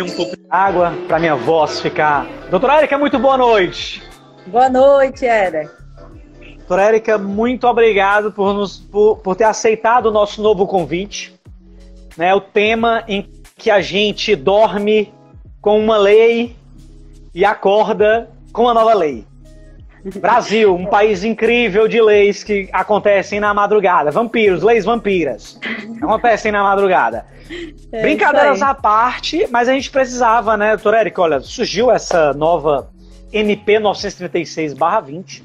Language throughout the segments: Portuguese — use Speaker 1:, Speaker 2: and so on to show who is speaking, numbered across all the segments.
Speaker 1: Um pouco de água para minha voz ficar. Doutora Erika, muito boa noite.
Speaker 2: Boa noite, Eder.
Speaker 1: Doutora Érica, muito obrigado por, nos, por, por ter aceitado o nosso novo convite. Né, o tema em que a gente dorme com uma lei e acorda com uma nova lei. Brasil, um país incrível de leis que acontecem na madrugada. Vampiros, leis vampiras. Acontecem na madrugada. É Brincadeiras à parte, mas a gente precisava, né, doutor Érica? Olha, surgiu essa nova MP 936-20.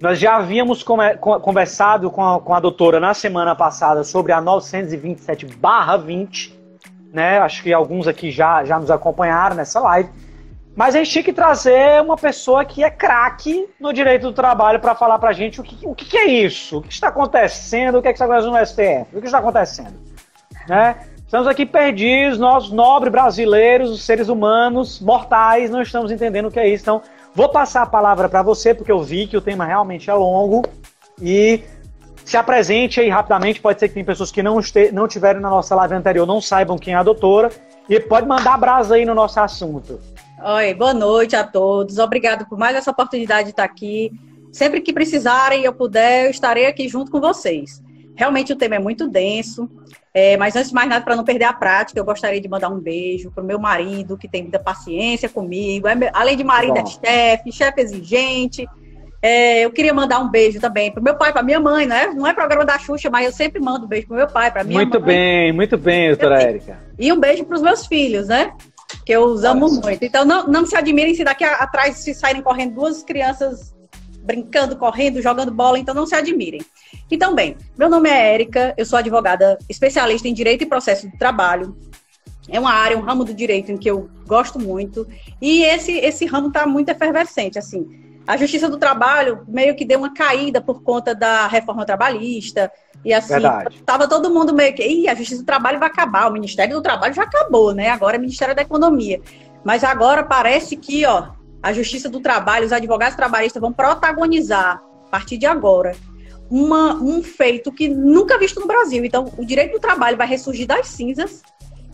Speaker 1: Nós já havíamos conversado com a, com a doutora na semana passada sobre a 927-20, né? Acho que alguns aqui já, já nos acompanharam nessa live. Mas a gente tinha que trazer uma pessoa que é craque no direito do trabalho para falar para a gente o, que, o que, é isso, o que está acontecendo, o que, é que está acontecendo no STF, o que está acontecendo. Né? Estamos aqui perdidos, nós, nobres brasileiros, os seres humanos, mortais, não estamos entendendo o que é isso. Então, vou passar a palavra para você, porque eu vi que o tema realmente é longo. E se apresente aí rapidamente. Pode ser que tem pessoas que não, este, não tiveram na nossa live anterior, não saibam quem é a doutora. E pode mandar brasa aí no nosso assunto.
Speaker 2: Oi, boa noite a todos. Obrigado por mais essa oportunidade de estar aqui. Sempre que precisarem e eu puder, eu estarei aqui junto com vocês. Realmente o tema é muito denso, é, mas antes de mais nada, para não perder a prática, eu gostaria de mandar um beijo para o meu marido, que tem muita paciência comigo. É, além de marido, é chefe, chefe exigente. É, eu queria mandar um beijo também para meu pai, para minha mãe, né? Não é programa da Xuxa, mas eu sempre mando um beijo para meu pai, para minha
Speaker 1: muito
Speaker 2: mãe.
Speaker 1: Muito bem, muito bem, doutora Érica.
Speaker 2: E um beijo para os meus filhos, né? Que eu os amo muito. Então, não, não se admirem se daqui atrás se saírem correndo duas crianças brincando, correndo, jogando bola, então não se admirem. Então, bem, meu nome é Érica, eu sou advogada especialista em Direito e Processo do Trabalho. É uma área, um ramo do direito em que eu gosto muito. E esse, esse ramo está muito efervescente, assim. A Justiça do Trabalho meio que deu uma caída por conta da reforma trabalhista, e assim, Verdade. tava todo mundo meio que, Ih, a Justiça do Trabalho vai acabar, o Ministério do Trabalho já acabou, né? Agora é o Ministério da Economia. Mas agora parece que, ó, a Justiça do Trabalho, os advogados trabalhistas vão protagonizar, a partir de agora, uma, um feito que nunca visto no Brasil. Então, o direito do trabalho vai ressurgir das cinzas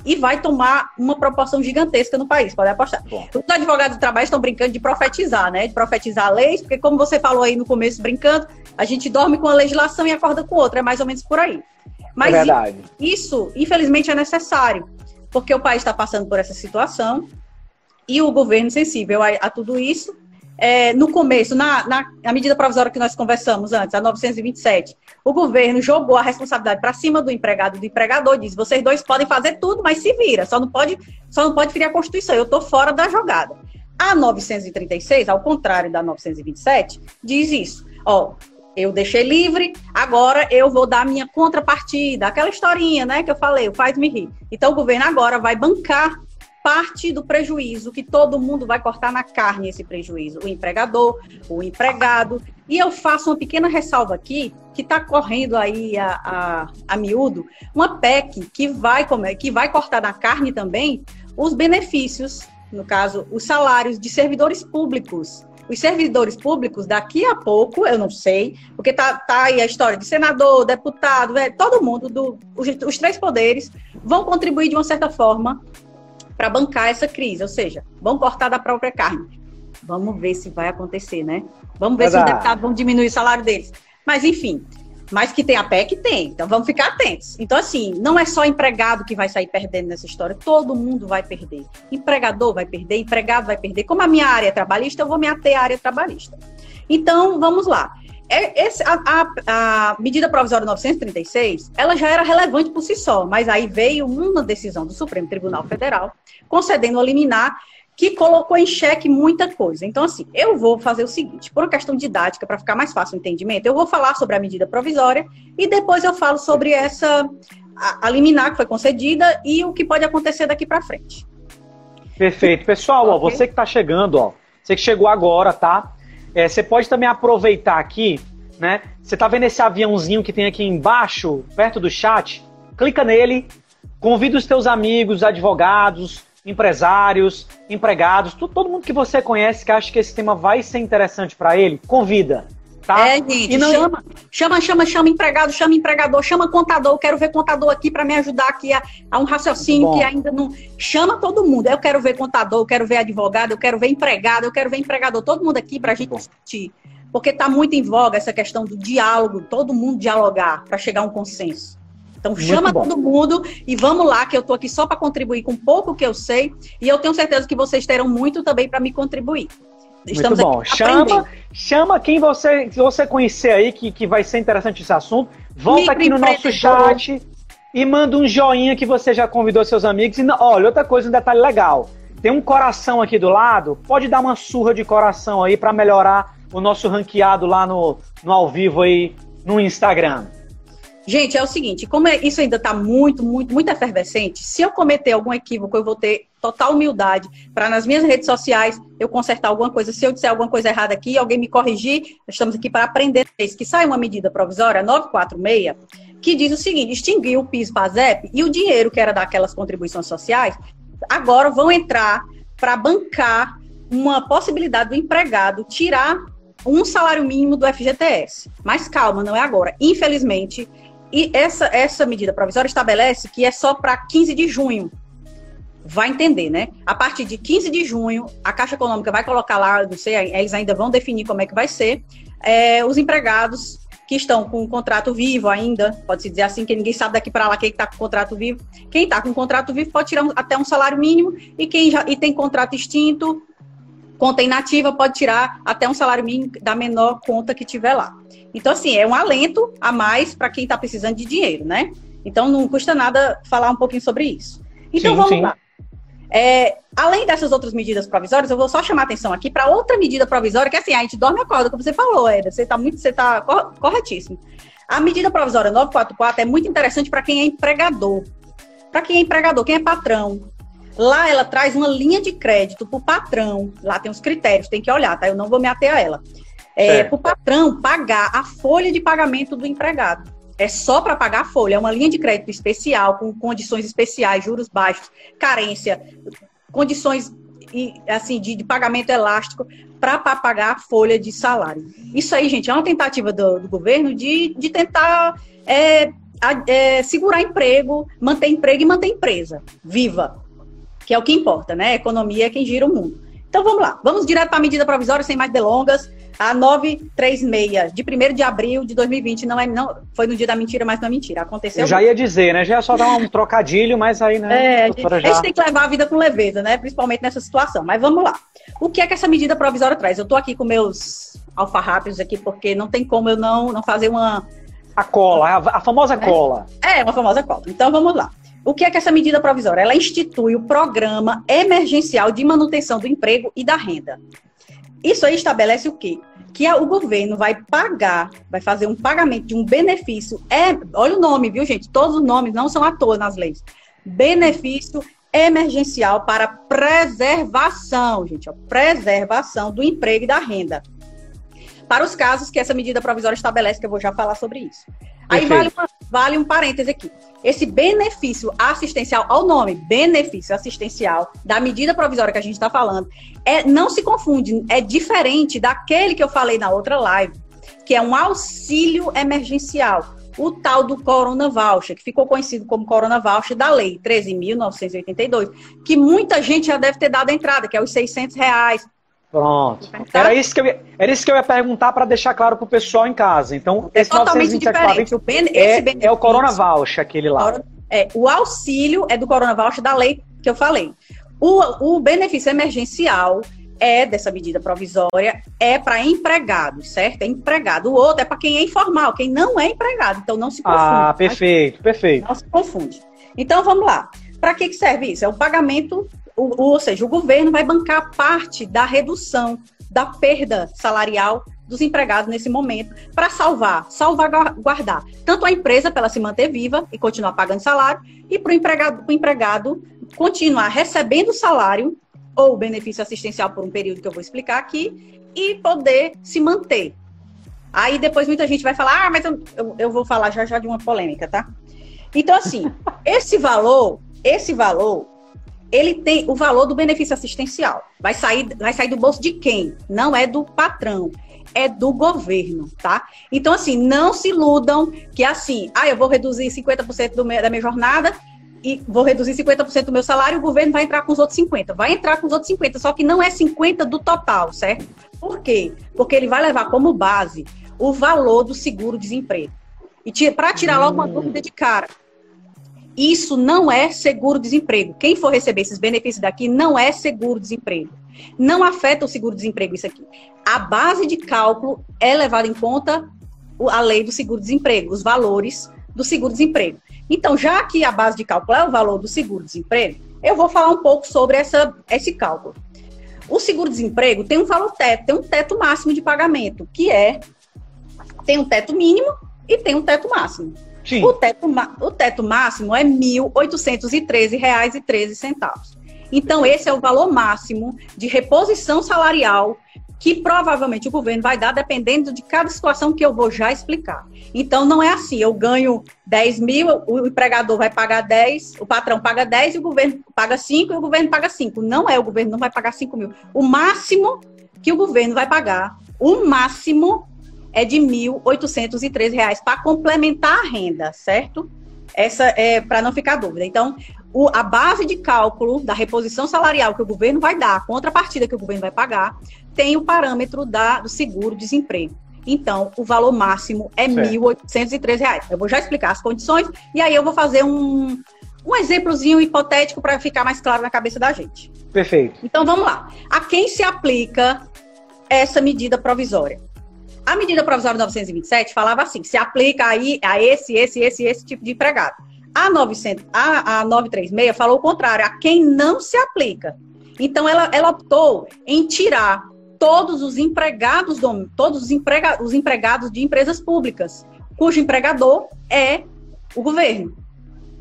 Speaker 2: e vai tomar uma proporção gigantesca no país, pode apostar. Bom. Os advogados do trabalho estão brincando de profetizar, né? De profetizar leis, porque como você falou aí no começo, brincando, a gente dorme com a legislação e acorda com outra, é mais ou menos por aí. Mas é isso, infelizmente, é necessário, porque o país está passando por essa situação e o governo sensível a, a tudo isso é, no começo, na, na, na, medida provisória que nós conversamos antes, a 927, o governo jogou a responsabilidade para cima do empregado do empregador, diz: vocês dois podem fazer tudo, mas se vira, só não pode, só não pode ferir a Constituição, eu estou fora da jogada. A 936, ao contrário da 927, diz isso. Ó, eu deixei livre, agora eu vou dar minha contrapartida, aquela historinha, né, que eu falei, o faz-me rir. Então o governo agora vai bancar parte do prejuízo, que todo mundo vai cortar na carne esse prejuízo, o empregador, o empregado. E eu faço uma pequena ressalva aqui, que está correndo aí a, a, a miúdo, uma PEC que vai, que vai cortar na carne também os benefícios, no caso, os salários de servidores públicos. Os servidores públicos, daqui a pouco, eu não sei, porque tá, tá aí a história de senador, deputado, é, todo mundo, do, os, os três poderes, vão contribuir de uma certa forma para bancar essa crise, ou seja, vão cortar da própria carne. Vamos ver se vai acontecer, né? Vamos ver se os deputados vão diminuir o salário deles. Mas, enfim, mas que tem a PEC, tem. Então vamos ficar atentos. Então, assim, não é só empregado que vai sair perdendo nessa história, todo mundo vai perder. Empregador vai perder, empregado vai perder. Como a minha área é trabalhista, eu vou me ater à área trabalhista. Então, vamos lá. É, esse, a, a, a, medida provisória 936, ela já era relevante por si só, mas aí veio uma decisão do Supremo Tribunal Federal concedendo a liminar que colocou em xeque muita coisa. Então, assim, eu vou fazer o seguinte, por uma questão didática, para ficar mais fácil o entendimento, eu vou falar sobre a medida provisória e depois eu falo sobre essa a, a liminar que foi concedida e o que pode acontecer daqui para frente.
Speaker 1: Perfeito. Pessoal, okay. ó, você que está chegando, ó, você que chegou agora, tá? É, você pode também aproveitar aqui, né? Você tá vendo esse aviãozinho que tem aqui embaixo, perto do chat? Clica nele, convida os teus amigos, advogados, empresários, empregados, todo mundo que você conhece que acha que esse tema vai ser interessante para ele, convida.
Speaker 2: Tá? É, gente, não... chama, chama, chama, chama empregado, chama empregador, chama contador, eu quero ver contador aqui para me ajudar aqui a, a um raciocínio que ainda não. Chama todo mundo. Eu quero ver contador, eu quero ver advogado, eu quero ver empregado, eu quero ver empregador, todo mundo aqui para a gente discutir. Porque está muito em voga essa questão do diálogo, todo mundo dialogar para chegar a um consenso. Então chama todo mundo e vamos lá, que eu estou aqui só para contribuir com pouco que eu sei, e eu tenho certeza que vocês terão muito também para me contribuir.
Speaker 1: Estamos Muito bom. Chama, chama quem você, que você conhecer aí, que, que vai ser interessante esse assunto. Volta aqui no nosso chat e manda um joinha que você já convidou seus amigos. E, olha, outra coisa, um detalhe legal. Tem um coração aqui do lado. Pode dar uma surra de coração aí para melhorar o nosso ranqueado lá no, no ao vivo aí no Instagram.
Speaker 2: Gente, é o seguinte, como é, isso ainda está muito, muito, muito efervescente, se eu cometer algum equívoco, eu vou ter total humildade para nas minhas redes sociais eu consertar alguma coisa. Se eu disser alguma coisa errada aqui, alguém me corrigir, estamos aqui para aprender. Que sai uma medida provisória 946 que diz o seguinte: extinguir o PIS PASEP e o dinheiro que era daquelas contribuições sociais agora vão entrar para bancar uma possibilidade do empregado tirar um salário mínimo do FGTS. Mas calma, não é agora. Infelizmente, e essa, essa medida provisória estabelece que é só para 15 de junho. Vai entender, né? A partir de 15 de junho, a Caixa Econômica vai colocar lá, não sei, eles ainda vão definir como é que vai ser, é, os empregados que estão com o contrato vivo ainda, pode-se dizer assim, que ninguém sabe daqui para lá quem está com contrato vivo. Quem está com contrato vivo pode tirar um, até um salário mínimo, e quem já e tem contrato extinto, conta inativa, pode tirar até um salário mínimo da menor conta que tiver lá. Então, assim, é um alento a mais para quem está precisando de dinheiro, né? Então, não custa nada falar um pouquinho sobre isso. Então, sim, vamos sim. lá. É, além dessas outras medidas provisórias, eu vou só chamar atenção aqui para outra medida provisória, que assim, a gente dorme e acorda, como você falou, Eda. Você está muito, você está corretíssimo. A medida provisória 944 é muito interessante para quem é empregador. Para quem é empregador, quem é patrão. Lá ela traz uma linha de crédito para o patrão. Lá tem os critérios, tem que olhar, tá? Eu não vou me ater a ela é, para o patrão pagar a folha de pagamento do empregado. É só para pagar a folha, é uma linha de crédito especial, com condições especiais, juros baixos, carência, condições assim de, de pagamento elástico para pagar a folha de salário. Isso aí, gente, é uma tentativa do, do governo de, de tentar é, é, segurar emprego, manter emprego e manter empresa viva, que é o que importa, né? A economia é quem gira o mundo. Então vamos lá, vamos direto para a medida provisória, sem mais delongas. A 936, de 1 de abril de 2020, não é, não, foi no dia da mentira, mas não é mentira. Aconteceu.
Speaker 1: Eu já ia dizer, né? Já é só dar um trocadilho, mas aí,
Speaker 2: né? É, a gente, já... a gente tem que levar a vida com leveza, né? Principalmente nessa situação. Mas vamos lá. O que é que essa medida provisória traz? Eu estou aqui com meus alfarrápios aqui, porque não tem como eu não, não fazer uma.
Speaker 1: A cola, a, a famosa é. cola.
Speaker 2: É, uma famosa cola. Então vamos lá. O que é que essa medida provisória? Ela institui o programa emergencial de manutenção do emprego e da renda. Isso aí estabelece o quê? que o governo vai pagar, vai fazer um pagamento de um benefício. É, olha o nome, viu, gente? Todos os nomes não são à toa nas leis. Benefício emergencial para preservação, gente, ó, preservação do emprego e da renda. Para os casos que essa medida provisória estabelece, que eu vou já falar sobre isso. Aí vale, uma, vale um parêntese aqui. Esse benefício assistencial, ao nome, benefício assistencial, da medida provisória que a gente está falando, é, não se confunde, é diferente daquele que eu falei na outra live, que é um auxílio emergencial, o tal do Corona Voucher, que ficou conhecido como Corona Voucher da Lei 13.982, que muita gente já deve ter dado a entrada, que é os 600 reais,
Speaker 1: Pronto. Era isso que eu ia, era isso que eu ia perguntar para deixar claro para o pessoal em casa. Então,
Speaker 2: é esse
Speaker 1: ben, é, é o Corona Voucher, aquele lá.
Speaker 2: É, o auxílio é do Corona Voucher da lei que eu falei. O, o benefício emergencial é dessa medida provisória, é para empregados, certo? É empregado. O outro é para quem é informal, quem não é empregado. Então não se confunde.
Speaker 1: Ah, perfeito, perfeito.
Speaker 2: Não se confunde. Então vamos lá. Para que, que serve isso? É o pagamento o, ou seja, o governo vai bancar parte da redução da perda salarial dos empregados nesse momento para salvar, salvaguardar tanto a empresa para ela se manter viva e continuar pagando salário e para o empregado, empregado continuar recebendo salário ou benefício assistencial por um período que eu vou explicar aqui e poder se manter. Aí depois muita gente vai falar, ah, mas eu, eu, eu vou falar já já de uma polêmica, tá? Então assim, esse valor, esse valor ele tem o valor do benefício assistencial. Vai sair, vai sair do bolso de quem? Não é do patrão. é do governo, tá? Então, assim, não se iludam que assim, ah, eu vou reduzir 50% do meu, da minha jornada e vou reduzir 50% do meu salário, o governo vai entrar com os outros 50. Vai entrar com os outros 50, só que não é 50 do total, certo? Por quê? Porque ele vai levar como base o valor do seguro-desemprego. E para tirar logo uma dúvida de cara, isso não é seguro-desemprego. Quem for receber esses benefícios daqui não é seguro-desemprego. Não afeta o seguro-desemprego isso aqui. A base de cálculo é levada em conta a lei do seguro-desemprego, os valores do seguro-desemprego. Então, já que a base de cálculo é o valor do seguro-desemprego, eu vou falar um pouco sobre essa, esse cálculo. O seguro-desemprego tem um valor teto, tem um teto máximo de pagamento, que é tem um teto mínimo e tem um teto máximo. Sim. O, teto, o teto máximo é R$ 1.813,13. Então, esse é o valor máximo de reposição salarial que provavelmente o governo vai dar, dependendo de cada situação que eu vou já explicar. Então, não é assim, eu ganho 10 mil, o empregador vai pagar 10, o patrão paga 10 e o governo paga 5 e o governo paga 5. Não é, o governo não vai pagar 5 mil. O máximo que o governo vai pagar, o máximo é de R$ 1.803 para complementar a renda, certo? Essa é para não ficar dúvida. Então, o, a base de cálculo da reposição salarial que o governo vai dar, a contrapartida que o governo vai pagar, tem o parâmetro da, do seguro-desemprego. Então, o valor máximo é R$ 1.803. Eu vou já explicar as condições e aí eu vou fazer um, um exemplozinho hipotético para ficar mais claro na cabeça da gente.
Speaker 1: Perfeito.
Speaker 2: Então, vamos lá. A quem se aplica essa medida provisória? A medida provisória 927 falava assim, se aplica aí a esse, esse, esse, esse tipo de empregado. A, 900, a, a 936 falou o contrário, a quem não se aplica. Então, ela, ela optou em tirar todos os empregados, do, todos os, emprega, os empregados de empresas públicas, cujo empregador é o governo.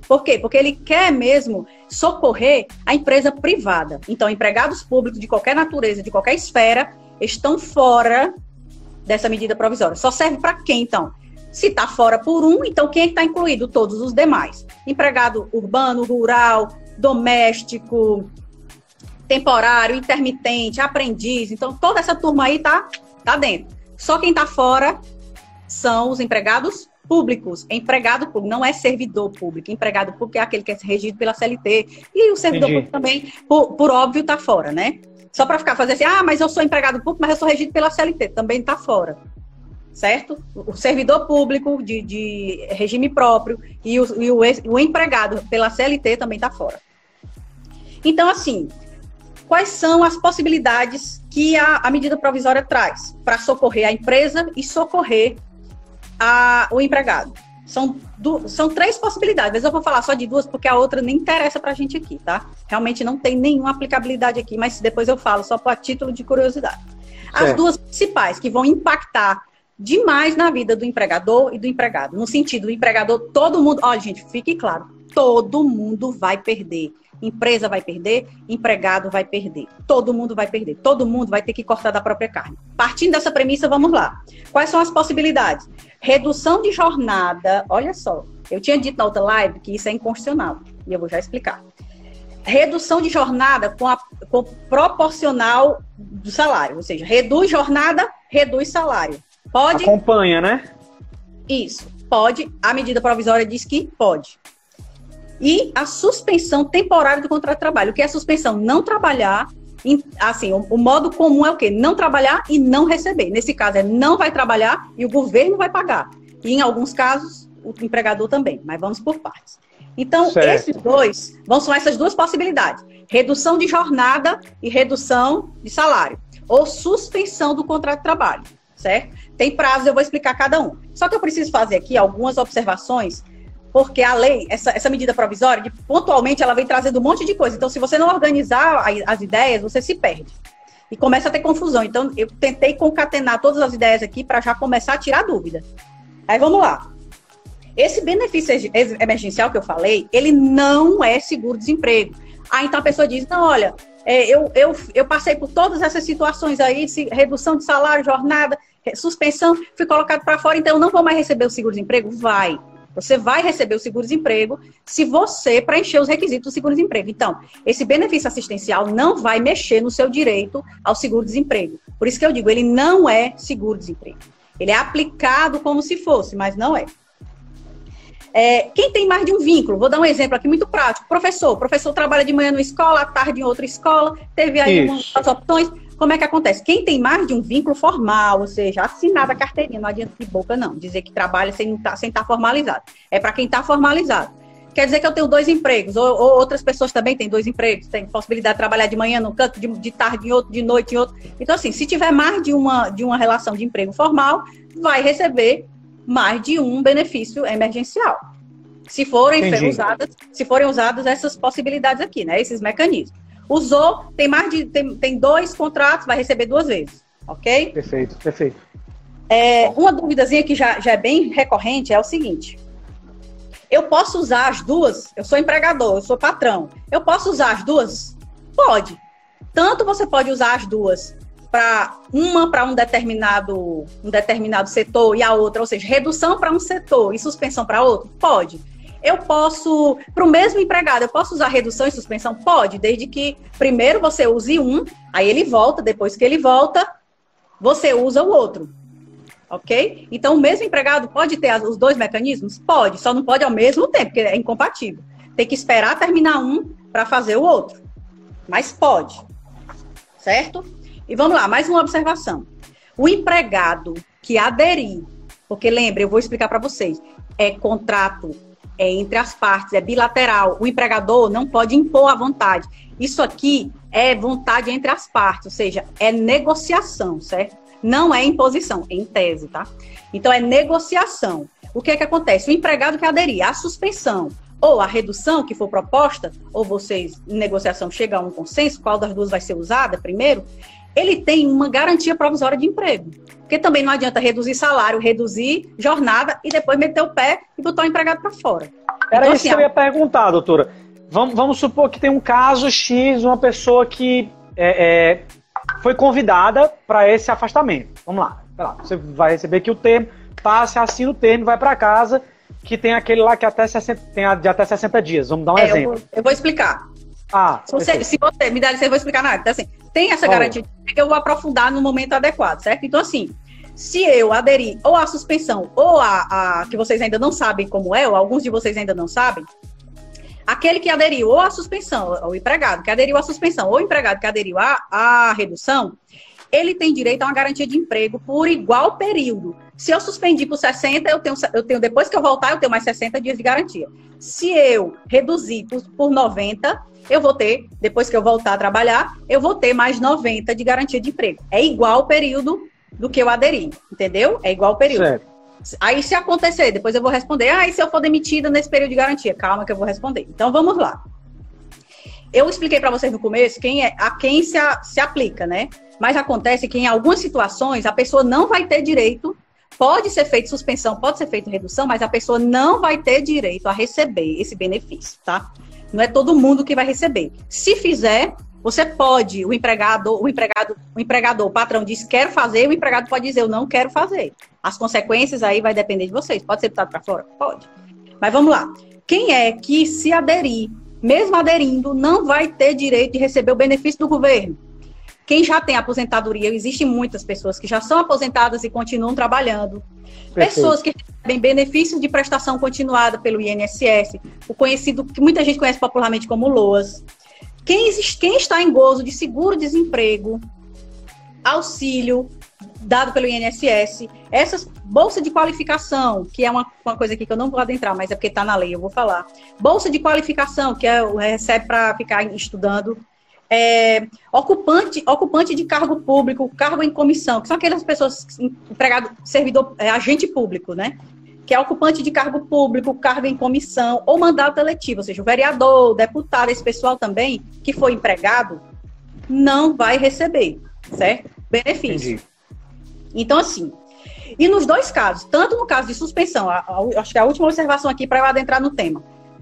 Speaker 2: Por quê? Porque ele quer mesmo socorrer a empresa privada. Então, empregados públicos de qualquer natureza, de qualquer esfera, estão fora dessa medida provisória. Só serve para quem, então? Se está fora por um, então quem é está incluído? Todos os demais. Empregado urbano, rural, doméstico, temporário, intermitente, aprendiz. Então, toda essa turma aí tá, tá dentro. Só quem está fora são os empregados públicos. Empregado público não é servidor público. Empregado público é aquele que é regido pela CLT. E o servidor Entendi. público também, por, por óbvio, está fora, né? Só para ficar fazer assim, ah, mas eu sou empregado público, mas eu sou regido pela CLT, também está fora. Certo? O servidor público de, de regime próprio e, o, e o, o empregado pela CLT também está fora. Então, assim, quais são as possibilidades que a, a medida provisória traz para socorrer a empresa e socorrer a, o empregado? São, são três possibilidades, mas eu vou falar só de duas porque a outra nem interessa para a gente aqui, tá? Realmente não tem nenhuma aplicabilidade aqui, mas depois eu falo só para título de curiosidade. As duas principais que vão impactar demais na vida do empregador e do empregado. No sentido do empregador, todo mundo. Olha, gente, fique claro: todo mundo vai perder. Empresa vai perder, empregado vai perder. Todo mundo vai perder. Todo mundo vai ter que cortar da própria carne. Partindo dessa premissa, vamos lá. Quais são as possibilidades? Redução de jornada. Olha só, eu tinha dito na outra live que isso é inconstitucional. E eu vou já explicar. Redução de jornada com, a, com proporcional do salário. Ou seja, reduz jornada, reduz salário. Pode.
Speaker 1: Acompanha, né?
Speaker 2: Isso. Pode. A medida provisória diz que pode e a suspensão temporária do contrato de trabalho. O que é suspensão? Não trabalhar. Assim, o, o modo comum é o quê? Não trabalhar e não receber. Nesse caso, é não vai trabalhar e o governo vai pagar. E em alguns casos, o empregador também. Mas vamos por partes. Então, certo. esses dois vão são essas duas possibilidades: redução de jornada e redução de salário, ou suspensão do contrato de trabalho, certo? Tem prazo, eu vou explicar cada um. Só que eu preciso fazer aqui algumas observações porque a lei, essa, essa medida provisória, de, pontualmente, ela vem trazendo um monte de coisa. Então, se você não organizar as ideias, você se perde. E começa a ter confusão. Então, eu tentei concatenar todas as ideias aqui para já começar a tirar dúvida. Aí, vamos lá. Esse benefício emergencial que eu falei, ele não é seguro-desemprego. Aí, então, a pessoa diz, não, olha, é, eu, eu, eu passei por todas essas situações aí, redução de salário, jornada, suspensão, fui colocado para fora, então eu não vou mais receber o seguro-desemprego? Vai Você vai receber o seguro-desemprego se você preencher os requisitos do seguro-desemprego. Então, esse benefício assistencial não vai mexer no seu direito ao seguro-desemprego. Por isso que eu digo, ele não é seguro-desemprego. Ele é aplicado como se fosse, mas não é. É, quem tem mais de um vínculo, vou dar um exemplo aqui muito prático. Professor, o professor trabalha de manhã numa escola, à tarde em outra escola, teve aí Isso. umas opções. Como é que acontece? Quem tem mais de um vínculo formal, ou seja, assinada a carteirinha, não adianta de boca não, dizer que trabalha sem estar tá, sem tá formalizado. É para quem está formalizado. Quer dizer que eu tenho dois empregos, ou, ou, outras pessoas também têm dois empregos, tem possibilidade de trabalhar de manhã num canto, de, de tarde em outro, de noite em outro. Então, assim, se tiver mais de uma, de uma relação de emprego formal, vai receber mais de um benefício emergencial. Se forem usadas, se forem usadas essas possibilidades aqui, né? Esses mecanismos. Usou, tem mais de tem, tem dois contratos, vai receber duas vezes, ok?
Speaker 1: Perfeito, perfeito.
Speaker 2: É, uma duvidazinha que já, já é bem recorrente é o seguinte: eu posso usar as duas? Eu sou empregador, eu sou patrão. Eu posso usar as duas? Pode. Tanto você pode usar as duas para uma para um determinado um determinado setor e a outra, ou seja, redução para um setor e suspensão para outro? Pode. Eu posso, para o mesmo empregado, eu posso usar redução e suspensão? Pode, desde que primeiro você use um, aí ele volta, depois que ele volta, você usa o outro. Ok? Então, o mesmo empregado pode ter os dois mecanismos? Pode, só não pode ao mesmo tempo, porque é incompatível. Tem que esperar terminar um para fazer o outro. Mas pode. Certo? E vamos lá, mais uma observação. O empregado que aderir, porque lembre, eu vou explicar para vocês, é contrato é entre as partes, é bilateral. O empregador não pode impor a vontade. Isso aqui é vontade entre as partes, ou seja, é negociação, certo? Não é imposição, em tese, tá? Então é negociação. O que é que acontece? O empregado que aderir à suspensão ou à redução que for proposta, ou vocês, em negociação, chegam a um consenso, qual das duas vai ser usada primeiro, ele tem uma garantia provisória de emprego. Porque também não adianta reduzir salário, reduzir jornada e depois meter o pé e botar o empregado para fora.
Speaker 1: Era então, isso assim, que eu ia perguntar, doutora. Vamos, vamos, supor que tem um caso X, uma pessoa que é, é, foi convidada para esse afastamento. Vamos lá, lá, Você vai receber aqui o termo, passa, assina o termo, vai para casa, que tem aquele lá que até 60, tem de até 60 dias. Vamos dar um é, exemplo.
Speaker 2: Eu vou, eu vou explicar. Ah, se você, se você, me dá licença, eu vou explicar nada. Então, assim, tem essa garantia que eu vou aprofundar no momento adequado, certo? Então, assim, se eu aderir ou à suspensão ou a, a que vocês ainda não sabem como é, ou alguns de vocês ainda não sabem, aquele que aderiu ou à suspensão, o empregado que aderiu à suspensão, ou o empregado que aderiu à, à redução, ele tem direito a uma garantia de emprego por igual período. Se eu suspendi por 60, eu tenho, eu tenho depois que eu voltar, eu tenho mais 60 dias de garantia. Se eu reduzir por, por 90, eu vou ter, depois que eu voltar a trabalhar, eu vou ter mais 90 de garantia de emprego. É igual o período do que eu aderi, entendeu? É igual o período. Certo. Aí, se acontecer, depois eu vou responder. Ah, e se eu for demitida nesse período de garantia? Calma que eu vou responder. Então, vamos lá. Eu expliquei para vocês no começo quem é, a quem se, a, se aplica, né? Mas acontece que em algumas situações a pessoa não vai ter direito Pode ser feita suspensão, pode ser feita redução, mas a pessoa não vai ter direito a receber esse benefício, tá? Não é todo mundo que vai receber. Se fizer, você pode, o empregado, o empregado, o empregador, o patrão diz quero fazer, o empregado pode dizer eu não quero fazer. As consequências aí vai depender de vocês. Pode ser botado para fora? Pode. Mas vamos lá. Quem é que se aderir, mesmo aderindo, não vai ter direito de receber o benefício do governo? Quem já tem aposentadoria, existem muitas pessoas que já são aposentadas e continuam trabalhando. Perfeito. Pessoas que recebem benefícios de prestação continuada pelo INSS, o conhecido, que muita gente conhece popularmente como LOAS. Quem, quem está em gozo de seguro-desemprego, auxílio dado pelo INSS, essas bolsa de qualificação, que é uma, uma coisa aqui que eu não vou adentrar, mas é porque está na lei, eu vou falar. Bolsa de qualificação, que é, recebe para ficar estudando é, ocupante, ocupante de cargo público, cargo em comissão, que são aquelas pessoas, empregado, servidor, é, agente público, né? Que é ocupante de cargo público, cargo em comissão ou mandato eletivo, ou seja, o vereador, o deputado, esse pessoal também que foi empregado, não vai receber, certo? Benefício. Entendi. Então, assim, e nos dois casos, tanto no caso de suspensão, a, a, acho que a última observação aqui para eu adentrar no tema,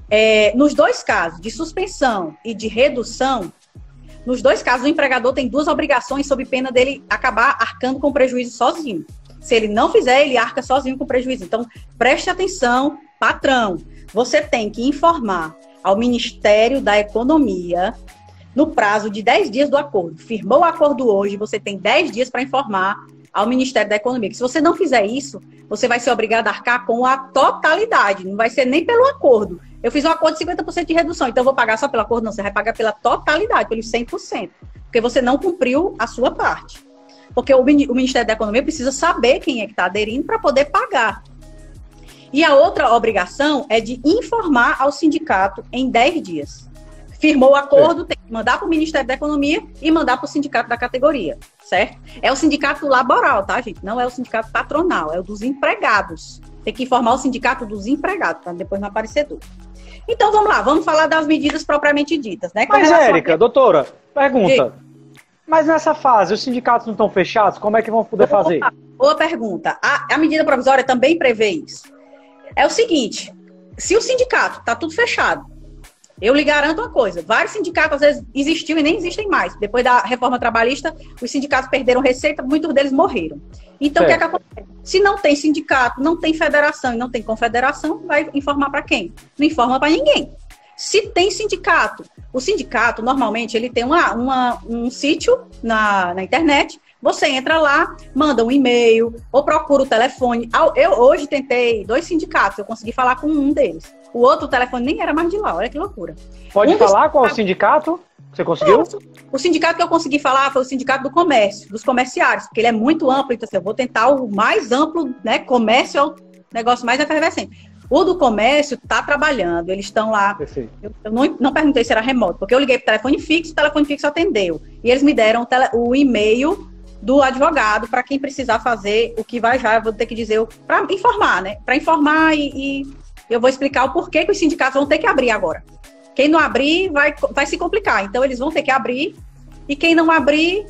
Speaker 2: é, nos dois casos, de suspensão e de redução, nos dois casos, o empregador tem duas obrigações sob pena dele acabar arcando com prejuízo sozinho. Se ele não fizer, ele arca sozinho com prejuízo. Então, preste atenção patrão, você tem que informar ao Ministério da Economia no prazo de 10 dias do acordo. Firmou o acordo hoje, você tem 10 dias para informar ao Ministério da Economia. Que se você não fizer isso, você vai ser obrigado a arcar com a totalidade, não vai ser nem pelo acordo. Eu fiz um acordo de 50% de redução, então vou pagar só pelo acordo? Não, você vai pagar pela totalidade, pelos 100%, porque você não cumpriu a sua parte. Porque o, Ministério da Economia precisa saber quem é que está aderindo para poder pagar. E a outra obrigação é de informar ao sindicato em 10 dias. Firmou o acordo, tem que mandar para o Ministério da Economia e mandar para o sindicato da categoria, certo? É o sindicato laboral, tá, gente? Não é o sindicato patronal, é o dos empregados. Tem que informar o sindicato dos empregados, para depois não aparecer dúvida. Então vamos lá, vamos falar das medidas propriamente ditas, né?
Speaker 1: Mas, Érica, a... doutora, pergunta. E... Mas nessa fase, os sindicatos não estão fechados? Como é que vão poder fazer?
Speaker 2: Boa pergunta. A, a medida provisória também prevê isso. É o seguinte: se o sindicato está tudo fechado, eu lhe garanto uma coisa: vários sindicatos às vezes existiam e nem existem mais. Depois da reforma trabalhista, os sindicatos perderam receita, muitos deles morreram. Então, o que, é que acontece? Se não tem sindicato, não tem federação e não tem confederação, vai informar para quem? Não informa para ninguém. Se tem sindicato, o sindicato, normalmente, ele tem uma, uma um sítio na, na internet você entra lá, manda um e-mail ou procura o telefone. Eu hoje tentei dois sindicatos, eu consegui falar com um deles. O outro telefone nem era mais de lá, olha que loucura.
Speaker 1: Pode um falar qual o sindicato? Você conseguiu?
Speaker 2: O sindicato que eu consegui falar foi o sindicato do comércio, dos comerciários, porque ele é muito amplo, então assim, eu vou tentar o mais amplo, né? Comércio é o negócio mais efervescente. O do comércio está trabalhando, eles estão lá. Eu, eu não, não, perguntei se era remoto, porque eu liguei para o telefone fixo, o telefone fixo atendeu. E eles me deram o, tele, o e-mail do advogado para quem precisar fazer o que vai já, eu vou ter que dizer para informar, né? Para informar e, e, eu vou explicar o porquê que os sindicatos vão ter que abrir agora. Quem não abrir vai, vai se complicar, então eles vão ter que abrir e quem não abrir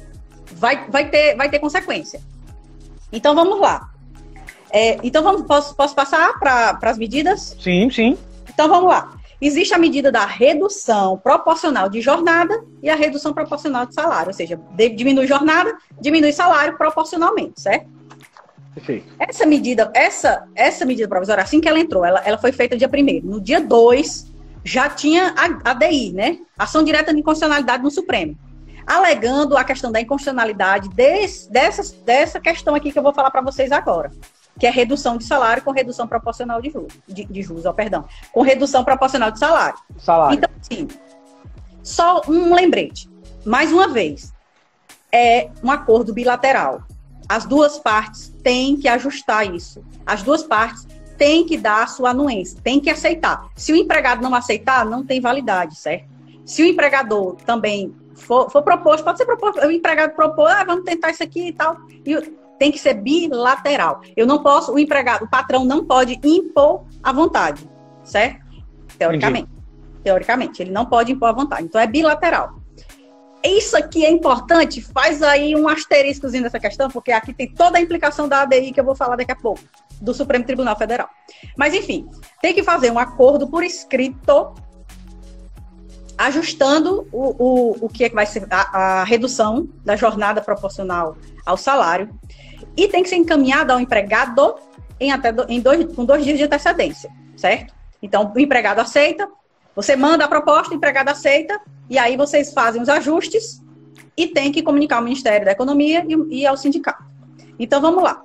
Speaker 2: vai, vai, ter, vai ter consequência. Então vamos lá. É, então vamos, posso, posso passar para as medidas?
Speaker 1: Sim, sim.
Speaker 2: Então vamos lá. Existe a medida da redução proporcional de jornada e a redução proporcional de salário, ou seja, diminui jornada, diminui salário proporcionalmente, certo? Perfeito. Essa medida, essa, essa medida provisória, assim que ela entrou, ela, ela foi feita dia 1 No dia 2, já tinha a, a DI, né? Ação direta de inconstitucionalidade no Supremo. Alegando a questão da inconstitucionalidade desse, dessa, dessa questão aqui que eu vou falar para vocês agora que é redução de salário com redução proporcional de juros, de, de juros, oh, perdão, com redução proporcional de salário.
Speaker 1: Salário.
Speaker 2: Então, sim, só um lembrete. Mais uma vez, é um acordo bilateral. As duas partes têm que ajustar isso. As duas partes têm que dar a sua anuência, têm que aceitar. Se o empregado não aceitar, não tem validade, certo? Se o empregador também for, for proposto, pode ser proposto, o empregado propor, ah, vamos tentar isso aqui e tal, e tem que ser bilateral. Eu não posso, o empregado, o patrão não pode impor a vontade, certo? Teoricamente. Entendi. Teoricamente, ele não pode impor a vontade. Então é bilateral. Isso aqui é importante, faz aí um asteriscozinho nessa questão, porque aqui tem toda a implicação da ADI que eu vou falar daqui a pouco, do Supremo Tribunal Federal. Mas, enfim, tem que fazer um acordo por escrito, ajustando o, o, o que é que vai ser a, a redução da jornada proporcional ao salário, e tem que ser encaminhado ao empregado em até do, em dois, com dois dias de antecedência, certo? Então, o empregado aceita, você manda a proposta, o empregado aceita, e aí vocês fazem os ajustes e tem que comunicar ao Ministério da Economia e, e ao sindicato. Então, vamos lá.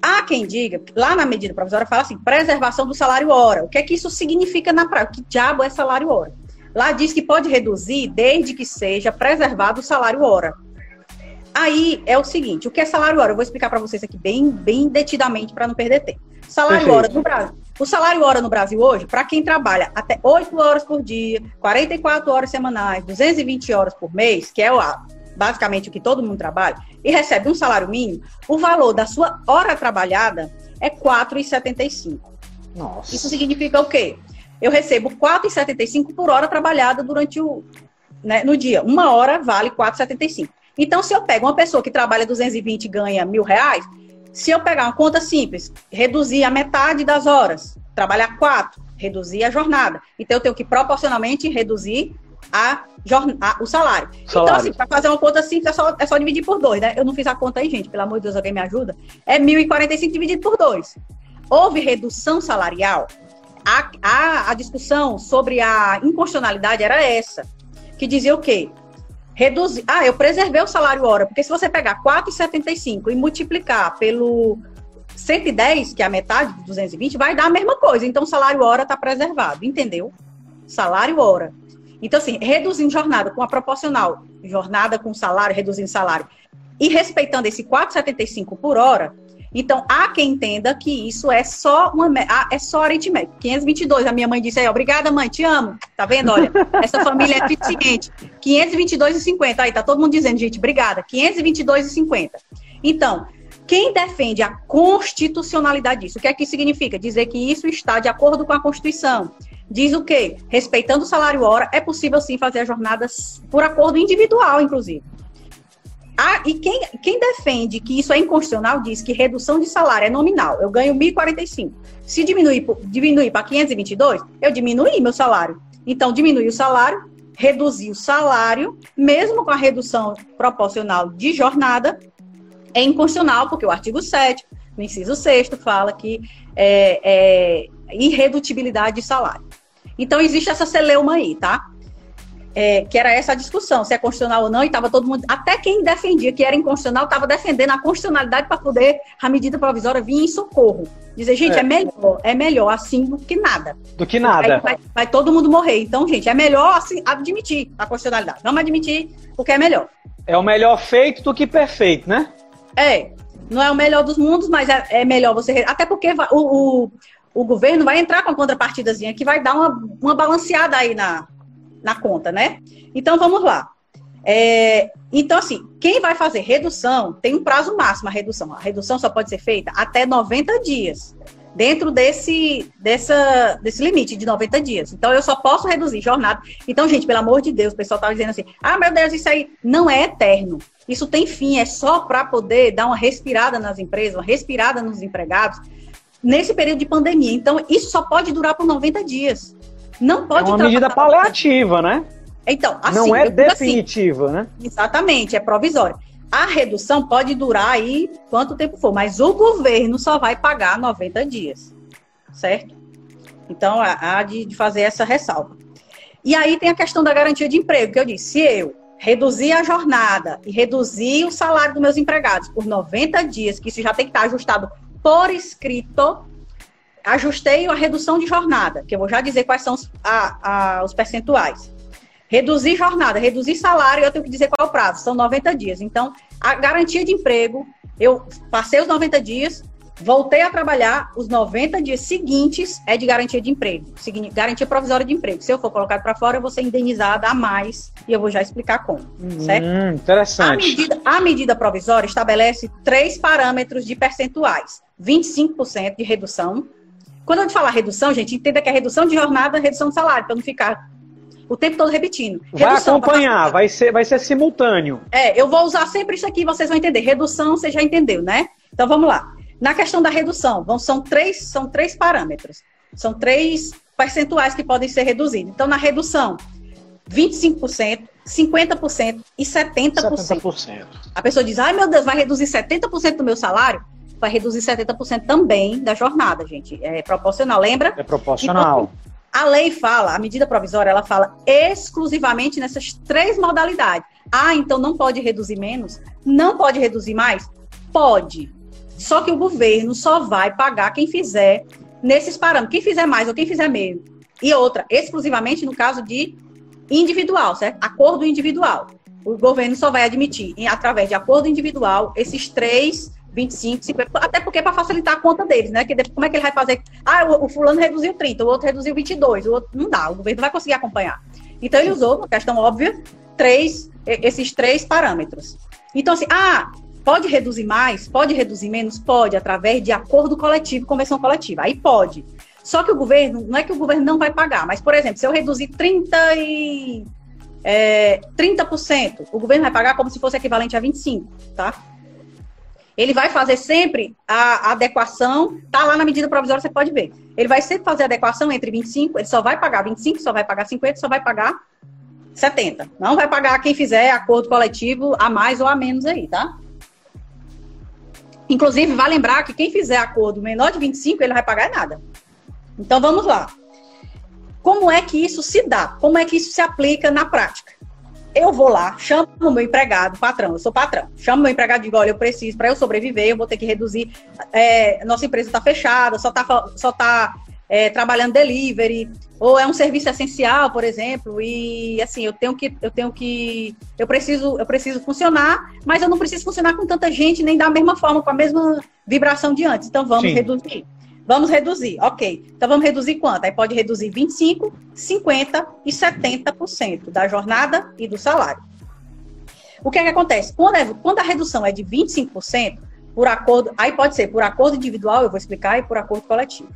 Speaker 2: Há quem diga, lá na medida provisória fala assim, preservação do salário hora. O que é que isso significa na prática? Que diabo é salário hora? Lá diz que pode reduzir desde que seja preservado o salário hora. Aí é o seguinte, o que é salário hora? Eu vou explicar para vocês aqui bem, bem detidamente para não perder tempo. Salário Perfeito. hora no Brasil. O salário hora no Brasil hoje, para quem trabalha até 8 horas por dia, 44 horas semanais, 220 horas por mês, que é o, basicamente o que todo mundo trabalha, e recebe um salário mínimo, o valor da sua hora trabalhada é R$ 4,75. Nossa. Isso significa o quê? Eu recebo R$ 4,75 por hora trabalhada durante o né, no dia. Uma hora vale R$ 4,75. Então, se eu pego uma pessoa que trabalha 220 e ganha mil reais, se eu pegar uma conta simples, reduzir a metade das horas, trabalhar quatro, reduzir a jornada. Então, eu tenho que proporcionalmente reduzir a, a, o salário. Então, salário. Então, assim, para fazer uma conta simples, é só, é só dividir por dois, né? Eu não fiz a conta aí, gente, pelo amor de Deus, alguém me ajuda. É 1.045 dividido por dois. Houve redução salarial? a, a, a discussão sobre a inconstitucionalidade era essa, que dizia o quê? Reduzir. Ah, eu preservei o salário hora, porque se você pegar 4,75 e multiplicar pelo 110, que é a metade de 220, vai dar a mesma coisa. Então, o salário hora está preservado, entendeu? Salário hora. Então, assim, reduzindo jornada com a proporcional, jornada com salário, reduzindo salário, e respeitando esse 4,75 por hora, então há quem entenda que isso é só uma é só aritmética. 522, a minha mãe disse aí, obrigada mãe, te amo. Tá vendo? Olha, essa família é eficiente. 522,50. Aí tá todo mundo dizendo, gente, obrigada. 522,50. Então, quem defende a constitucionalidade disso? O que é que significa? Dizer que isso está de acordo com a Constituição. Diz o quê? Respeitando o salário hora, é possível sim fazer as jornadas por acordo individual, inclusive. Ah, e quem, quem defende que isso é inconstitucional diz que redução de salário é nominal. Eu ganho 1.045. Se diminuir, diminuir para 522, eu diminui meu salário. Então, diminuir o salário, reduzir o salário, mesmo com a redução proporcional de jornada, é inconstitucional, porque o artigo 7, no inciso 6, fala que é, é irredutibilidade de salário. Então, existe essa celeuma aí, tá? É, que era essa a discussão, se é constitucional ou não, e estava todo mundo, até quem defendia que era inconstitucional, estava defendendo a constitucionalidade para poder a medida provisória vir em socorro. Dizer, gente, é. é, melhor, é melhor assim do que nada.
Speaker 1: Do que nada.
Speaker 2: Vai, vai, todo mundo morrer. Então, gente, é melhor assim, admitir a constitucionalidade. Vamos admitir porque é melhor.
Speaker 1: É o melhor feito do que perfeito, né?
Speaker 2: É. Não é o melhor dos mundos, mas é, é melhor você. Até porque o, o o governo vai entrar com a contrapartidazinha que vai dar uma, uma balanceada aí na, na conta, né? Então vamos lá. É, então, assim, quem vai fazer redução tem um prazo máximo a redução. A redução só pode ser feita até 90 dias, dentro desse, dessa, desse limite de 90 dias. Então, eu só posso reduzir jornada. Então, gente, pelo amor de Deus, o pessoal está dizendo assim: ah, meu Deus, isso aí não é eterno. Isso tem fim, é só para poder dar uma respirada nas empresas, uma respirada nos empregados, nesse período de pandemia. Então, isso só pode durar por 90 dias. Não pode
Speaker 1: É uma medida paliativa, né?
Speaker 2: Então, assim,
Speaker 1: não é assim, definitiva, assim, né?
Speaker 2: Exatamente, é provisória. A redução pode durar aí quanto tempo for, mas o governo só vai pagar 90 dias, certo? Então, há de fazer essa ressalva. E aí tem a questão da garantia de emprego, que eu disse, se eu reduzir a jornada e reduzir o salário dos meus empregados por 90 dias, que isso já tem que estar ajustado por escrito, ajustei a redução de jornada, que eu vou já dizer quais são os, a, a, os percentuais. Reduzir jornada, reduzir salário, eu tenho que dizer qual é o prazo, são 90 dias. Então, a garantia de emprego, eu passei os 90 dias, voltei a trabalhar, os 90 dias seguintes é de garantia de emprego, garantia provisória de emprego. Se eu for colocado para fora, eu vou ser indenizada a mais, e eu vou já explicar como, hum, certo?
Speaker 1: Interessante.
Speaker 2: A medida, a medida provisória estabelece três parâmetros de percentuais. 25% de redução. Quando eu falar redução, gente, entenda que é redução de jornada, redução de salário, para não ficar o tempo todo repetindo.
Speaker 1: Vai redução, acompanhar, vai ser, vai ser simultâneo.
Speaker 2: É, eu vou usar sempre isso aqui, vocês vão entender. Redução, você já entendeu, né? Então vamos lá. Na questão da redução, vão, são, três, são três parâmetros. São três percentuais que podem ser reduzidos. Então, na redução, 25%, 50% e 70%. 70%. A pessoa diz, ai meu Deus, vai reduzir 70% do meu salário? Vai reduzir 70% também da jornada, gente. É proporcional, lembra?
Speaker 1: É proporcional.
Speaker 2: Então, a lei fala, a medida provisória, ela fala exclusivamente nessas três modalidades. Ah, então não pode reduzir menos? Não pode reduzir mais? Pode. Só que o governo só vai pagar quem fizer nesses parâmetros. Quem fizer mais ou quem fizer menos. E outra, exclusivamente no caso de individual, certo? Acordo individual. O governo só vai admitir, através de acordo individual, esses três 25, 50, até porque é para facilitar a conta deles, né? Que como é que ele vai fazer? Ah, o, o, fulano reduziu 30, o outro reduziu 22, o outro não dá, o governo não vai conseguir acompanhar. Então ele usou, uma questão óbvia, três, esses três parâmetros. Então assim, ah, pode reduzir mais, pode reduzir menos, pode através de acordo coletivo, convenção coletiva. Aí pode. Só que o governo, não é que o governo não vai pagar, mas por exemplo, se eu reduzir 30 e é, 30%, o governo vai pagar como se fosse equivalente a 25, tá? Ele vai fazer sempre a, adequação, tá lá na medida provisória, você pode ver. Ele vai sempre fazer a adequação entre 25, ele só vai pagar 25, só vai pagar 50, só vai pagar 70. Não vai pagar quem fizer acordo coletivo a mais ou a menos aí, tá? Inclusive, vai lembrar que quem fizer acordo menor de 25, ele não vai pagar nada. Então vamos lá. Como é que isso se dá? Como é que isso se aplica na prática? Eu vou lá, chamo o meu empregado, patrão, eu sou patrão, chamo meu empregado e digo, olha, eu preciso, para eu sobreviver, eu vou ter que reduzir, é, nossa empresa está fechada, só está só tá, é, trabalhando delivery, ou é um serviço essencial, por exemplo, e assim, eu tenho que, eu tenho que, eu preciso, eu preciso funcionar, mas eu não preciso funcionar com tanta gente, nem da mesma forma, com a mesma vibração de antes, então vamos Sim. reduzir. Vamos reduzir, ok. Então vamos reduzir quanto? Aí pode reduzir 25, 50 e 70% da jornada e do salário. O que é que acontece? Quando, é, quando a redução é de 25%, por acordo, aí pode ser por acordo individual, eu vou explicar, e por acordo coletivo.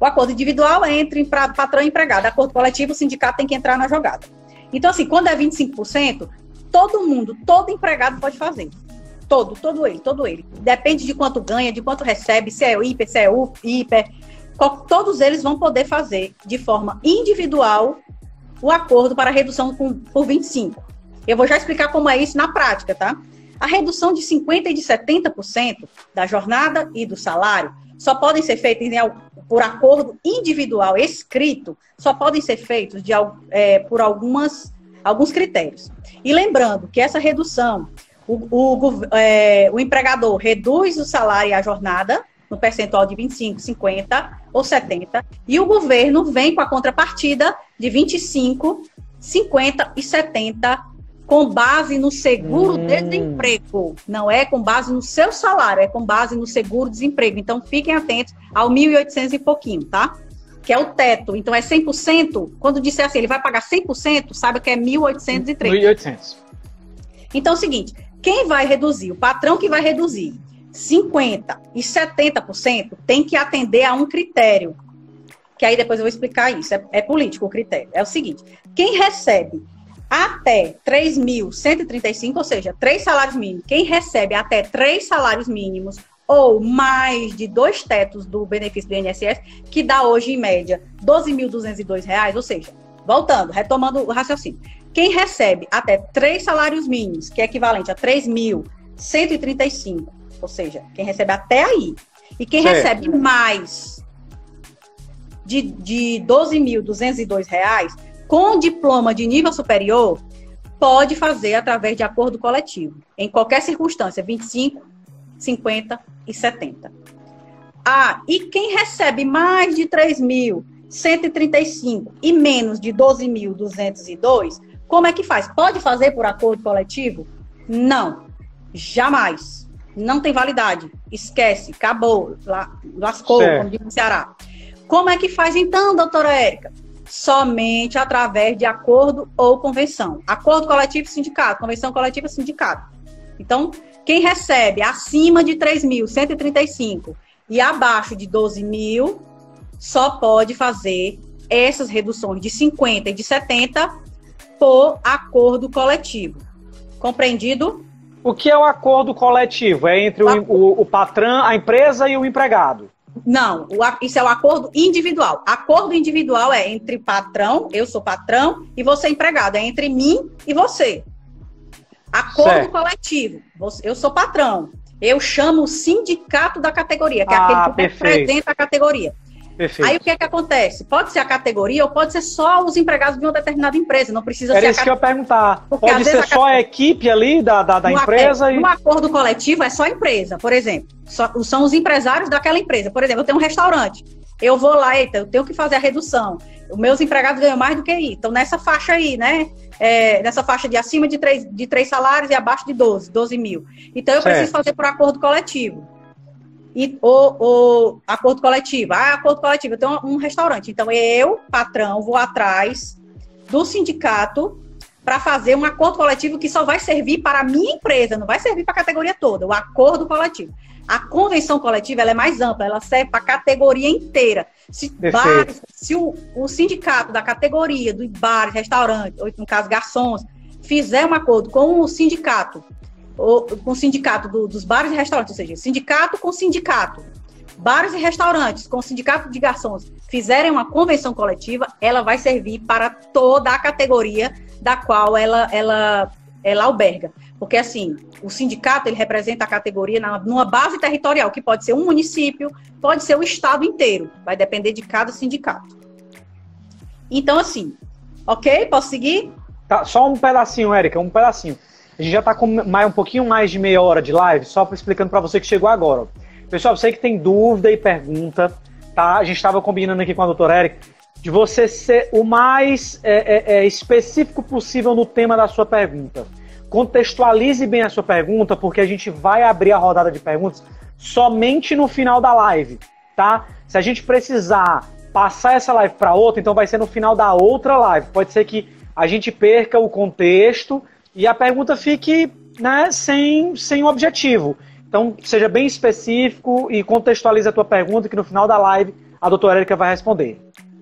Speaker 2: O acordo individual é entre patrão e empregado. Acordo coletivo, o sindicato tem que entrar na jogada. Então, assim, quando é 25%, todo mundo, todo empregado pode fazer. Todo, todo ele, todo ele. Depende de quanto ganha, de quanto recebe, se é hiper, se é hiper. Todos eles vão poder fazer de forma individual o acordo para redução com, por 25. Eu vou já explicar como é isso na prática, tá? A redução de 50% e de 70% da jornada e do salário só podem ser feitas por acordo individual escrito, só podem ser feitos de, é, por algumas, alguns critérios. E lembrando que essa redução o, o, é, o empregador reduz o salário e a jornada no percentual de 25, 50 ou 70, e o governo vem com a contrapartida de 25, 50 e 70 com base no seguro-desemprego. Hum. Não é com base no seu salário, é com base no seguro-desemprego. Então, fiquem atentos ao 1.800 e pouquinho, tá? Que é o teto. Então, é 100%. Quando disser assim, ele vai pagar 100%, saiba que é 1.803. 1.800. Então, é o seguinte, quem vai reduzir? O patrão que vai reduzir 50% e 70% tem que atender a um critério. Que aí depois eu vou explicar isso. É, é político o critério. É o seguinte: quem recebe até 3.135, ou seja, três salários mínimos, quem recebe até três salários mínimos ou mais de dois tetos do benefício do INSS, que dá hoje, em média, R$ 12.202, ou seja, voltando, retomando o raciocínio. Quem recebe até três salários mínimos, que é equivalente a 3.135, ou seja, quem recebe até aí, e quem certo. recebe mais de, de 12.202 reais, com diploma de nível superior, pode fazer através de acordo coletivo, em qualquer circunstância, 25, 50 e 70. Ah, e quem recebe mais de 3.135 e menos de 12.202, como é que faz? Pode fazer por acordo coletivo? Não, jamais. Não tem validade. Esquece, acabou, lascou, certo. como diz no Ceará. Como é que faz então, doutora Érica? Somente através de acordo ou convenção. Acordo coletivo sindicato, convenção coletiva sindicato. Então, quem recebe acima de 3.135 e abaixo de 12 mil, só pode fazer essas reduções de 50 e de 70 por acordo coletivo. Compreendido?
Speaker 1: O que é o acordo coletivo? É entre o, o, o patrão, a empresa e o empregado?
Speaker 2: Não, o, isso é o acordo individual. Acordo individual é entre patrão, eu sou patrão, e você empregado. É entre mim e você. Acordo certo. coletivo. Eu sou patrão. Eu chamo o sindicato da categoria, que é aquele que perfeito. representa a categoria. Perfeito. Aí o que é que acontece? Pode ser a categoria ou pode ser só os empregados de uma determinada empresa, não precisa
Speaker 1: Era
Speaker 2: ser.
Speaker 1: Era isso que eu ia perguntar. Porque, pode ser a só a equipe ali da, da, da empresa?
Speaker 2: É, e... No acordo coletivo é só a empresa, por exemplo. Só, são os empresários daquela empresa. Por exemplo, eu tenho um restaurante. Eu vou lá, eita, eu tenho que fazer a redução. Os meus empregados ganham mais do que aí. Então, nessa faixa aí, né? É, nessa faixa de acima de três, de três salários e abaixo de 12, 12 mil. Então, eu certo. preciso fazer por acordo coletivo e o, acordo coletivo. Ah, acordo coletivo, eu tenho um restaurante. Então, eu, patrão, vou atrás do sindicato para fazer um acordo coletivo que só vai servir para a minha empresa, não vai servir para a categoria toda, o acordo coletivo. A convenção coletiva é mais ampla, ela serve para a categoria inteira. Se, bares, se o, o, sindicato da categoria, dos bares, restaurantes, ou no caso garçons, fizer um acordo com o sindicato com o sindicato do, dos bares e restaurantes, ou seja, sindicato com sindicato, bares e restaurantes com sindicato de garçons fizerem uma convenção coletiva, ela vai servir para toda a categoria da qual ela, ela, ela alberga. Porque, assim, o sindicato, ele representa a categoria na, numa base territorial, que pode ser um município, pode ser o estado inteiro. Vai depender de cada sindicato. Então, assim, ok? Posso seguir?
Speaker 1: Tá, só um pedacinho, Érica, um pedacinho. A gente já está com mais, um pouquinho mais de meia hora de live, só explicando para você que chegou agora. Pessoal, você que tem dúvida e pergunta, tá? A gente estava combinando aqui com a doutora Érica de você ser o mais é, é, é, específico possível no tema da sua pergunta. Contextualize bem a sua pergunta, porque a gente vai abrir a rodada de perguntas somente no final da live, tá? Se a gente precisar passar essa live para outra, então vai ser no final da outra live. Pode ser que a gente perca o contexto e a pergunta fique né, sem, sem um objetivo. Então, seja bem específico e contextualize a tua pergunta, que no final da live a doutora Erika vai responder.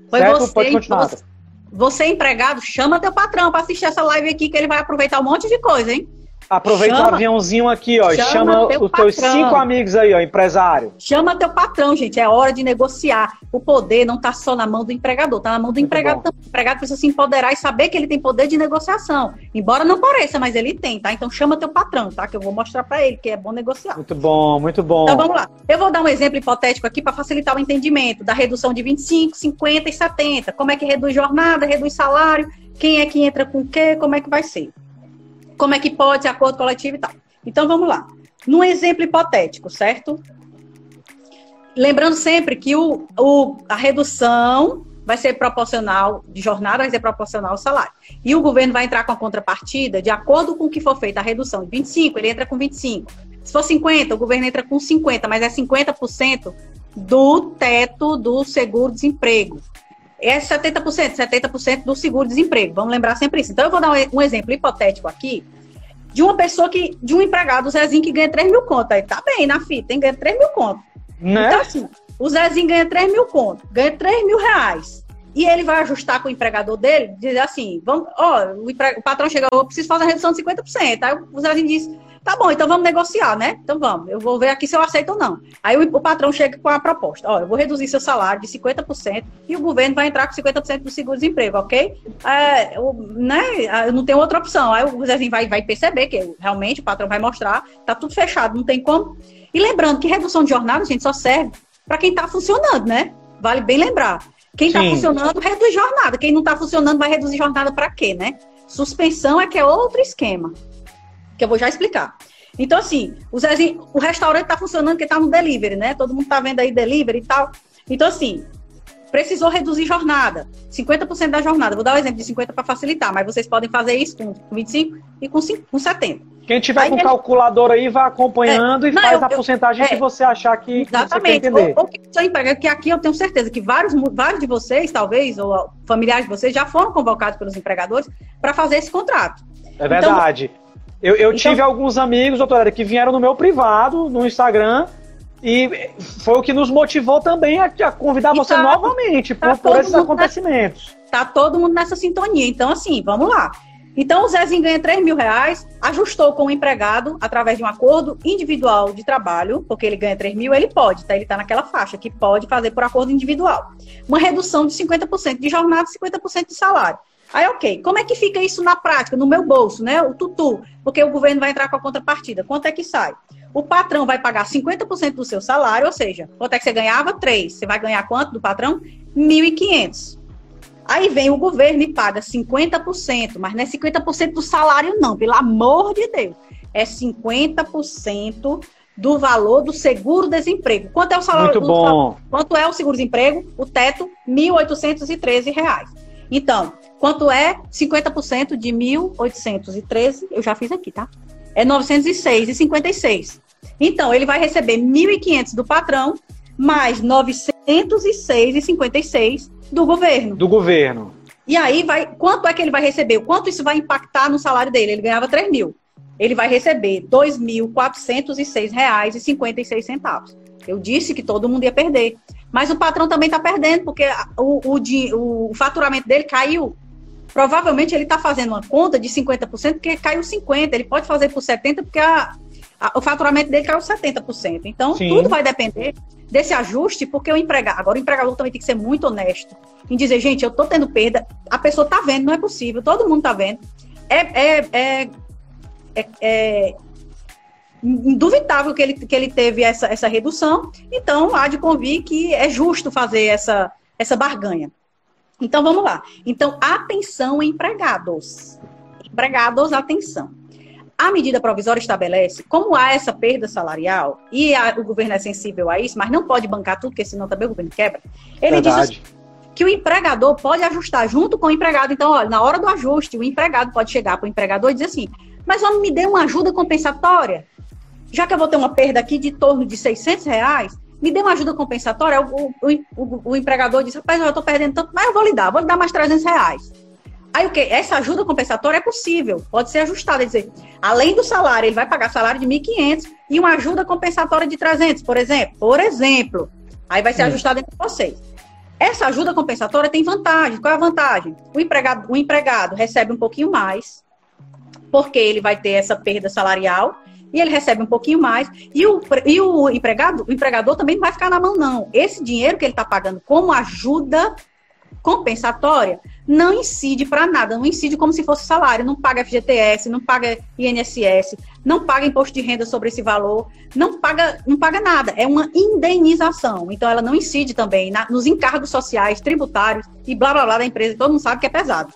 Speaker 2: Foi certo? Você, Pode continuar. Você, você, empregado, chama teu patrão para assistir essa live aqui, que ele vai aproveitar um monte de coisa, hein?
Speaker 1: Aproveita chama, o aviãozinho aqui, ó. Chama, chama teu os teus cinco amigos aí, ó, empresário.
Speaker 2: Chama teu patrão, gente. É hora de negociar. O poder não está só na mão do empregador, está na mão do Muito empregado também. O empregado precisa se empoderar e saber que ele tem poder de negociação. Embora não pareça, mas ele tem, tá? Então chama teu patrão, tá? Que eu vou mostrar para ele que é bom negociar.
Speaker 1: Muito bom, muito bom.
Speaker 2: Então vamos lá. Eu vou dar um exemplo hipotético aqui para facilitar o entendimento da redução de 25, 50 e 70. Como é que reduz jornada, reduz salário, quem é que entra com o quê, como é que vai ser como é que pode ser acordo coletivo e tal. Então vamos lá. Num exemplo hipotético, certo? Lembrando sempre que o, o, a redução vai ser proporcional de jornada, vai ser proporcional ao salário. E o governo vai entrar com a contrapartida de acordo com o que for feita a redução de 25, ele entra com 25. Se for 50, o governo entra com 50, mas é 50% do teto do seguro-desemprego. É 70%, 70% do seguro-desemprego. Vamos lembrar sempre isso. Então, eu vou dar um exemplo hipotético aqui de uma pessoa que, de um empregado, o Zezinho, que ganha 3 mil conto. Aí tá bem na fita, tem ganha 3 mil conto. Né? Então, assim, o Zezinho ganha 3 mil conto, ganha 3 mil reais. E ele vai ajustar com o empregador dele, dizer assim: vamos, ó, o, o patrão chegou, eu preciso fazer a redução de 50%. Aí o Zezinho diz: Tá bom, então vamos negociar, né? Então vamos, eu vou ver aqui se eu aceito ou não. Aí o, o patrão chega com a proposta: ó, eu vou reduzir seu salário de 50% e o governo vai entrar com 50% do seguro-desemprego, ok? É, eu, né, eu não tenho outra opção. Aí o Zezinho vai, vai perceber que realmente o patrão vai mostrar, tá tudo fechado, não tem como. E lembrando que redução de jornada, gente, só serve para quem tá funcionando, né? Vale bem lembrar. Quem está funcionando reduz jornada. Quem não está funcionando vai reduzir jornada para quê, né? Suspensão é que é outro esquema que eu vou já explicar. Então, assim, o, Zezinho, o restaurante está funcionando porque está no delivery, né? Todo mundo está vendo aí delivery e tal. Então, assim, precisou reduzir jornada, 50% da jornada. Vou dar o um exemplo de 50 para facilitar, mas vocês podem fazer isso com 25 e com, 5, com 70.
Speaker 1: Quem tiver aí com ele... calculador aí, vai acompanhando é, e não, faz eu, a porcentagem eu, é, que você achar que,
Speaker 2: exatamente,
Speaker 1: que você quer entender.
Speaker 2: Ou, ou que emprega, que aqui eu tenho certeza que vários, vários de vocês, talvez, ou familiares de vocês, já foram convocados pelos empregadores para fazer esse contrato.
Speaker 1: É verdade. Então, eu, eu então, tive alguns amigos, doutora, que vieram no meu privado, no Instagram, e foi o que nos motivou também a, a convidar você tá, novamente tá por, por esses acontecimentos.
Speaker 2: Nessa, tá todo mundo nessa sintonia. Então, assim, vamos lá. Então, o Zezinho ganha 3 mil reais, ajustou com o empregado através de um acordo individual de trabalho, porque ele ganha 3 mil, ele pode, tá? Ele está naquela faixa que pode fazer por acordo individual. Uma redução de 50% de jornada e 50% de salário. Aí, ok, como é que fica isso na prática, no meu bolso, né? O tutu, porque o governo vai entrar com a contrapartida. Quanto é que sai? O patrão vai pagar 50% do seu salário, ou seja, quanto é que você ganhava? 3. Você vai ganhar quanto do patrão? 1.500. Aí vem o governo e paga 50%, mas não é 50% do salário, não, pelo amor de Deus. É 50% do valor do seguro-desemprego. Quanto é o salário?
Speaker 1: Muito bom.
Speaker 2: quanto é o seguro-desemprego? O teto, R$ 1.813. Então, quanto é 50% de 1.813? Eu já fiz aqui, tá? É 906,56. Então, ele vai receber 1.500 do patrão, mais 906,56 do governo.
Speaker 1: Do governo.
Speaker 2: E aí, vai, quanto é que ele vai receber? Quanto isso vai impactar no salário dele? Ele ganhava 3 mil. Ele vai receber R$ 2.406,56. Eu disse que todo mundo ia perder. Mas o patrão também está perdendo, porque o, o, o faturamento dele caiu. Provavelmente ele está fazendo uma conta de 50%, porque caiu 50%. Ele pode fazer por 70%, porque a, a, o faturamento dele caiu 70%. Então, Sim. tudo vai depender desse ajuste, porque o empregador. Agora, o empregador também tem que ser muito honesto em dizer, gente, eu estou tendo perda, a pessoa está vendo, não é possível, todo mundo está vendo. É, é, é, é, é induvitável que ele, que ele teve essa, essa redução, então há de convir que é justo fazer essa, essa barganha. Então vamos lá. Então, atenção, empregados. Empregados, atenção. A medida provisória estabelece, como há essa perda salarial, e a, o governo é sensível a isso, mas não pode bancar tudo, porque senão também o governo quebra. Ele Verdade. diz que o empregador pode ajustar junto com o empregado. Então, olha, na hora do ajuste, o empregado pode chegar para o empregador e dizer assim: mas homem, me dê uma ajuda compensatória. Já que eu vou ter uma perda aqui de torno de 600 reais, me dê uma ajuda compensatória. O, o, o, o empregador diz: rapaz, eu estou perdendo tanto, mas eu vou lhe dar, vou lhe dar mais 300 reais. Aí o que? Essa ajuda compensatória é possível, pode ser ajustada, dizer, além do salário, ele vai pagar salário de 1.500 e uma ajuda compensatória de 300, por exemplo. Por exemplo. Aí vai ser ajustado entre vocês. Essa ajuda compensatória tem vantagem. Qual é a vantagem? O empregado, o empregado recebe um pouquinho mais, porque ele vai ter essa perda salarial e ele recebe um pouquinho mais. E o, e o empregado, o empregador também não vai ficar na mão, não. Esse dinheiro que ele está pagando como ajuda compensatória não incide para nada, não incide como se fosse salário, não paga FGTS, não paga INSS, não paga imposto de renda sobre esse valor, não paga, não paga nada, é uma indenização. Então ela não incide também na, nos encargos sociais, tributários e blá blá blá da empresa, todo mundo sabe que é pesado.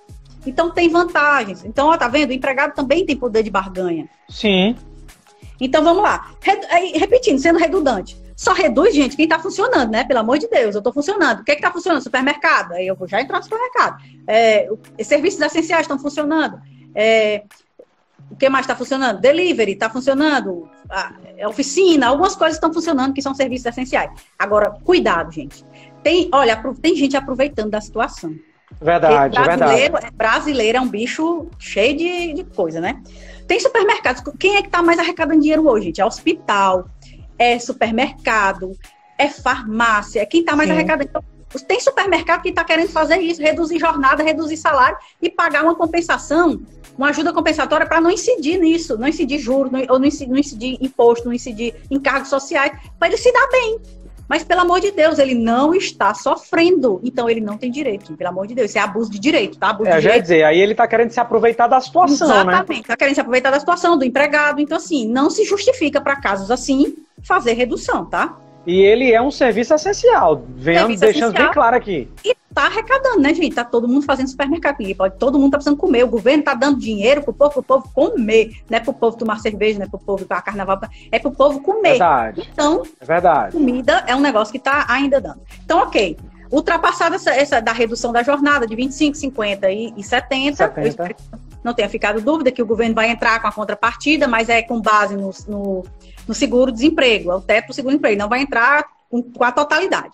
Speaker 2: Então tem vantagens. Então, ó, tá vendo? O empregado também tem poder de barganha.
Speaker 1: Sim.
Speaker 2: Então vamos lá. Repetindo, sendo redundante. Só reduz, gente, quem está funcionando, né? Pelo amor de Deus, eu estou funcionando. O que é está funcionando? Supermercado. Aí eu vou já entrar no supermercado. É, serviços essenciais estão funcionando. É, o que mais está funcionando? Delivery está funcionando. A, é oficina, algumas coisas estão funcionando que são serviços essenciais. Agora, cuidado, gente. Tem, olha, tem gente aproveitando da situação.
Speaker 1: Verdade, brasileiro, verdade.
Speaker 2: Brasileiro é um bicho cheio de, de coisa, né? Tem supermercados. Quem é que está mais arrecadando dinheiro hoje, gente? É hospital, é supermercado, é farmácia, é quem está mais Sim. arrecadando. Então, tem supermercado que está querendo fazer isso, reduzir jornada, reduzir salário e pagar uma compensação, uma ajuda compensatória para não incidir nisso, não incidir juros, não, ou não incidir, não incidir imposto, não incidir encargos sociais, para ele se dar bem. Mas, pelo amor de Deus, ele não está sofrendo. Então, ele não tem direito. Pelo amor de Deus, isso é abuso de direito, tá? Abuso
Speaker 1: é, já ia dizer, aí ele está querendo se aproveitar da situação,
Speaker 2: Exatamente, né? Exatamente, está querendo se aproveitar da situação, do empregado. Então, assim, não se justifica para casos assim fazer redução, tá?
Speaker 1: E ele é um serviço essencial, venhamos deixando essencial. bem claro aqui.
Speaker 2: E tá arrecadando, né, gente? Tá todo mundo fazendo supermercado. Pode, todo mundo tá precisando comer. O governo tá dando dinheiro pro povo, pro povo comer. Não é pro povo tomar cerveja, não é pro povo ir pra carnaval. É pro povo comer.
Speaker 1: Verdade.
Speaker 2: Então,
Speaker 1: é verdade.
Speaker 2: comida é um negócio que tá ainda dando. Então, ok. Ultrapassada essa, essa da redução da jornada de 25, 50 e, e 70, 70. não tenha ficado dúvida que o governo vai entrar com a contrapartida, mas é com base no, no no seguro-desemprego, é o teto do seguro-desemprego, não vai entrar com, com a totalidade.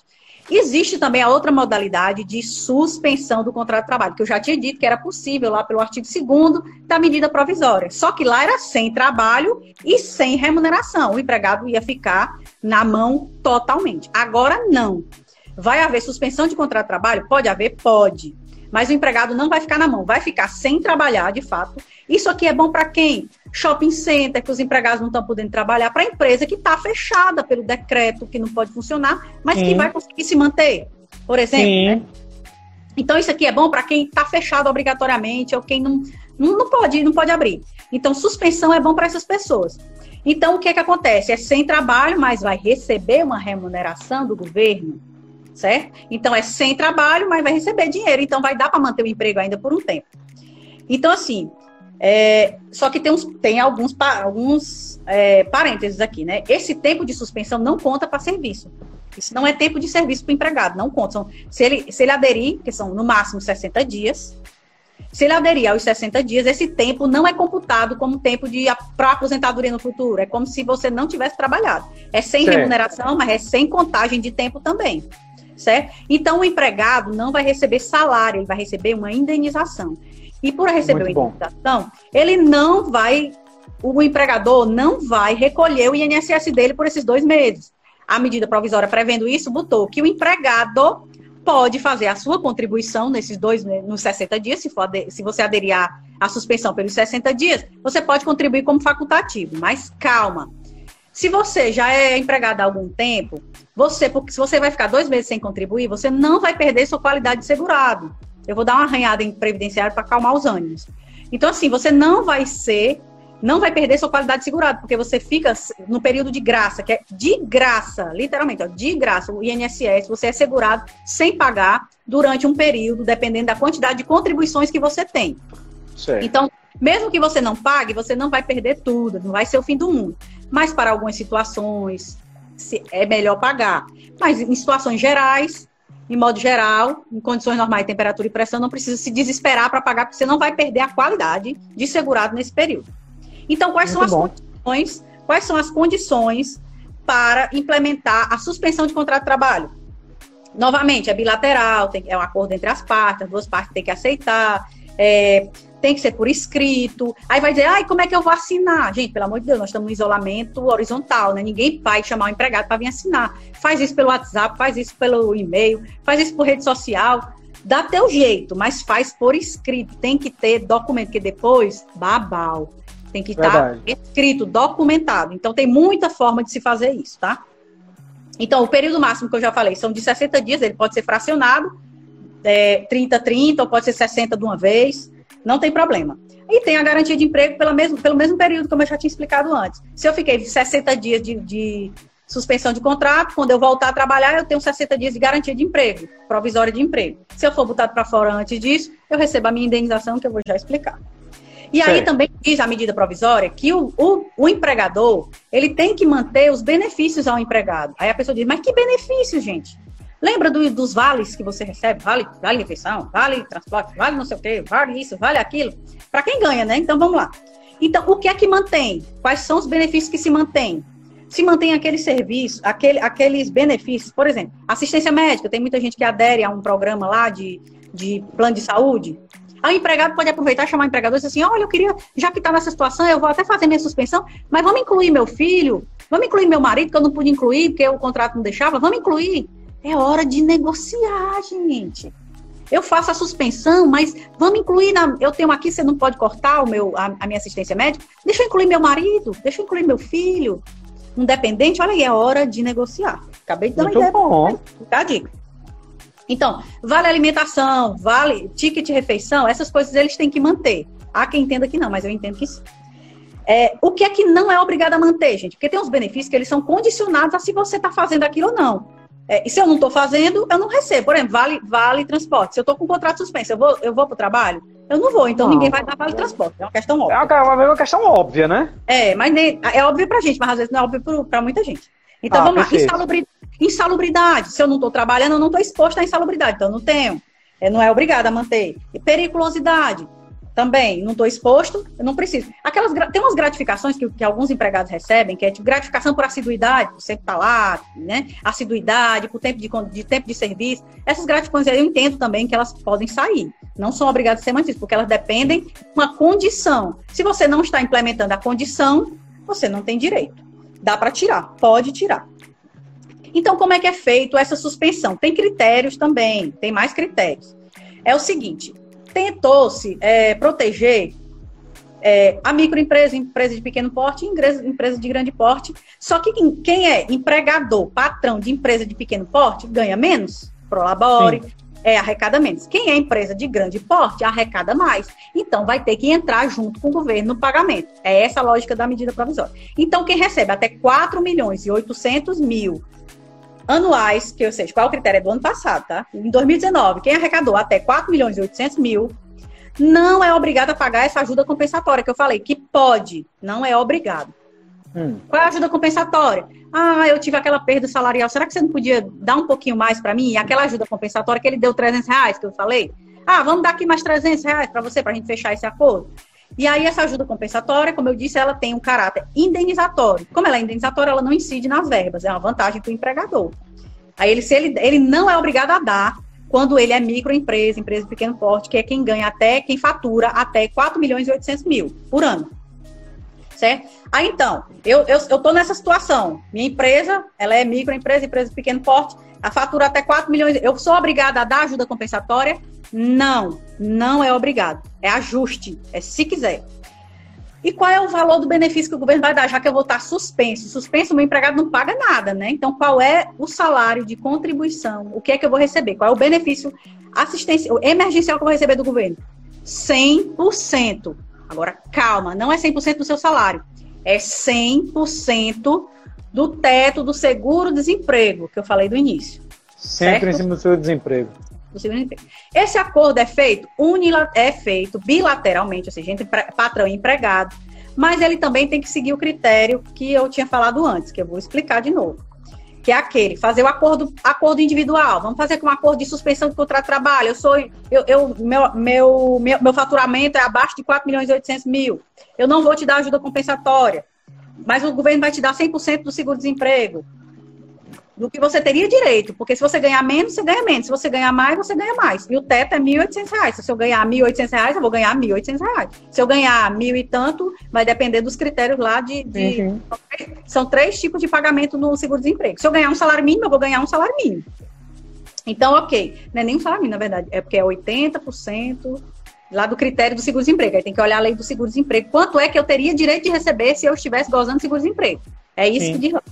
Speaker 2: Existe também a outra modalidade de suspensão do contrato de trabalho, que eu já tinha dito que era possível lá pelo artigo 2 da medida provisória. Só que lá era sem trabalho e sem remuneração. O empregado ia ficar na mão totalmente. Agora não. Vai haver suspensão de contrato de trabalho? Pode haver? Pode. Mas o empregado não vai ficar na mão, vai ficar sem trabalhar de fato. Isso aqui é bom para quem? shopping center, que os empregados não estão podendo trabalhar, para a empresa que está fechada pelo decreto, que não pode funcionar, mas Sim. que vai conseguir se manter, por exemplo. Né? Então, isso aqui é bom para quem está fechado obrigatoriamente ou quem não, não, não, pode, não pode abrir. Então, suspensão é bom para essas pessoas. Então, o que, é que acontece? É sem trabalho, mas vai receber uma remuneração do governo, certo? Então, é sem trabalho, mas vai receber dinheiro. Então, vai dar para manter o emprego ainda por um tempo. Então, assim, é, só que tem, uns, tem alguns, alguns é, parênteses aqui, né? Esse tempo de suspensão não conta para serviço. Isso não é tempo de serviço para o empregado, não conta. São, se, ele, se ele aderir, que são no máximo 60 dias, se ele aderir aos 60 dias, esse tempo não é computado como tempo de para aposentadoria no futuro. É como se você não tivesse trabalhado. É sem certo. remuneração, mas é sem contagem de tempo também. Certo? Então, o empregado não vai receber salário, ele vai receber uma indenização. E por receber Muito uma indenização, ele não vai, o empregador não vai recolher o INSS dele por esses dois meses. A medida provisória prevendo isso botou que o empregado pode fazer a sua contribuição nesses dois, nos 60 dias, se, for, se você aderir à, à suspensão pelos 60 dias, você pode contribuir como facultativo. Mas calma. Se você já é empregado há algum tempo, você, porque se você vai ficar dois meses sem contribuir, você não vai perder sua qualidade de segurado. Eu vou dar uma arranhada em previdenciário para acalmar os ânimos. Então, assim, você não vai ser não vai perder sua qualidade de segurado, porque você fica no período de graça, que é de graça, literalmente, ó, de graça, o INSS, você é segurado sem pagar durante um período, dependendo da quantidade de contribuições que você tem. Certo. Então, mesmo que você não pague, você não vai perder tudo, não vai ser o fim do mundo. Mas para algumas situações, é melhor pagar. Mas em situações gerais, em modo geral, em condições normais, temperatura e pressão, não precisa se desesperar para pagar, porque você não vai perder a qualidade de segurado nesse período. Então, quais Muito são as condições? Quais são as condições para implementar a suspensão de contrato de trabalho? Novamente, é bilateral, tem, é um acordo entre as partes, as duas partes têm que aceitar, é, tem que ser por escrito. Aí vai dizer, ai, como é que eu vou assinar? Gente, pelo amor de Deus, nós estamos no isolamento horizontal, né? Ninguém vai chamar o um empregado para vir assinar. Faz isso pelo WhatsApp, faz isso pelo e-mail, faz isso por rede social. Dá teu jeito, mas faz por escrito. Tem que ter documento, que depois, babau. Tem que estar escrito, documentado. Então, tem muita forma de se fazer isso, tá? Então, o período máximo que eu já falei são de 60 dias, ele pode ser fracionado, é, 30, 30, ou pode ser 60 de uma vez, não tem problema. E tem a garantia de emprego pelo mesmo, pelo mesmo período, como eu já tinha explicado antes. Se eu fiquei 60 dias de, de suspensão de contrato, quando eu voltar a trabalhar, eu tenho 60 dias de garantia de emprego, provisória de emprego. Se eu for botado para fora antes disso, eu recebo a minha indenização, que eu vou já explicar. E aí também diz a medida provisória que o, o, o, empregador ele tem que manter os benefícios ao empregado. Aí a pessoa diz, mas que benefício, gente? Lembra do, dos vales que você recebe? Vale, vale refeição, vale transporte, vale não sei o quê, vale isso, vale aquilo. Para quem ganha, né? Então vamos lá. Então, o que é que mantém? Quais são os benefícios que se mantêm? Se mantém aquele serviço, aquele, aqueles benefícios, por exemplo, assistência médica. Tem muita gente que adere a um programa lá de, de plano de saúde. Aí o empregado pode aproveitar e chamar o empregador e dizer assim: olha, eu queria, já que está nessa situação, eu vou até fazer minha suspensão, mas vamos incluir meu filho, vamos incluir meu marido, que eu não pude incluir, porque o contrato não deixava, vamos incluir. É hora de negociar, gente. Eu faço a suspensão, mas vamos incluir na. Eu tenho aqui, você não pode cortar o meu, a, a minha assistência médica. Deixa eu incluir meu marido, deixa eu incluir meu filho. Um dependente, olha aí, é hora de negociar. Acabei de dar
Speaker 1: Muito uma ideia. Bom.
Speaker 2: A dica. Então, vale alimentação, vale ticket refeição, essas coisas eles têm que manter. Há quem entenda que não, mas eu entendo que sim. É, o que é que não é obrigado a manter, gente? Porque tem uns benefícios que eles são condicionados a se você está fazendo aquilo ou não. É, e se eu não estou fazendo, eu não recebo. Por exemplo, vale, vale transporte. Se eu estou com contrato suspenso, eu vou, eu vou para o trabalho? Eu não vou, então não. ninguém vai dar vale transporte. É uma questão óbvia.
Speaker 1: É uma, é uma questão óbvia, né?
Speaker 2: É, mas nem, é óbvio para gente, mas às vezes não é óbvio para muita gente. Então ah, vamos perfeito. lá, insalubridade. Insalubridade. Se eu não estou trabalhando, eu não estou exposto à insalubridade, então eu não tenho. É, não é obrigada a manter. E periculosidade. Também, não estou exposto, eu não preciso. Aquelas, tem umas gratificações que, que alguns empregados recebem, que é tipo gratificação por assiduidade, por sempre estar tá lá, né? Assiduidade, por tempo de, de, tempo de serviço. Essas gratificações eu entendo também que elas podem sair. Não são obrigadas a ser mantidas, porque elas dependem de uma condição. Se você não está implementando a condição, você não tem direito. Dá para tirar, pode tirar. Então, como é que é feito essa suspensão? Tem critérios também, tem mais critérios. É o seguinte: tentou-se é, proteger é, a microempresa, empresa de pequeno porte e empresa, empresa de grande porte. Só que quem é empregador, patrão de empresa de pequeno porte, ganha menos, prolabore, Sim. é, arrecada menos. Quem é empresa de grande porte, arrecada mais. Então, vai ter que entrar junto com o governo no pagamento. É essa a lógica da medida provisória. Então, quem recebe até 4 milhões e 800 mil anuais, que ou seja, qual o critério é do ano passado, tá? Em 2019, quem arrecadou até 4 milhões e 800 mil não é obrigado a pagar essa ajuda compensatória que eu falei, que pode, não é obrigado. Hum. Qual é a ajuda compensatória? Ah, eu tive aquela perda salarial, será que você não podia dar um pouquinho mais para mim? E aquela ajuda compensatória que ele deu 300 reais, que eu falei? Ah, vamos dar aqui mais 300 reais para você, para a gente fechar esse acordo? E aí, essa ajuda compensatória, como eu disse, ela tem um caráter indenizatório. Como ela é indenizatória, ela não incide nas verbas, é uma vantagem para o empregador. Aí, ele, se ele, ele não é obrigado a dar quando ele é microempresa, empresa de pequeno porte, que é quem ganha até, quem fatura até 4 milhões e 800 mil por ano. Certo? Aí, então, eu, eu, eu tô nessa situação. Minha empresa, ela é microempresa, empresa de pequeno porte, a fatura até 4 milhões. Eu sou obrigada a dar ajuda compensatória? Não, não é obrigado. É ajuste, é se quiser. E qual é o valor do benefício que o governo vai dar, já que eu vou estar suspenso? Suspenso, o meu empregado não paga nada, né? Então, qual é o salário de contribuição? O que é que eu vou receber? Qual é o benefício assistencial, emergencial que eu vou receber do governo? 100%. Agora, calma, não é 100% do seu salário. É 100% do teto do seguro-desemprego, que eu falei do início.
Speaker 1: Sempre certo? em cima do seu desemprego.
Speaker 2: Esse acordo é feito, é feito bilateralmente, ou seja, entre patrão e empregado, mas ele também tem que seguir o critério que eu tinha falado antes, que eu vou explicar de novo que é aquele, fazer o acordo, acordo individual. Vamos fazer com um acordo de suspensão de contrato de trabalho. Eu sou, eu, eu meu, meu, meu, meu, faturamento é abaixo de 4 milhões e 800 mil. Eu não vou te dar ajuda compensatória, mas o governo vai te dar 100% do seguro-desemprego do que você teria direito, porque se você ganhar menos, você ganha menos. Se você ganhar mais, você ganha mais. E o teto é R$ 1.800. Se eu ganhar R$ 1.800, eu vou ganhar R$ 1.800. Se eu ganhar mil e tanto, vai depender dos critérios lá de... de... Uhum. São três tipos de pagamento no seguro-desemprego. Se eu ganhar um salário mínimo, eu vou ganhar um salário mínimo. Então, ok. Não é nem um salário mínimo, na verdade. É porque é 80% lá do critério do seguro-desemprego. Aí tem que olhar a lei do seguro-desemprego. Quanto é que eu teria direito de receber se eu estivesse gozando de seguro-desemprego? É isso Sim. que diz lá.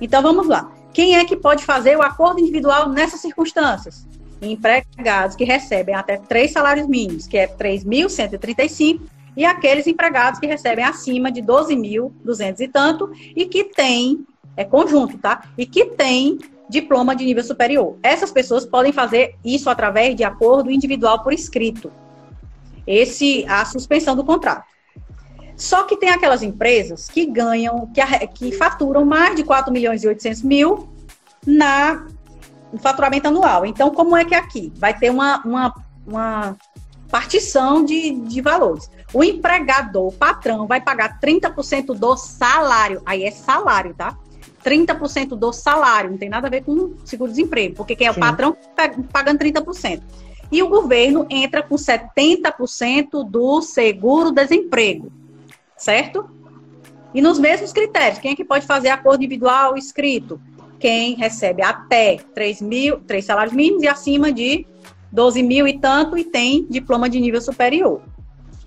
Speaker 2: Então, vamos lá. Quem é que pode fazer o acordo individual nessas circunstâncias? Empregados que recebem até três salários mínimos, que é 3.135, e aqueles empregados que recebem acima de 12.200 e tanto, e que têm, é conjunto, tá? E que têm diploma de nível superior. Essas pessoas podem fazer isso através de acordo individual por escrito. Esse a suspensão do contrato. Só que tem aquelas empresas que ganham, que, que faturam mais de 4 milhões e 800 mil na, no faturamento anual. Então, como é que é aqui? Vai ter uma, uma, uma partição de, de valores. O empregador, o patrão, vai pagar 30% do salário. Aí é salário, tá? 30% do salário, não tem nada a ver com seguro-desemprego, porque quem é o Sim. patrão pagando 30%. E o governo entra com 70% do seguro-desemprego certo? E nos mesmos critérios, quem é que pode fazer acordo individual escrito? Quem recebe até 3, mil, 3 salários mínimos e acima de 12 mil e tanto e tem diploma de nível superior.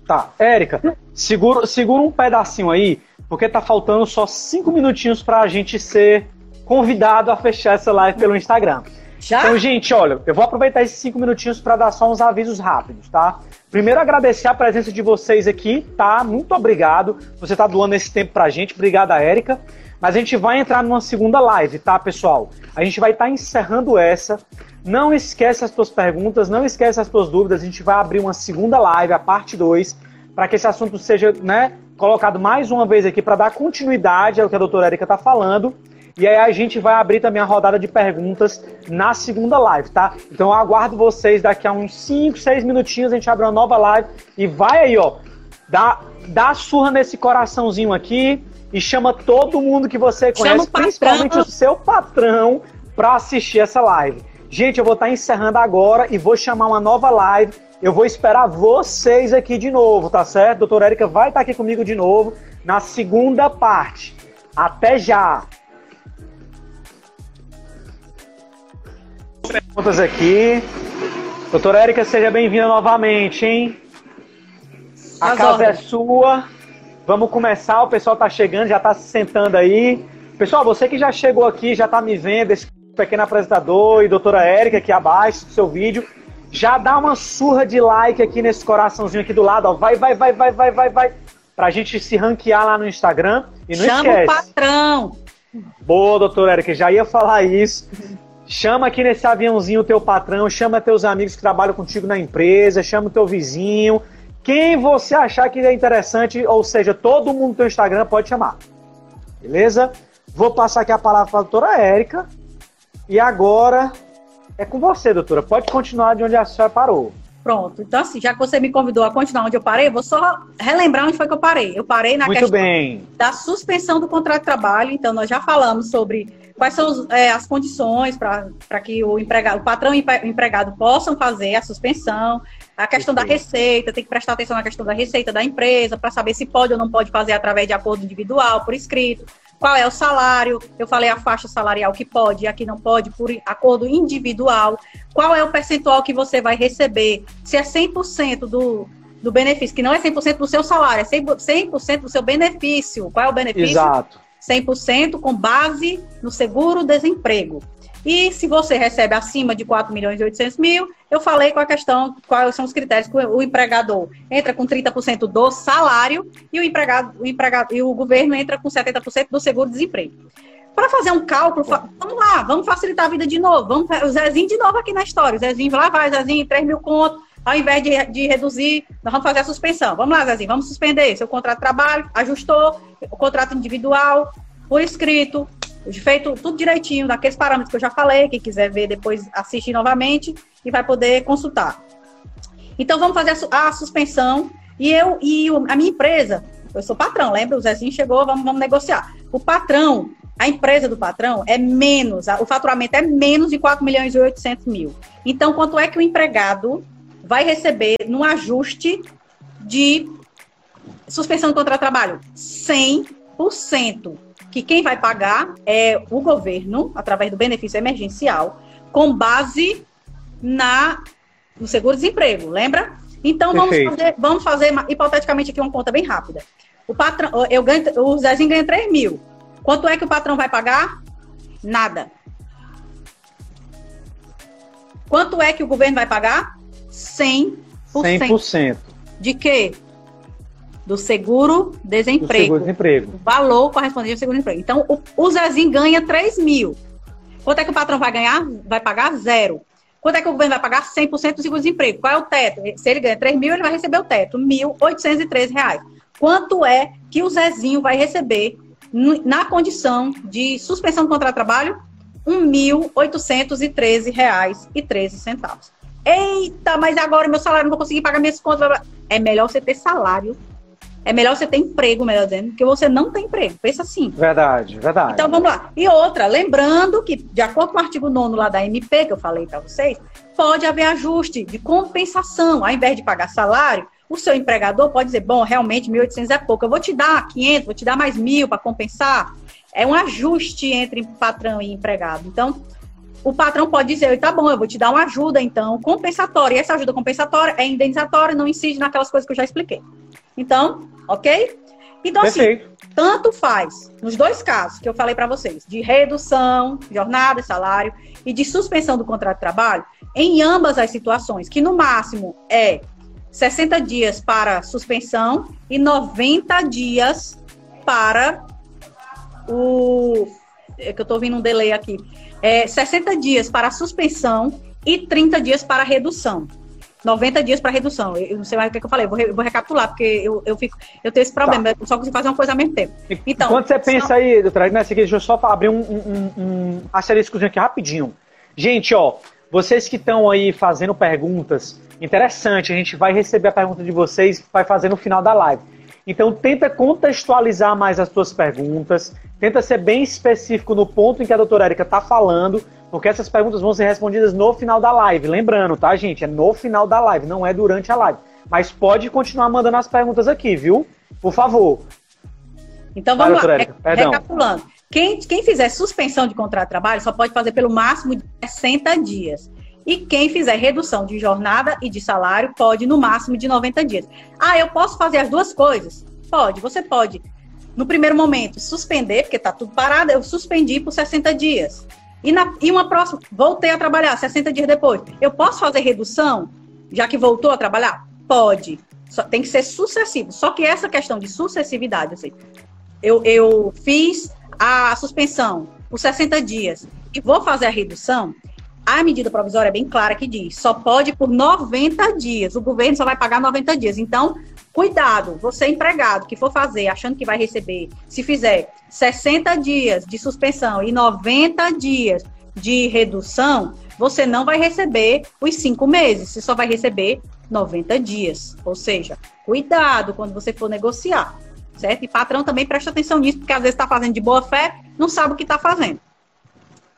Speaker 1: Tá, Érica, segura, segura um pedacinho aí, porque tá faltando só cinco minutinhos para a gente ser convidado a fechar essa live pelo Instagram. Já? Então, gente, olha, eu vou aproveitar esses cinco minutinhos para dar só uns avisos rápidos, tá? Primeiro, agradecer a presença de vocês aqui, tá? Muito obrigado. Você tá doando esse tempo pra gente. Obrigada, Érica. Mas a gente vai entrar numa segunda live, tá, pessoal? A gente vai estar tá encerrando essa. Não esquece as tuas perguntas, não esquece as tuas dúvidas. A gente vai abrir uma segunda live, a parte 2, para que esse assunto seja, né, colocado mais uma vez aqui para dar continuidade ao que a doutora Érica está falando e aí a gente vai abrir também a rodada de perguntas na segunda live, tá? Então eu aguardo vocês daqui a uns 5, 6 minutinhos, a gente abre uma nova live e vai aí, ó, dá, dá surra nesse coraçãozinho aqui e chama todo mundo que você conhece, o principalmente o seu patrão, para assistir essa live. Gente, eu vou estar tá encerrando agora e vou chamar uma nova live. Eu vou esperar vocês aqui de novo, tá certo? Doutora Érica vai estar tá aqui comigo de novo na segunda parte. Até já! Perguntas aqui. Doutora Érica, seja bem-vinda novamente, hein? A As casa ordens. é sua. Vamos começar, o pessoal tá chegando, já tá se sentando aí. Pessoal, você que já chegou aqui, já tá me vendo, esse pequeno apresentador e doutora Érica aqui abaixo do seu vídeo, já dá uma surra de like aqui nesse coraçãozinho aqui do lado, ó. Vai, vai, vai, vai, vai, vai, vai. Pra gente se ranquear lá no Instagram. E não
Speaker 2: Chama
Speaker 1: esquece.
Speaker 2: o patrão.
Speaker 1: Boa, doutora Érica, já ia falar isso. Chama aqui nesse aviãozinho o teu patrão, chama teus amigos que trabalham contigo na empresa, chama o teu vizinho. Quem você achar que é interessante, ou seja, todo mundo do teu Instagram pode chamar. Beleza? Vou passar aqui a palavra para a doutora Érica. E agora é com você, doutora. Pode continuar de onde a senhora parou.
Speaker 2: Pronto. Então, assim, já que você me convidou a continuar onde eu parei, vou só relembrar onde foi que eu parei. Eu parei na
Speaker 1: Muito questão bem.
Speaker 2: da suspensão do contrato de trabalho. Então, nós já falamos sobre quais são é, as condições para que o, empregado, o patrão e o empregado possam fazer a suspensão, a questão da receita, tem que prestar atenção na questão da receita da empresa, para saber se pode ou não pode fazer através de acordo individual, por escrito, qual é o salário, eu falei a faixa salarial que pode e aqui não pode, por acordo individual, qual é o percentual que você vai receber, se é 100% do, do benefício, que não é 100% do seu salário, é 100% do seu benefício. Qual é o benefício?
Speaker 1: Exato.
Speaker 2: 100% com base no seguro-desemprego. E se você recebe acima de 4 milhões e 800 mil, eu falei com a questão, quais são os critérios que o empregador entra com 30% do salário e o empregado, o empregado e o governo entra com 70% do seguro-desemprego. Para fazer um cálculo, vamos lá, vamos facilitar a vida de novo. Vamos, o Zezinho de novo aqui na história. O Zezinho, lá vai, Zezinho, 3 mil conto. Ao invés de, de reduzir, nós vamos fazer a suspensão. Vamos lá, Zezinho, vamos suspender seu contrato de trabalho, ajustou, o contrato individual, por escrito, feito tudo direitinho, daqueles parâmetros que eu já falei. Quem quiser ver depois, assiste novamente e vai poder consultar. Então, vamos fazer a, a suspensão. E eu e a minha empresa, eu sou patrão, lembra? O Zezinho chegou, vamos, vamos negociar. O patrão, a empresa do patrão é menos, o faturamento é menos de 4 milhões e 800 mil. Então, quanto é que o empregado vai receber no ajuste de suspensão do contrato de trabalho? 100%. Que quem vai pagar é o governo, através do benefício emergencial, com base na, no seguro-desemprego, lembra? Então, vamos fazer, vamos fazer, hipoteticamente, aqui uma conta bem rápida. O patrão, eu ganho, o Zezinho ganha 3 mil. Quanto é que o patrão vai pagar? Nada. Quanto é que o governo vai pagar? 100%.
Speaker 1: 100%.
Speaker 2: De quê? Do seguro-desemprego.
Speaker 1: seguro-desemprego.
Speaker 2: O valor correspondente ao seguro-desemprego. Então, o, o Zezinho ganha 3 mil. Quanto é que o patrão vai ganhar? Vai pagar zero. Quanto é que o governo vai pagar? 100% do seguro-desemprego. Qual é o teto? Se ele ganha 3 mil, ele vai receber o teto, R$ 1.813. Quanto é que o Zezinho vai receber na condição de suspensão do contrato de trabalho? R$ 1.813,13. Eita, mas agora meu salário não vou conseguir pagar minhas contas. É melhor você ter salário. É melhor você ter emprego, melhor dizendo, que você não tem emprego. Pensa assim.
Speaker 1: Verdade, verdade.
Speaker 2: Então vamos lá. E outra, lembrando que, de acordo com o artigo 9 lá da MP, que eu falei para vocês, pode haver ajuste de compensação. Ao invés de pagar salário, o seu empregador pode dizer: bom, realmente 1.800 é pouco, eu vou te dar 500, vou te dar mais mil para compensar. É um ajuste entre patrão e empregado. Então, o patrão pode dizer, tá bom, eu vou te dar uma ajuda, então, compensatória. E essa ajuda compensatória é indenizatória, não incide naquelas coisas que eu já expliquei. Então, ok? Então, assim, Perfeito. assim, tanto faz, nos dois casos que eu falei para vocês, de redução, jornada, salário, e de suspensão do contrato de trabalho, em ambas as situações, que no máximo é 60 dias para suspensão e 90 dias para o. É que eu estou ouvindo um delay aqui é, 60 dias para suspensão e 30 dias para redução. 90 dias para redução. Eu não sei mais o que, é que eu falei, eu vou, re, vou, recapitular, porque eu, eu, fico, eu tenho esse problema, tá. só consigo fazer uma coisa ao mesmo tempo.
Speaker 1: Então, Enquanto você pensa aí, doutora Agnes, deixa eu só abrir um, um, um asteriscozinho aqui rapidinho. Gente, ó, vocês que estão aí fazendo perguntas, interessante, a gente vai receber a pergunta de vocês, vai fazer no final da live. Então tenta contextualizar mais as suas perguntas, tenta ser bem específico no ponto em que a doutora Erika está falando, porque essas perguntas vão ser respondidas no final da live. Lembrando, tá, gente? É no final da live, não é durante a live. Mas pode continuar mandando as perguntas aqui, viu? Por favor.
Speaker 2: Então vamos lá, Erika, recapitulando. Quem, quem fizer suspensão de contrato de trabalho só pode fazer pelo máximo de 60 dias. E quem fizer redução de jornada e de salário pode no máximo de 90 dias. Ah, eu posso fazer as duas coisas? Pode. Você pode, no primeiro momento, suspender, porque está tudo parado, eu suspendi por 60 dias. E, na, e uma próxima, voltei a trabalhar 60 dias depois. Eu posso fazer redução, já que voltou a trabalhar? Pode. Só, tem que ser sucessivo. Só que essa questão de sucessividade, assim, eu, eu fiz a suspensão por 60 dias e vou fazer a redução, a medida provisória é bem clara que diz, só pode por 90 dias. O governo só vai pagar 90 dias. Então, cuidado, você empregado que for fazer achando que vai receber, se fizer 60 dias de suspensão e 90 dias de redução, você não vai receber os cinco meses, você só vai receber 90 dias. Ou seja, cuidado quando você for negociar, certo? E patrão também presta atenção nisso, porque às vezes está fazendo de boa fé, não sabe o que está fazendo.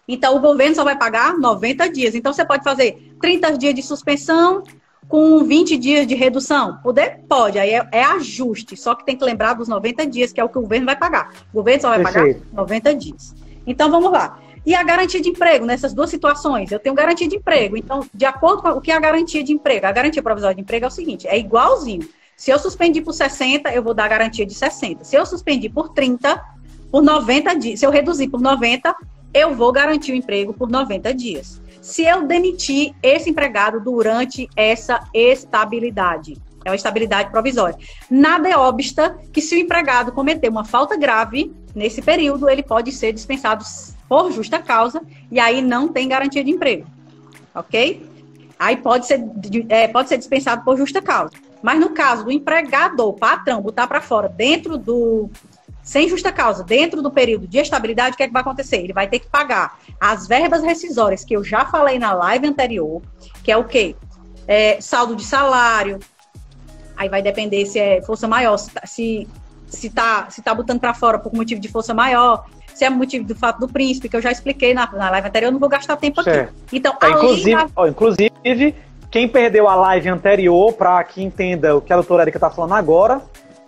Speaker 2: Então, o governo só vai pagar 90 dias. Então, você pode fazer 30 dias de suspensão com 20 dias de redução. Poder? Pode. Aí é, é, ajuste. Só que tem que lembrar dos 90 dias, que é o que o governo vai pagar. O governo só vai Perfeito. pagar 90 dias. Então, vamos lá. E a garantia de emprego nessas duas situações? Eu tenho garantia de emprego. Então, de acordo com o que é a garantia de emprego? A garantia provisória de emprego é o seguinte: é igualzinho. Se eu suspendi por 60, eu vou dar garantia de 60. Se eu suspendi por 30, por 90 dias, se eu reduzir por 90, eu vou garantir o emprego por 90 dias. Se eu demitir esse empregado durante essa estabilidade, é uma estabilidade provisória. Nada é obsta que se o empregado cometer uma falta grave nesse período, ele pode ser dispensado por justa causa e aí não tem garantia de emprego. Ok? Aí pode ser, é, pode ser dispensado por justa causa. Mas no caso do empregador, patrão, botar para fora dentro do. Sem justa causa, dentro do período de estabilidade, o que, é que vai acontecer? Ele vai ter que pagar as verbas rescisórias que eu já falei na live anterior, que é o quê? É, saldo de salário, Aí vai depender se é força maior, se, tá, se, se tá, se tá botando para fora por motivo de força maior, se é motivo do fato do príncipe, que eu já expliquei na, na live anterior, eu não vou gastar tempo certo. aqui. Então,
Speaker 1: é, inclusive, da... ó, inclusive, quem perdeu a live anterior, para que entenda o que a doutora Erika está falando agora,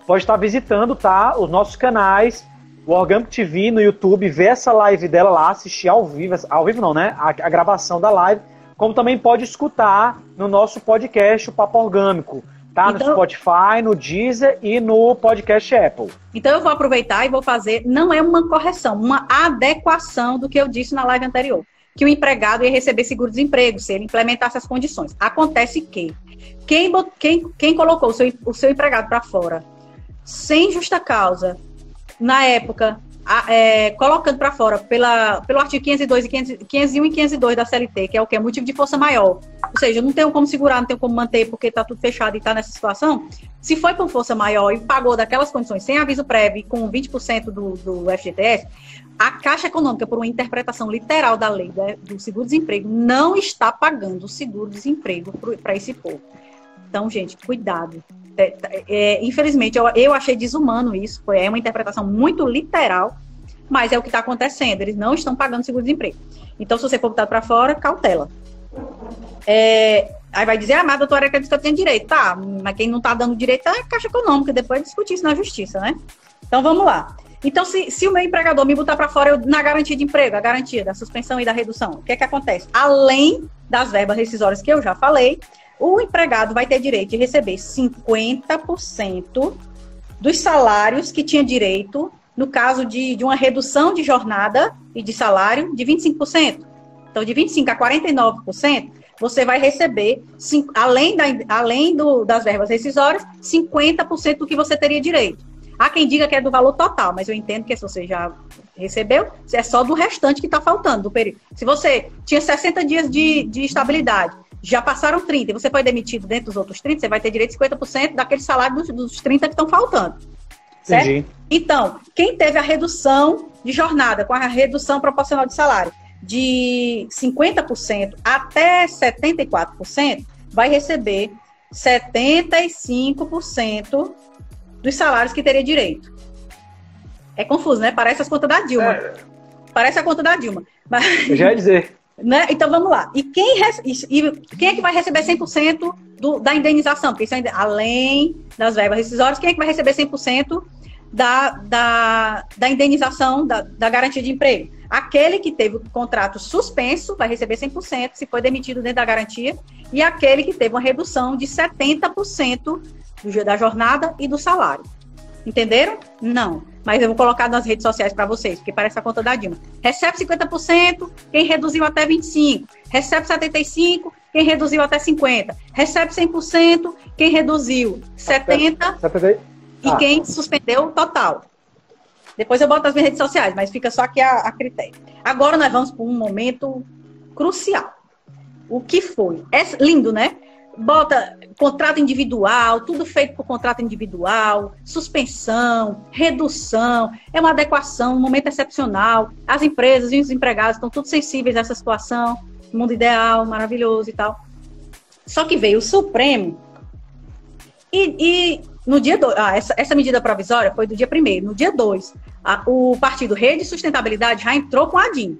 Speaker 1: pode estar visitando, tá? Os nossos canais, o Orgânico TV no YouTube, ver essa live dela lá, assistir ao vivo, ao vivo não, né? A, a gravação da live, como também pode escutar no nosso podcast, o Papo Orgânico. Tá então, no Spotify, no Deezer e no podcast Apple.
Speaker 2: Então eu vou aproveitar e vou fazer, não é uma correção, uma adequação do que eu disse na live anterior. Que o empregado ia receber seguro-desemprego se ele implementasse as condições. Acontece que quem, quem, quem colocou o seu, o seu empregado para fora sem justa causa, na época, a, é, colocando para fora pela, pelo artigo 502 e 501 e 502 da CLT, que é o que? É motivo de força maior. Ou seja, não tem como segurar, não tem como manter porque está tudo fechado e está nessa situação. Se foi por força maior e pagou daquelas condições sem aviso prévio com 20% do, do FGTS, a Caixa Econômica, por uma interpretação literal da lei do seguro-desemprego, não está pagando o seguro-desemprego para esse povo. Então, gente, cuidado. É, é, infelizmente, eu, eu achei desumano isso, foi é uma interpretação muito literal, mas é o que está acontecendo. Eles não estão pagando seguro-desemprego. Então, se você for botar para fora, cautela. É, aí vai dizer, ah, mas a doutora disse que eu tenho direito. Tá, mas quem não está dando direito é a Caixa Econômica, depois discutir isso na justiça, né? Então, vamos lá. Então, se, se o meu empregador me botar para fora eu, na garantia de emprego, a garantia da suspensão e da redução, o que é que acontece? Além das verbas rescisórias que eu já falei, o empregado vai ter direito de receber 50% dos salários que tinha direito no caso de, de uma redução de jornada e de salário de 25%. Então, de 25% a 49%, você vai receber, além, da, além do, das verbas rescisórias, 50% do que você teria direito. Há quem diga que é do valor total, mas eu entendo que se você já recebeu, é só do restante que está faltando do período. Se você tinha 60 dias de, de estabilidade já passaram 30 e você foi demitido dentro dos outros 30, você vai ter direito a 50% daquele salário dos, dos 30 que estão faltando. Certo? Entendi. Então, quem teve a redução de jornada, com a redução proporcional de salário de 50% até 74%, vai receber 75% dos salários que teria direito. É confuso, né? Parece as contas da Dilma. É. Parece a conta da Dilma.
Speaker 1: Mas... Eu já ia dizer.
Speaker 2: Né? Então vamos lá. E quem, e quem é que vai receber 100% do, da indenização? Porque isso além das verbas rescisórias, quem é que vai receber 100% da, da, da indenização, da, da garantia de emprego? Aquele que teve o contrato suspenso vai receber 100% se foi demitido dentro da garantia, e aquele que teve uma redução de 70% do, da jornada e do salário. Entenderam? Não. Mas eu vou colocar nas redes sociais para vocês, porque parece a conta da Dilma. Recebe 50%, quem reduziu até 25%. Recebe 75%, quem reduziu até 50%. Recebe 100%, quem reduziu 70%. E ah. quem suspendeu total. Depois eu boto nas minhas redes sociais, mas fica só aqui a, a critério. Agora nós vamos para um momento crucial. O que foi? É lindo, né? Bota contrato individual, tudo feito por contrato individual, suspensão, redução, é uma adequação, um momento excepcional. As empresas e os empregados estão todos sensíveis a essa situação, mundo ideal, maravilhoso e tal. Só que veio o Supremo e, e no dia 2, ah, essa, essa medida provisória foi do dia primeiro. No dia 2, o partido Rede Sustentabilidade já entrou com a DIN.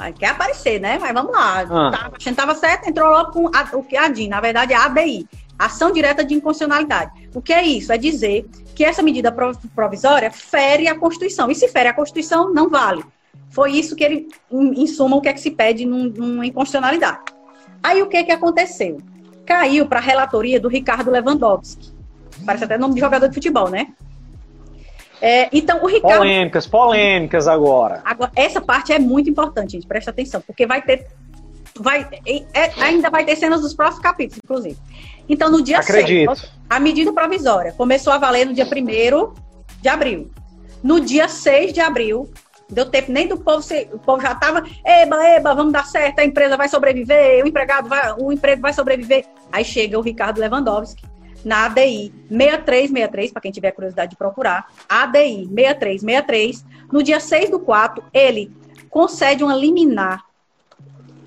Speaker 2: Aí quer aparecer, né? Mas vamos lá. Ah. Tá, a gente estava certo, entrou logo com a, o que a DIN, na verdade é a ADI, Ação Direta de Inconstitucionalidade. O que é isso? É dizer que essa medida provisória fere a Constituição. E se fere a Constituição, não vale. Foi isso que ele, em, em suma, o que é que se pede num, numa inconstitucionalidade. Aí o que é que aconteceu? Caiu para a relatoria do Ricardo Lewandowski. Parece até nome de jogador de futebol, né? É, então, o Ricardo.
Speaker 1: Polêmicas, polêmicas agora.
Speaker 2: agora. Essa parte é muito importante, gente. Presta atenção, porque vai ter. Vai, é, ainda vai ter cenas dos próximos capítulos, inclusive. Então, no dia
Speaker 1: Acredito.
Speaker 2: 6, a medida provisória começou a valer no dia 1 de abril. No dia 6 de abril, deu tempo nem do povo, o povo já estava, eba, eba, vamos dar certo, a empresa vai sobreviver, o empregado vai, o emprego vai sobreviver. Aí chega o Ricardo Lewandowski, na ADI 6363, para quem tiver curiosidade de procurar, ADI 6363, no dia 6 do 4, ele concede uma liminar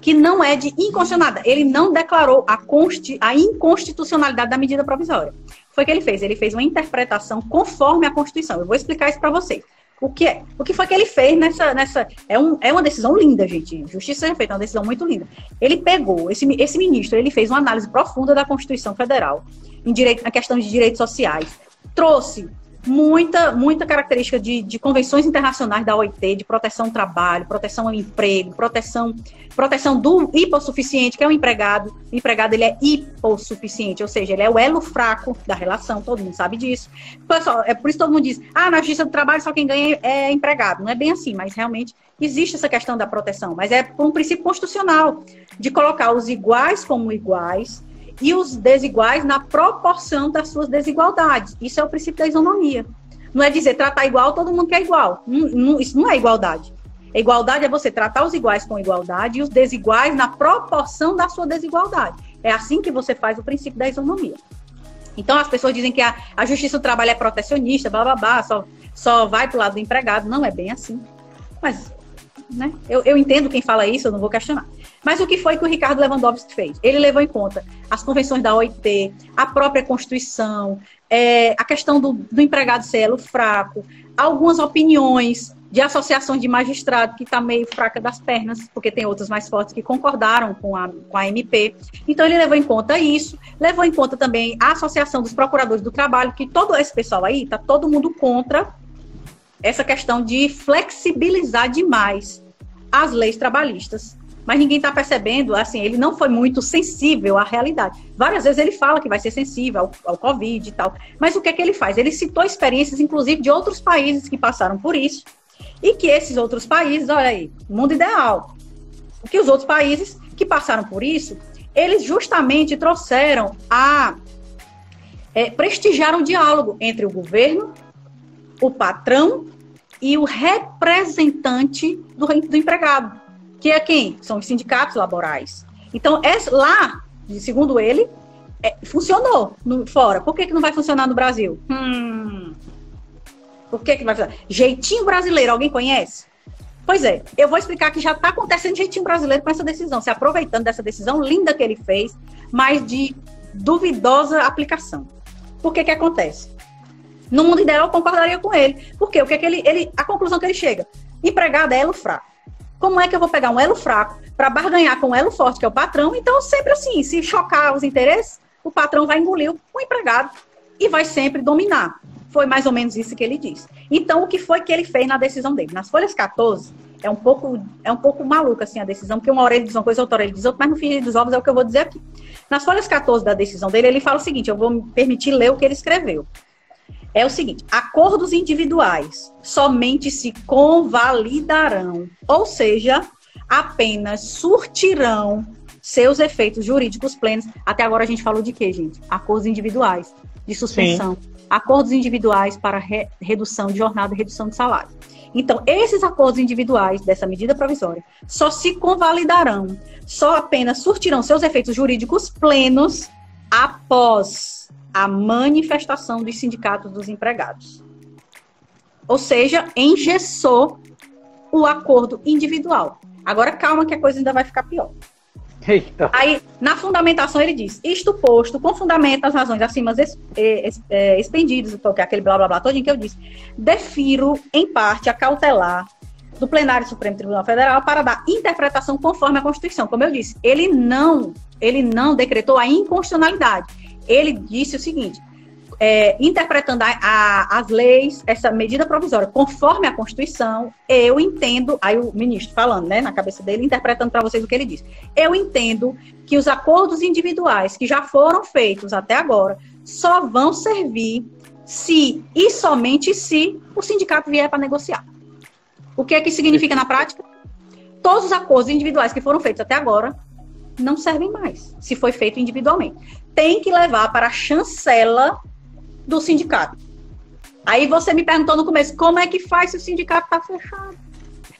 Speaker 2: que não é de inconstitucionalidade. Ele não declarou a, consti a inconstitucionalidade da medida provisória. Foi o que ele fez. Ele fez uma interpretação conforme a Constituição. Eu vou explicar isso para vocês. O que, é, o que foi que ele fez nessa. nessa é, um, é uma decisão linda, gente. Justiça seja feita, é uma decisão muito linda. Ele pegou, esse, esse ministro, ele fez uma análise profunda da Constituição Federal em direito, na questão de direitos sociais. Trouxe muita, muita característica de, de convenções internacionais da OIT, de proteção ao trabalho, proteção ao emprego, proteção, proteção do hipossuficiente, que é o empregado. O empregado ele é hipossuficiente, ou seja, ele é o elo fraco da relação, todo mundo sabe disso. Pessoal, é por isso que todo mundo diz, ah, na justiça do trabalho só quem ganha é empregado. Não é bem assim, mas realmente existe essa questão da proteção, mas é por um princípio constitucional de colocar os iguais como iguais e os desiguais na proporção das suas desigualdades. Isso é o princípio da isonomia. Não é dizer tratar igual, todo mundo quer igual. Não, não, isso não é igualdade. Igualdade é você tratar os iguais com igualdade e os desiguais na proporção da sua desigualdade. É assim que você faz o princípio da isonomia. Então as pessoas dizem que a, a justiça do trabalho é protecionista, blá blá blá, só, só vai para o lado do empregado. Não é bem assim. Mas né, eu, eu entendo quem fala isso, eu não vou questionar. Mas o que foi que o Ricardo Lewandowski fez? Ele levou em conta as convenções da OIT, a própria Constituição, é, a questão do, do empregado ser elo fraco, algumas opiniões de associações de magistrados que está meio fraca das pernas, porque tem outras mais fortes que concordaram com a, com a MP. Então, ele levou em conta isso, levou em conta também a Associação dos Procuradores do Trabalho, que todo esse pessoal aí está todo mundo contra essa questão de flexibilizar demais as leis trabalhistas mas ninguém está percebendo, assim, ele não foi muito sensível à realidade. Várias vezes ele fala que vai ser sensível ao, ao Covid e tal, mas o que é que ele faz? Ele citou experiências, inclusive, de outros países que passaram por isso, e que esses outros países, olha aí, mundo ideal, que os outros países que passaram por isso, eles justamente trouxeram a é, prestigiar o diálogo entre o governo, o patrão e o representante do, do empregado que é quem? São os sindicatos laborais. Então, lá, segundo ele, é, funcionou no, fora. Por que, que não vai funcionar no Brasil? Hum, por que, que vai funcionar? Jeitinho brasileiro, alguém conhece? Pois é, eu vou explicar que já está acontecendo jeitinho brasileiro com essa decisão, se aproveitando dessa decisão linda que ele fez, mas de duvidosa aplicação. Por que que acontece? No mundo ideal, eu concordaria com ele. Por quê? O que, que ele, ele, a conclusão que ele chega? Empregado é elo fraco. Como é que eu vou pegar um elo fraco para barganhar com um elo forte, que é o patrão? Então, sempre assim, se chocar os interesses, o patrão vai engolir o empregado e vai sempre dominar. Foi mais ou menos isso que ele disse. Então, o que foi que ele fez na decisão dele? Nas folhas 14, é um pouco, é um pouco maluca assim a decisão, porque uma hora ele diz uma coisa, outra hora ele diz outra, mas no fim dos ovos é o que eu vou dizer aqui. Nas folhas 14 da decisão dele, ele fala o seguinte: eu vou me permitir ler o que ele escreveu é o seguinte: acordos individuais somente se convalidarão, ou seja, apenas surtirão seus efeitos jurídicos plenos. Até agora a gente falou de quê, gente? Acordos individuais de suspensão, Sim. acordos individuais para re redução de jornada e redução de salário. Então, esses acordos individuais dessa medida provisória só se convalidarão, só apenas surtirão seus efeitos jurídicos plenos após a manifestação dos sindicatos dos empregados. Ou seja, engessou o acordo individual. Agora calma que a coisa ainda vai ficar pior. Eita. Aí, na fundamentação, ele diz: isto posto, com fundamento as razões acima es, es, é, expendidas, que é aquele blá blá blá todinho que eu disse, defiro, em parte, a cautelar do plenário do Supremo Tribunal Federal para dar interpretação conforme a Constituição. Como eu disse, ele não, ele não decretou a inconstitucionalidade ele disse o seguinte: é, interpretando a, a, as leis, essa medida provisória, conforme a Constituição, eu entendo, aí o ministro falando, né, na cabeça dele, interpretando para vocês o que ele disse. Eu entendo que os acordos individuais que já foram feitos até agora só vão servir se e somente se o sindicato vier para negociar. O que é que significa na prática? Todos os acordos individuais que foram feitos até agora não servem mais, se foi feito individualmente. Tem que levar para a chancela do sindicato. Aí você me perguntou no começo, como é que faz se o sindicato está fechado?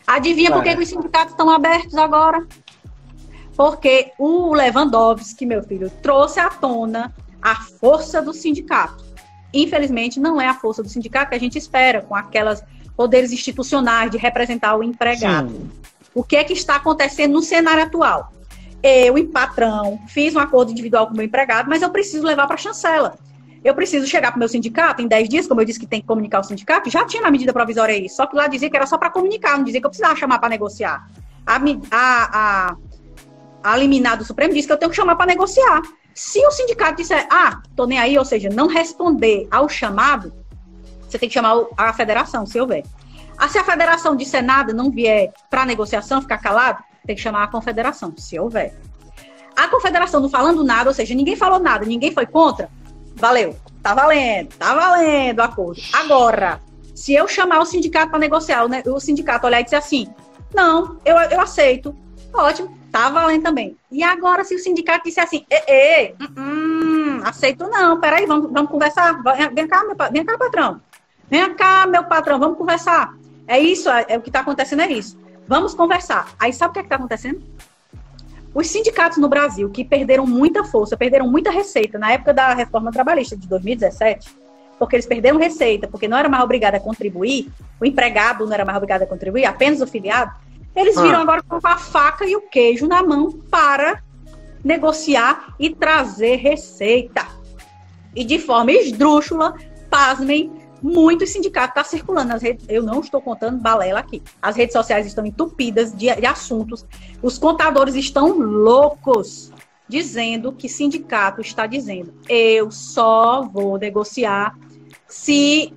Speaker 2: Adivinha por que os sindicatos estão abertos agora? Porque o Lewandowski, meu filho, trouxe à tona a força do sindicato. Infelizmente, não é a força do sindicato que a gente espera, com aquelas poderes institucionais de representar o empregado. Sim. O que é que está acontecendo no cenário atual? Eu, em patrão, fiz um acordo individual com o meu empregado, mas eu preciso levar para a chancela. Eu preciso chegar para o meu sindicato em 10 dias, como eu disse que tem que comunicar o sindicato, já tinha na medida provisória isso. Só que lá dizia que era só para comunicar, não dizia que eu precisava chamar para negociar. A, a, a, a liminar do Supremo disse que eu tenho que chamar para negociar. Se o sindicato disser, ah, tô nem aí, ou seja, não responder ao chamado, você tem que chamar a federação, se houver. Ah, se a federação disser nada, não vier para negociação, ficar calado, tem que chamar a confederação, se houver. A confederação não falando nada, ou seja, ninguém falou nada, ninguém foi contra, valeu, tá valendo, tá valendo o acordo. Agora, se eu chamar o sindicato para negociar, o sindicato olhar e dizer assim, não, eu, eu aceito, ótimo, tá valendo também. E agora, se o sindicato disser assim, e, hum, hum, aceito não, peraí, vamos, vamos conversar, vem cá, meu, vem cá, patrão, vem cá, meu patrão, vamos conversar. É isso, é, é o que está acontecendo, é isso. Vamos conversar. Aí sabe o que é está acontecendo? Os sindicatos no Brasil, que perderam muita força, perderam muita receita na época da reforma trabalhista de 2017, porque eles perderam receita, porque não era mais obrigado a contribuir, o empregado não era mais obrigado a contribuir, apenas o filiado, eles viram ah. agora com a faca e o queijo na mão para negociar e trazer receita. E de forma esdrúxula, pasmem, muitos sindicatos estão tá circulando nas redes. Eu não estou contando balela aqui. As redes sociais estão entupidas de, de assuntos. Os contadores estão loucos dizendo que sindicato está dizendo: eu só vou negociar se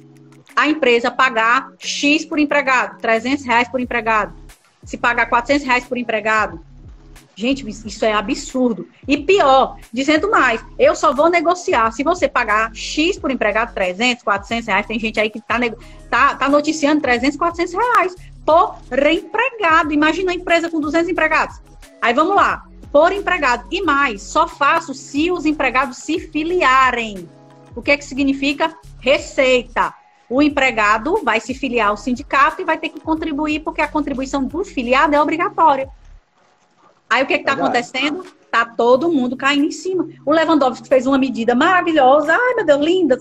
Speaker 2: a empresa pagar X por empregado, 300 reais por empregado se pagar 400 reais por empregado. Gente, isso é absurdo. E pior, dizendo mais, eu só vou negociar se você pagar X por empregado, 300, 400 reais. Tem gente aí que está tá, tá noticiando 300, 400 reais por empregado. Imagina uma empresa com 200 empregados. Aí vamos lá, por empregado. E mais, só faço se os empregados se filiarem. O que é que significa? Receita o empregado vai se filiar ao sindicato e vai ter que contribuir, porque a contribuição do filiado é obrigatória. Aí o que é está acontecendo? Está todo mundo caindo em cima. O Lewandowski fez uma medida maravilhosa, ai meu Deus, linda,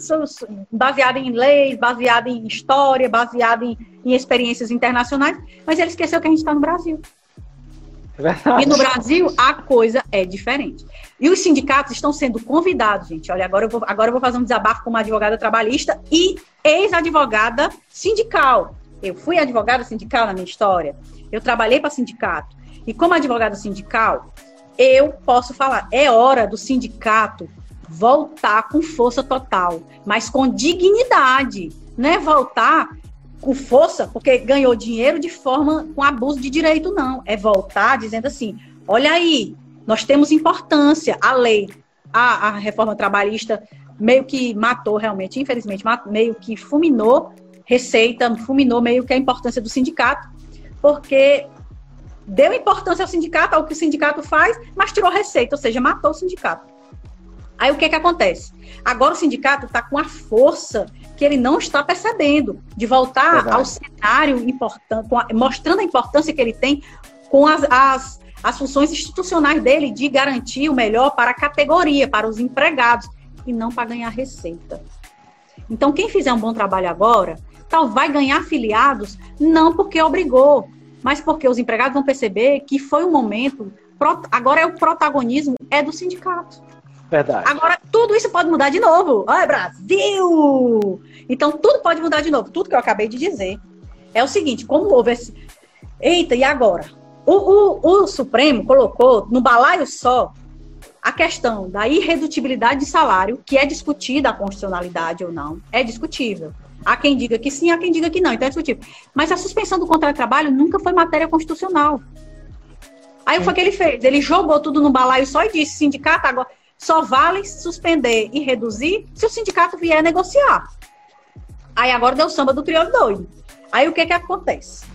Speaker 2: baseada em leis, baseada em história, baseada em, em experiências internacionais, mas ele esqueceu que a gente está no Brasil. É e no Brasil a coisa é diferente. E os sindicatos estão sendo convidados, gente. Olha, agora eu vou, agora eu vou fazer um desabafo como advogada trabalhista e ex-advogada sindical. Eu fui advogada sindical na minha história. Eu trabalhei para sindicato. E como advogada sindical, eu posso falar, é hora do sindicato voltar com força total, mas com dignidade. Não é voltar com força porque ganhou dinheiro de forma com abuso de direito, não. É voltar dizendo assim: olha aí, nós temos importância, a lei, a, a reforma trabalhista meio que matou realmente, infelizmente, meio que fulminou receita, fulminou meio que a importância do sindicato, porque deu importância ao sindicato, ao que o sindicato faz, mas tirou receita, ou seja, matou o sindicato. Aí o que que acontece? Agora o sindicato está com a força que ele não está percebendo de voltar Verdade. ao cenário importante, mostrando a importância que ele tem com as, as, as funções institucionais dele de garantir o melhor para a categoria, para os empregados, e não para ganhar receita. Então, quem fizer um bom trabalho agora, tal vai ganhar afiliados, não porque obrigou, mas porque os empregados vão perceber que foi um momento, agora é o protagonismo é do sindicato.
Speaker 1: Verdade.
Speaker 2: Agora, tudo isso pode mudar de novo. Olha, Brasil! Então, tudo pode mudar de novo. Tudo que eu acabei de dizer é o seguinte: como houve esse. Eita, e agora? O, o, o Supremo colocou no balaio só a questão da irredutibilidade de salário, que é discutida a constitucionalidade ou não, é discutível. Há quem diga que sim, há quem diga que não, então é discutível. Mas a suspensão do contrato de trabalho nunca foi matéria constitucional. Aí o que que ele fez? Ele jogou tudo no balaio só e disse: sindicato agora só vale suspender e reduzir se o sindicato vier negociar. Aí agora deu samba do crioulo doido. Aí o que que acontece?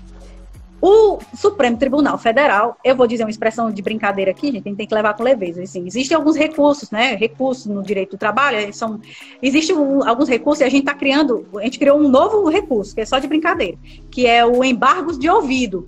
Speaker 2: O Supremo Tribunal Federal, eu vou dizer uma expressão de brincadeira aqui, gente, a gente tem que levar com leveza. Assim, existem alguns recursos, né? Recursos no direito do trabalho, são, existem um, alguns recursos e a gente está criando, a gente criou um novo recurso, que é só de brincadeira, que é o embargos de ouvido.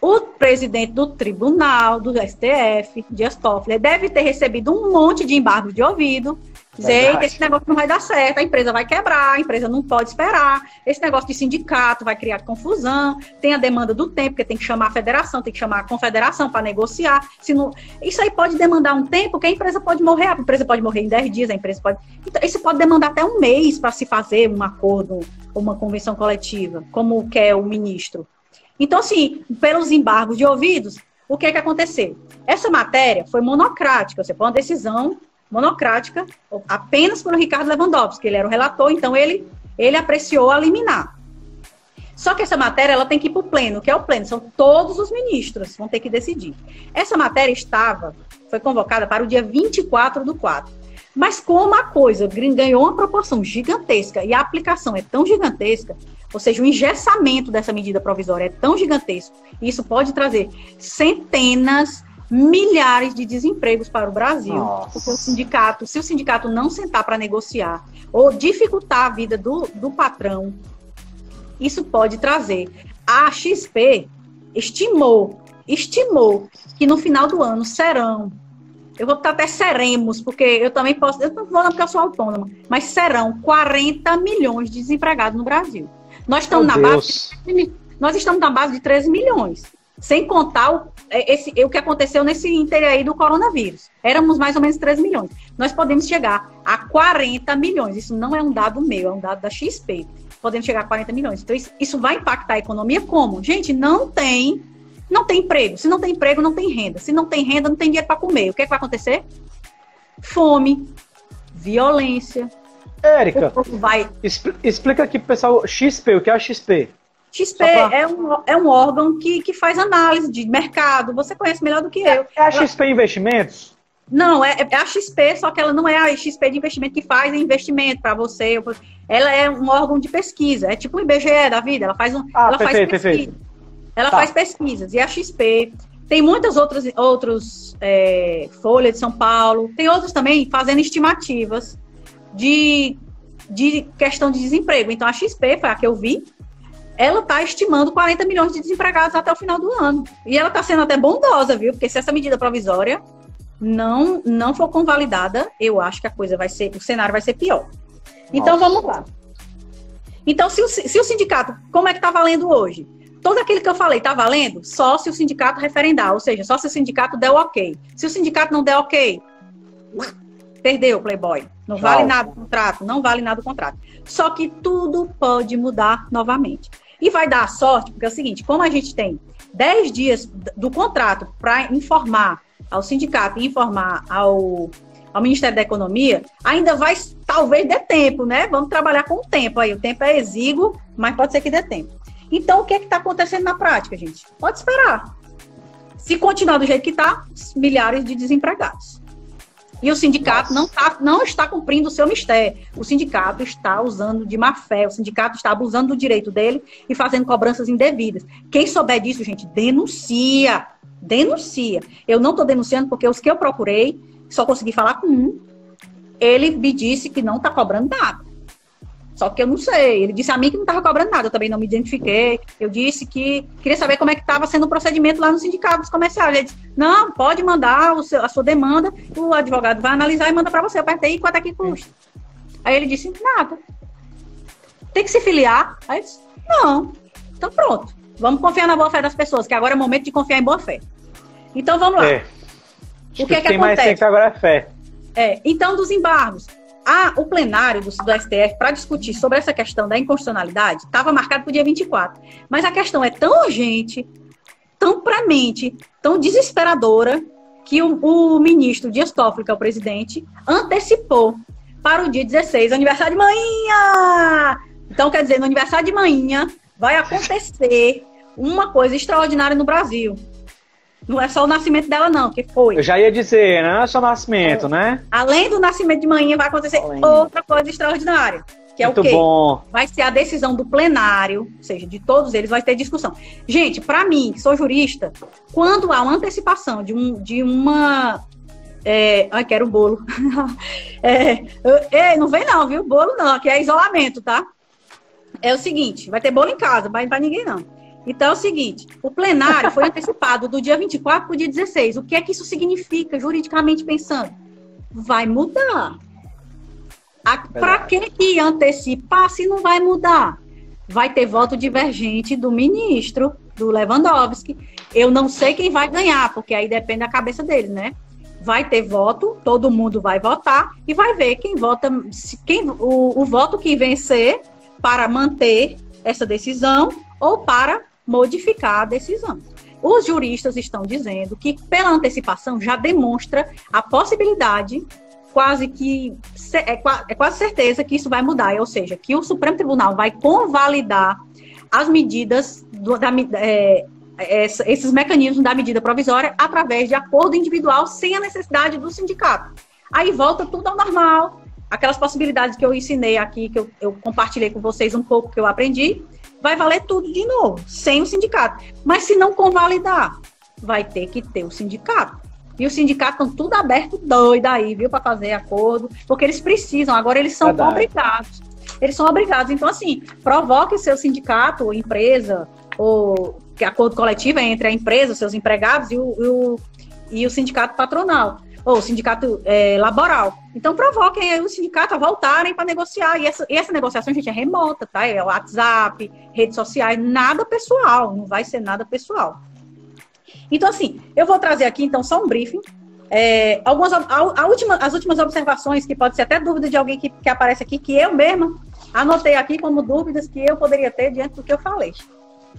Speaker 2: O presidente do tribunal, do STF, Dias Toffoli, deve ter recebido um monte de embargos de ouvido dizer, esse negócio não vai dar certo, a empresa vai quebrar, a empresa não pode esperar, esse negócio de sindicato vai criar confusão, tem a demanda do tempo, porque tem que chamar a federação, tem que chamar a confederação para negociar. Se não... Isso aí pode demandar um tempo que a empresa pode morrer, a empresa pode morrer em 10 dias, a empresa pode. Então, isso pode demandar até um mês para se fazer um acordo, uma convenção coletiva, como quer o ministro. Então, assim, pelos embargos de ouvidos, o que é que aconteceu? Essa matéria foi monocrática, você foi uma decisão monocrática, apenas pelo Ricardo Lewandowski, ele era o relator, então ele, ele apreciou a liminar. Só que essa matéria ela tem que ir para o pleno, que é o pleno, são todos os ministros vão ter que decidir. Essa matéria estava, foi convocada para o dia 24 do 4. Mas como a coisa ganhou uma proporção gigantesca e a aplicação é tão gigantesca, ou seja, o engessamento dessa medida provisória é tão gigantesco, isso pode trazer centenas milhares de desempregos para o Brasil, Nossa. porque o sindicato, se o sindicato não sentar para negociar ou dificultar a vida do, do patrão, isso pode trazer. A XP estimou, estimou que no final do ano serão, eu vou botar até seremos, porque eu também posso, eu não vou porque eu sou autônoma, mas serão 40 milhões de desempregados no Brasil. Nós estamos Meu na Deus. base, nós estamos na base de 13 milhões. Sem contar o, é, esse, o que aconteceu nesse inter aí do coronavírus. Éramos mais ou menos 13 milhões. Nós podemos chegar a 40 milhões. Isso não é um dado meu, é um dado da XP. Podemos chegar a 40 milhões. Então, isso, isso vai impactar a economia como? Gente, não tem não tem emprego. Se não tem emprego, não tem renda. Se não tem renda, não tem dinheiro para comer. O que, é que vai acontecer? Fome, violência.
Speaker 1: Érica, vai... explica aqui pro pessoal XP, o que é a XP?
Speaker 2: XP pra... é, um, é um órgão que, que faz análise de mercado. Você conhece melhor do que eu.
Speaker 1: É a XP Investimentos?
Speaker 2: Não, é, é, a XP, só que ela não é a XP de investimento que faz investimento para você. Ela é um órgão de pesquisa. É tipo o IBGE da vida. Ela faz um. Ah, ela perfeito, faz pesquisa. Perfeito. Ela tá. faz pesquisas. E a XP tem muitas outras outros é, Folha de São Paulo. Tem outros também fazendo estimativas de, de questão de desemprego. Então a XP foi a que eu vi ela está estimando 40 milhões de desempregados até o final do ano. E ela está sendo até bondosa, viu? Porque se essa medida provisória não, não for convalidada, eu acho que a coisa vai ser, o cenário vai ser pior. Então Nossa. vamos lá. Então, se o, se o sindicato, como é que está valendo hoje? Todo aquilo que eu falei está valendo só se o sindicato referendar, ou seja, só se o sindicato der o ok. Se o sindicato não der ok, perdeu, Playboy. Não vale nada o contrato, não vale nada o contrato. Só que tudo pode mudar novamente. E vai dar sorte, porque é o seguinte: como a gente tem 10 dias do contrato para informar ao sindicato e informar ao, ao Ministério da Economia, ainda vai, talvez dê tempo, né? Vamos trabalhar com o tempo aí. O tempo é exíguo, mas pode ser que dê tempo. Então, o que é está acontecendo na prática, gente? Pode esperar. Se continuar do jeito que está, milhares de desempregados. E o sindicato não, tá, não está cumprindo o seu mistério. O sindicato está usando de má fé, o sindicato está abusando do direito dele e fazendo cobranças indevidas. Quem souber disso, gente, denuncia. Denuncia. Eu não estou denunciando porque os que eu procurei, só consegui falar com um. Ele me disse que não está cobrando nada. Só que eu não sei. Ele disse a mim que não estava cobrando nada, eu também não me identifiquei. Eu disse que queria saber como é que estava sendo o procedimento lá no sindicato dos comerciais. Ele disse, não, pode mandar seu, a sua demanda, o advogado vai analisar e manda para você. Eu perguntei, quanto é que custa? Aí ele disse, nada. Tem que se filiar? Aí eu disse, não. Então pronto. Vamos confiar na boa fé das pessoas, que agora é o momento de confiar em boa fé. Então vamos lá. É.
Speaker 1: O que, é que, que acontece? mais que agora é fé.
Speaker 2: É, então, dos embargos a, o plenário do, do STF para discutir sobre essa questão da inconstitucionalidade estava marcado para o dia 24. Mas a questão é tão urgente, tão premente, tão desesperadora, que o, o ministro Dias Toffoli, que é o presidente, antecipou para o dia 16, aniversário de manhã! Então, quer dizer, no aniversário de manhã vai acontecer uma coisa extraordinária no Brasil. Não é só o nascimento dela, não, que foi.
Speaker 1: Eu já ia dizer, não é só o nascimento, é. né?
Speaker 2: Além do nascimento de manhã, vai acontecer Além. outra coisa extraordinária. que é Muito o quê? Bom. Vai ser a decisão do plenário, ou seja, de todos eles, vai ter discussão. Gente, para mim, que sou jurista, quando há uma antecipação de, um, de uma. É, ai, quero o bolo. é, é, não vem não, viu? Bolo não, aqui é isolamento, tá? É o seguinte, vai ter bolo em casa, vai para ninguém não. Então é o seguinte, o plenário foi antecipado do dia 24 para o dia 16. O que é que isso significa, juridicamente pensando? Vai mudar. Para que, que antecipar se não vai mudar? Vai ter voto divergente do ministro, do Lewandowski. Eu não sei quem vai ganhar, porque aí depende da cabeça dele, né? Vai ter voto, todo mundo vai votar e vai ver quem vota, quem, o, o voto que vencer para manter essa decisão ou para modificar a decisão. Os juristas estão dizendo que, pela antecipação, já demonstra a possibilidade, quase que é, é quase certeza que isso vai mudar, ou seja, que o Supremo Tribunal vai convalidar as medidas do, da, é, esses mecanismos da medida provisória através de acordo individual sem a necessidade do sindicato. Aí volta tudo ao normal, aquelas possibilidades que eu ensinei aqui, que eu, eu, compartilhei com vocês um pouco que eu aprendi, vai valer tudo de novo, sem o sindicato. Mas se não convalidar, vai ter que ter o sindicato. E os sindicatos estão tudo aberto doido aí, viu, para fazer acordo, porque eles precisam, agora eles são Verdade. obrigados. Eles são obrigados. Então, assim, provoque seu sindicato, ou empresa, ou que acordo coletivo é entre a empresa, seus empregados e o, e o, e o sindicato patronal ou sindicato é, laboral. Então, provoquem o sindicato a voltarem para negociar. E essa, e essa negociação, gente, é remota, tá? É WhatsApp, redes sociais, nada pessoal, não vai ser nada pessoal. Então, assim, eu vou trazer aqui, então, só um briefing. É, algumas, a, a última, as últimas observações, que pode ser até dúvida de alguém que, que aparece aqui, que eu mesma anotei aqui como dúvidas que eu poderia ter diante do que eu falei.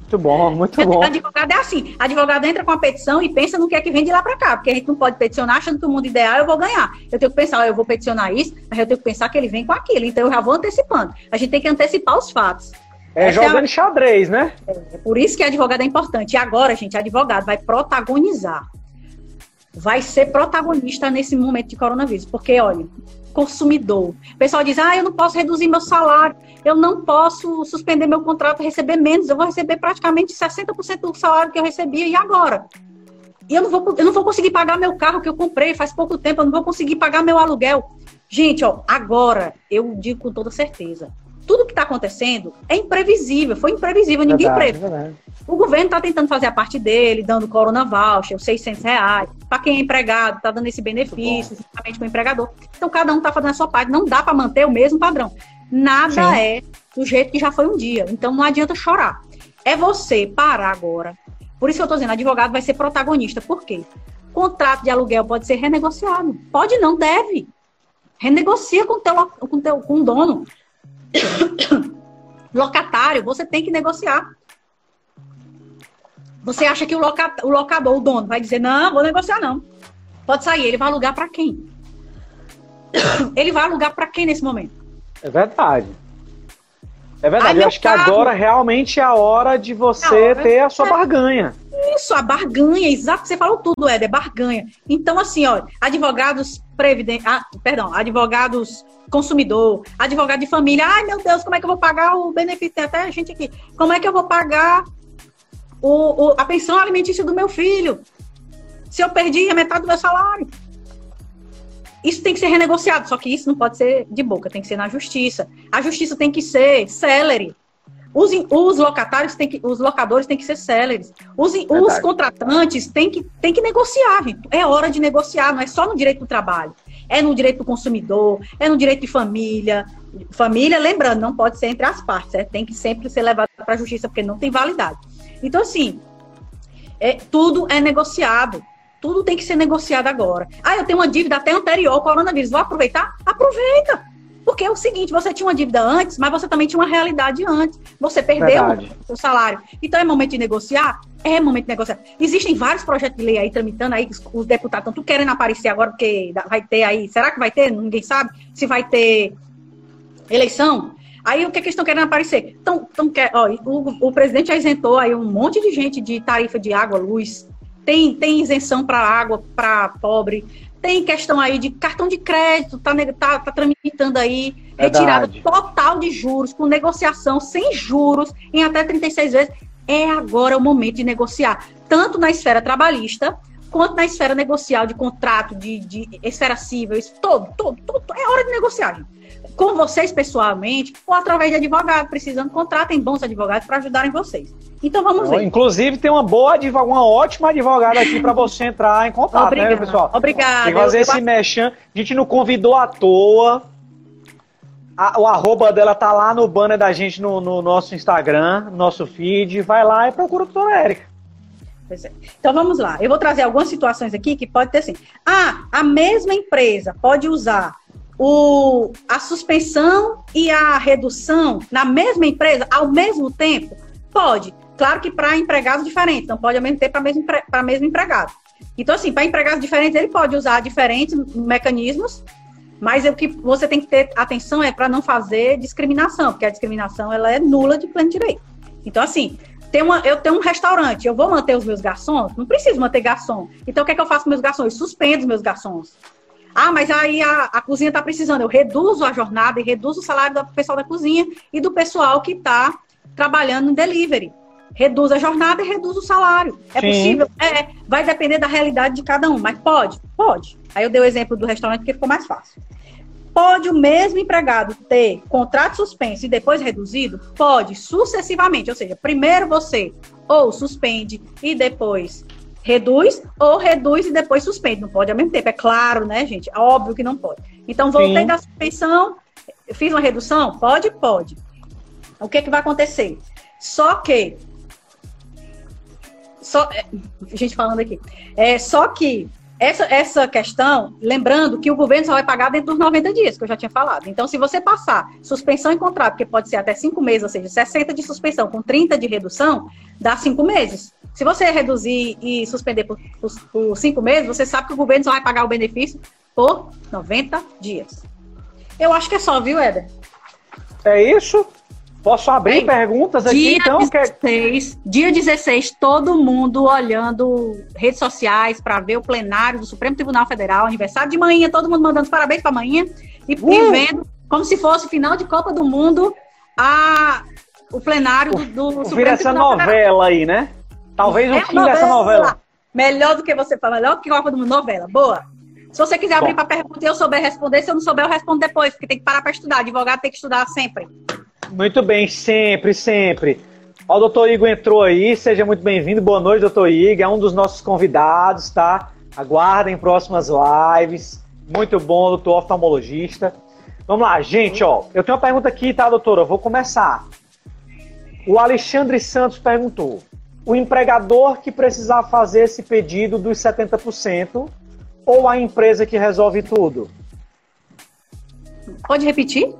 Speaker 1: Muito bom, muito bom.
Speaker 2: Advogado é assim, advogado entra com a petição e pensa no que é que vem de lá para cá, porque a gente não pode peticionar achando que o mundo ideal eu vou ganhar. Eu tenho que pensar, eu vou peticionar isso, mas eu tenho que pensar que ele vem com aquilo, então eu já vou antecipando. A gente tem que antecipar os fatos.
Speaker 1: É Essa jogando é a... xadrez, né?
Speaker 2: É, é por isso que advogado é importante. E agora, gente, advogado vai protagonizar. Vai ser protagonista nesse momento de coronavírus, porque, olha, consumidor. O pessoal diz: ah, eu não posso reduzir meu salário, eu não posso suspender meu contrato receber menos, eu vou receber praticamente 60% do salário que eu recebia, e agora? E eu não, vou, eu não vou conseguir pagar meu carro que eu comprei faz pouco tempo, eu não vou conseguir pagar meu aluguel. Gente, ó, agora eu digo com toda certeza: tudo que está acontecendo é imprevisível, foi imprevisível, ninguém previu. O governo está tentando fazer a parte dele, dando Corona Voucher, os 600 reais. Para quem é empregado, está dando esse benefício, justamente com o empregador. Então, cada um está fazendo a sua parte. Não dá para manter o mesmo padrão. Nada Sim. é do jeito que já foi um dia. Então, não adianta chorar. É você parar agora. Por isso que eu estou dizendo, advogado vai ser protagonista. Por quê? Contrato de aluguel pode ser renegociado. Pode não, deve. Renegocia com, teu, com, teu, com o dono. Locatário, você tem que negociar. Você acha que o, loca, o locador, o dono, vai dizer: não, vou negociar não. Pode sair. Ele vai alugar para quem? Ele vai alugar para quem nesse momento?
Speaker 1: É verdade. É verdade. Eu acho carro... que agora realmente é a hora de você não, ter a sua é... barganha.
Speaker 2: Isso, a barganha, exato. Você falou tudo, Ed, é barganha. Então, assim, ó, advogados previdente, ah, perdão, advogados consumidor, advogado de família. Ai, meu Deus, como é que eu vou pagar o benefício? Tem até a gente aqui. Como é que eu vou pagar o, o, a pensão alimentícia do meu filho. Se eu perdi a metade do meu salário. Isso tem que ser renegociado, só que isso não pode ser de boca, tem que ser na justiça. A justiça tem que ser célere. Os, os locatários têm que, os locadores têm que ser céleres. Os, os contratantes têm que, têm que negociar, gente. É hora de negociar, não é só no direito do trabalho. É no direito do consumidor, é no direito de família. Família, lembrando, não pode ser entre as partes, é, tem que sempre ser levado para a justiça, porque não tem validade. Então, assim, é, tudo é negociado. Tudo tem que ser negociado agora. Ah, eu tenho uma dívida até anterior ao coronavírus. Vou aproveitar? Aproveita! Porque é o seguinte, você tinha uma dívida antes, mas você também tinha uma realidade antes. Você perdeu o seu salário. Então é momento de negociar? É momento de negociar. Existem vários projetos de lei aí tramitando aí, os deputados estão querendo aparecer agora, porque vai ter aí. Será que vai ter? Ninguém sabe se vai ter eleição. Aí o que, é que eles estão querendo aparecer? Então, tão, quer, ó, o, o presidente já isentou aí um monte de gente de tarifa de água, luz. Tem, tem isenção para água para pobre, Tem questão aí de cartão de crédito, tá, tá, tá tramitando aí, retirada total de juros, com negociação sem juros, em até 36 vezes. É agora o momento de negociar, tanto na esfera trabalhista, quanto na esfera negocial, de contrato, de, de esfera civil, isso, todo, todo, todo, é hora de negociar, gente. Com vocês pessoalmente, ou através de advogado, precisando, contratem bons advogados para ajudarem vocês. Então vamos ver.
Speaker 1: Inclusive, tem uma boa advogada, uma ótima advogada aqui para você entrar em contato, Obrigada. né, pessoal?
Speaker 2: Obrigada.
Speaker 1: Tem que fazer eu, esse eu... A gente não convidou à toa. A, o arroba dela tá lá no banner da gente no, no nosso Instagram, nosso feed. Vai lá e procura a doutora Érica.
Speaker 2: É. Então vamos lá. Eu vou trazer algumas situações aqui que pode ter assim. Ah, a mesma empresa pode usar o, a suspensão e a redução na mesma empresa ao mesmo tempo? Pode. Claro que para empregados diferentes, não pode ao mesmo tempo para mesmo, mesmo empregado. Então, assim, para empregados diferentes, ele pode usar diferentes mecanismos, mas o que você tem que ter atenção é para não fazer discriminação, porque a discriminação ela é nula de pleno direito. Então, assim, tem uma, eu tenho um restaurante, eu vou manter os meus garçons? Não preciso manter garçom. Então, o que é que eu faço com meus garçons? Eu suspendo os meus garçons. Ah, mas aí a, a cozinha está precisando. Eu reduzo a jornada e reduzo o salário do pessoal da cozinha e do pessoal que está trabalhando no delivery. Reduz a jornada e reduz o salário. É Sim. possível? É. Vai depender da realidade de cada um, mas pode? Pode. Aí eu dei o exemplo do restaurante porque ficou mais fácil. Pode o mesmo empregado ter contrato suspenso e depois reduzido? Pode, sucessivamente. Ou seja, primeiro você ou suspende e depois reduz, ou reduz e depois suspende. Não pode ao mesmo tempo, é claro, né, gente? É óbvio que não pode. Então, voltei Sim. da suspensão, fiz uma redução? Pode? Pode. O que, é que vai acontecer? Só que. Só, é, gente falando aqui. É, só que essa, essa questão, lembrando que o governo só vai pagar dentro dos 90 dias, que eu já tinha falado. Então, se você passar suspensão em contrato, que pode ser até 5 meses, ou seja, 60 de suspensão com 30 de redução, dá 5 meses. Se você reduzir e suspender por, por, por 5 meses, você sabe que o governo só vai pagar o benefício por 90 dias. Eu acho que é só, viu, Éder?
Speaker 1: É isso? Posso abrir Bem, perguntas aqui, dia então?
Speaker 2: 16, que... Dia 16, todo mundo olhando redes sociais para ver o plenário do Supremo Tribunal Federal, aniversário de manhã, todo mundo mandando parabéns para manhã e, uh! e, vendo como se fosse final de Copa do Mundo a, o plenário do, do
Speaker 1: Supremo Vira essa novela Federal. aí, né? Talvez o é fim dessa novela.
Speaker 2: Melhor do que você falar, melhor do que Copa do Mundo, novela. Boa. Se você quiser abrir para pergunta e eu souber responder, se eu não souber, eu respondo depois, porque tem que parar para estudar. Advogado tem que estudar sempre.
Speaker 1: Muito bem, sempre, sempre. Ó, o doutor Igor entrou aí, seja muito bem-vindo. Boa noite, doutor Igor. É um dos nossos convidados, tá? Aguardem próximas lives. Muito bom, doutor oftalmologista. Vamos lá, gente, ó. Eu tenho uma pergunta aqui, tá, doutora? Eu vou começar. O Alexandre Santos perguntou: o empregador que precisar fazer esse pedido dos 70% ou a empresa que resolve tudo?
Speaker 2: Pode repetir?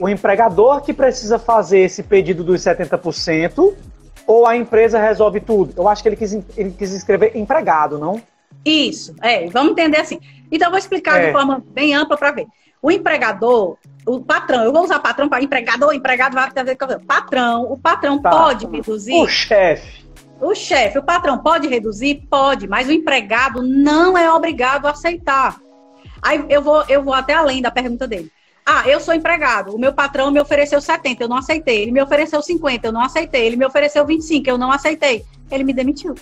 Speaker 1: O empregador que precisa fazer esse pedido dos 70% ou a empresa resolve tudo? Eu acho que ele quis, ele quis escrever empregado, não?
Speaker 2: Isso, é, vamos entender assim. Então, eu vou explicar é. de forma bem ampla para ver. O empregador, o patrão, eu vou usar patrão para empregador, empregado vai ter patrão. O patrão tá. pode reduzir.
Speaker 1: O chefe.
Speaker 2: O chefe, o patrão pode reduzir? Pode, mas o empregado não é obrigado a aceitar. Aí eu vou, eu vou até além da pergunta dele. Ah, eu sou empregado. O meu patrão me ofereceu 70, eu não aceitei. Ele me ofereceu 50, eu não aceitei. Ele me ofereceu 25, eu não aceitei. Ele me demitiu.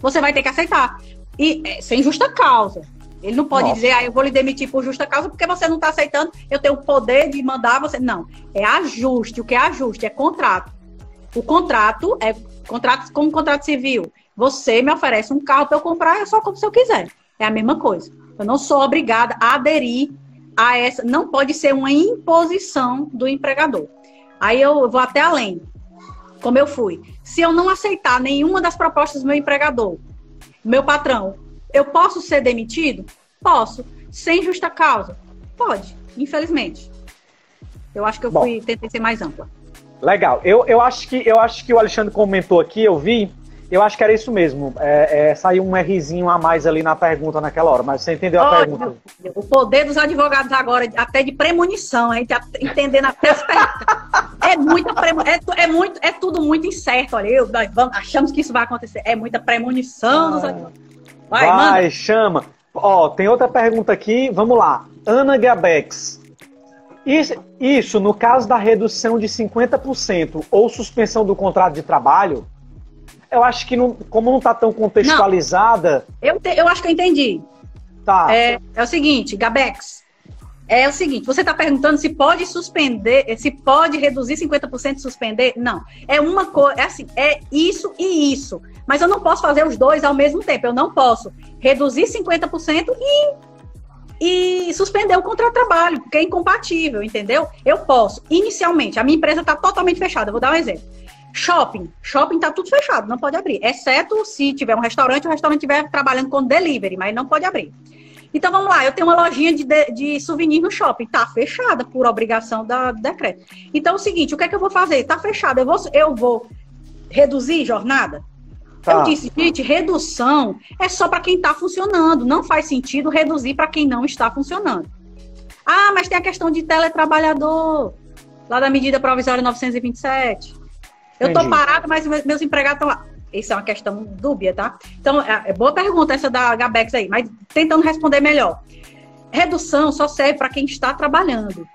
Speaker 2: Você vai ter que aceitar. E é, sem justa causa. Ele não pode Nossa. dizer, ah, eu vou lhe demitir por justa causa porque você não está aceitando, eu tenho o poder de mandar você. Não. É ajuste. O que é ajuste? É contrato. O contrato é contrato como contrato civil. Você me oferece um carro para eu comprar, é só como se eu quiser. É a mesma coisa. Eu não sou obrigada a aderir a essa, não pode ser uma imposição do empregador. Aí eu vou até além, como eu fui. Se eu não aceitar nenhuma das propostas do meu empregador, meu patrão, eu posso ser demitido? Posso. Sem justa causa? Pode, infelizmente. Eu acho que eu Bom, fui, tentei ser mais ampla.
Speaker 1: Legal. Eu, eu, acho que, eu acho que o Alexandre comentou aqui, eu vi, eu acho que era isso mesmo. É, é, saiu um Rzinho a mais ali na pergunta naquela hora, mas você entendeu a Olha, pergunta.
Speaker 2: O poder dos advogados agora, até de premonição, a gente tá entendendo até as perguntas. É muita premonição, é, é, muito, é tudo muito incerto. Olha, eu, nós vamos, achamos que isso vai acontecer. É muita premonição ah, dos advogados.
Speaker 1: Vai, vai chama. Ó, tem outra pergunta aqui, vamos lá. Ana Gabex. Isso, isso, no caso da redução de 50% ou suspensão do contrato de trabalho, eu acho que não, como não está tão contextualizada.
Speaker 2: Não, eu, te, eu acho que eu entendi.
Speaker 1: Tá.
Speaker 2: É, é o seguinte, Gabex. É o seguinte, você está perguntando se pode suspender, se pode reduzir 50% e suspender? Não. É uma coisa, é assim, é isso e isso. Mas eu não posso fazer os dois ao mesmo tempo. Eu não posso reduzir 50% e e suspender o contrato de trabalho, porque é incompatível, entendeu? Eu posso, inicialmente, a minha empresa está totalmente fechada, vou dar um exemplo. Shopping, shopping está tudo fechado, não pode abrir, exceto se tiver um restaurante, o restaurante estiver trabalhando com delivery, mas não pode abrir. Então vamos lá, eu tenho uma lojinha de, de, de souvenir no shopping, tá fechada por obrigação da, do decreto. Então é o seguinte, o que é que eu vou fazer? Tá fechada, eu vou, eu vou reduzir jornada? Tá. Eu disse, gente, redução é só para quem está funcionando. Não faz sentido reduzir para quem não está funcionando. Ah, mas tem a questão de teletrabalhador, lá da medida provisória 927. Eu estou parado, mas meus empregados estão lá. Isso é uma questão dúbia, tá? Então, é, é boa pergunta essa da Gabex aí, mas tentando responder melhor. Redução só serve para quem está trabalhando.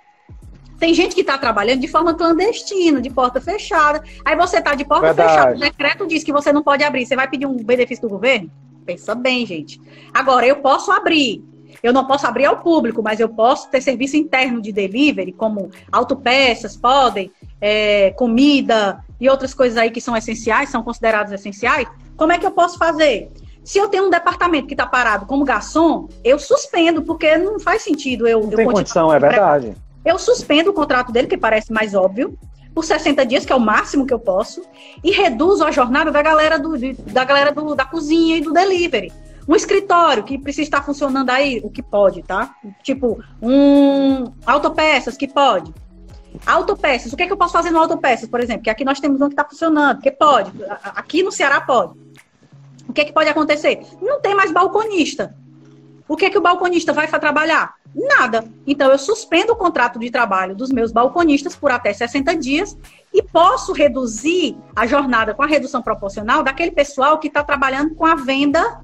Speaker 2: Tem gente que está trabalhando de forma clandestina, de porta fechada. Aí você está de porta Verdade. fechada, o decreto diz que você não pode abrir. Você vai pedir um benefício do governo? Pensa bem, gente. Agora, eu posso abrir. Eu não posso abrir ao público, mas eu posso ter serviço interno de delivery, como autopeças, podem, é, comida e outras coisas aí que são essenciais, são consideradas essenciais. Como é que eu posso fazer? Se eu tenho um departamento que está parado como garçom, eu suspendo, porque não faz sentido eu.
Speaker 1: Não
Speaker 2: eu
Speaker 1: tem condição, é verdade.
Speaker 2: Eu suspendo o contrato dele, que parece mais óbvio, por 60 dias, que é o máximo que eu posso, e reduzo a jornada da galera, do, da, galera do, da cozinha e do delivery. Um escritório que precisa estar funcionando aí, o que pode, tá? Tipo, um autopeças, que pode. Autopeças, o que é que eu posso fazer no autopeças, por exemplo? Que aqui nós temos um que está funcionando, que pode. Aqui no Ceará pode. O que é que pode acontecer? Não tem mais balconista. O que é que o balconista vai trabalhar? Nada. Então, eu suspendo o contrato de trabalho dos meus balconistas por até 60 dias e posso reduzir a jornada com a redução proporcional daquele pessoal que está trabalhando com a venda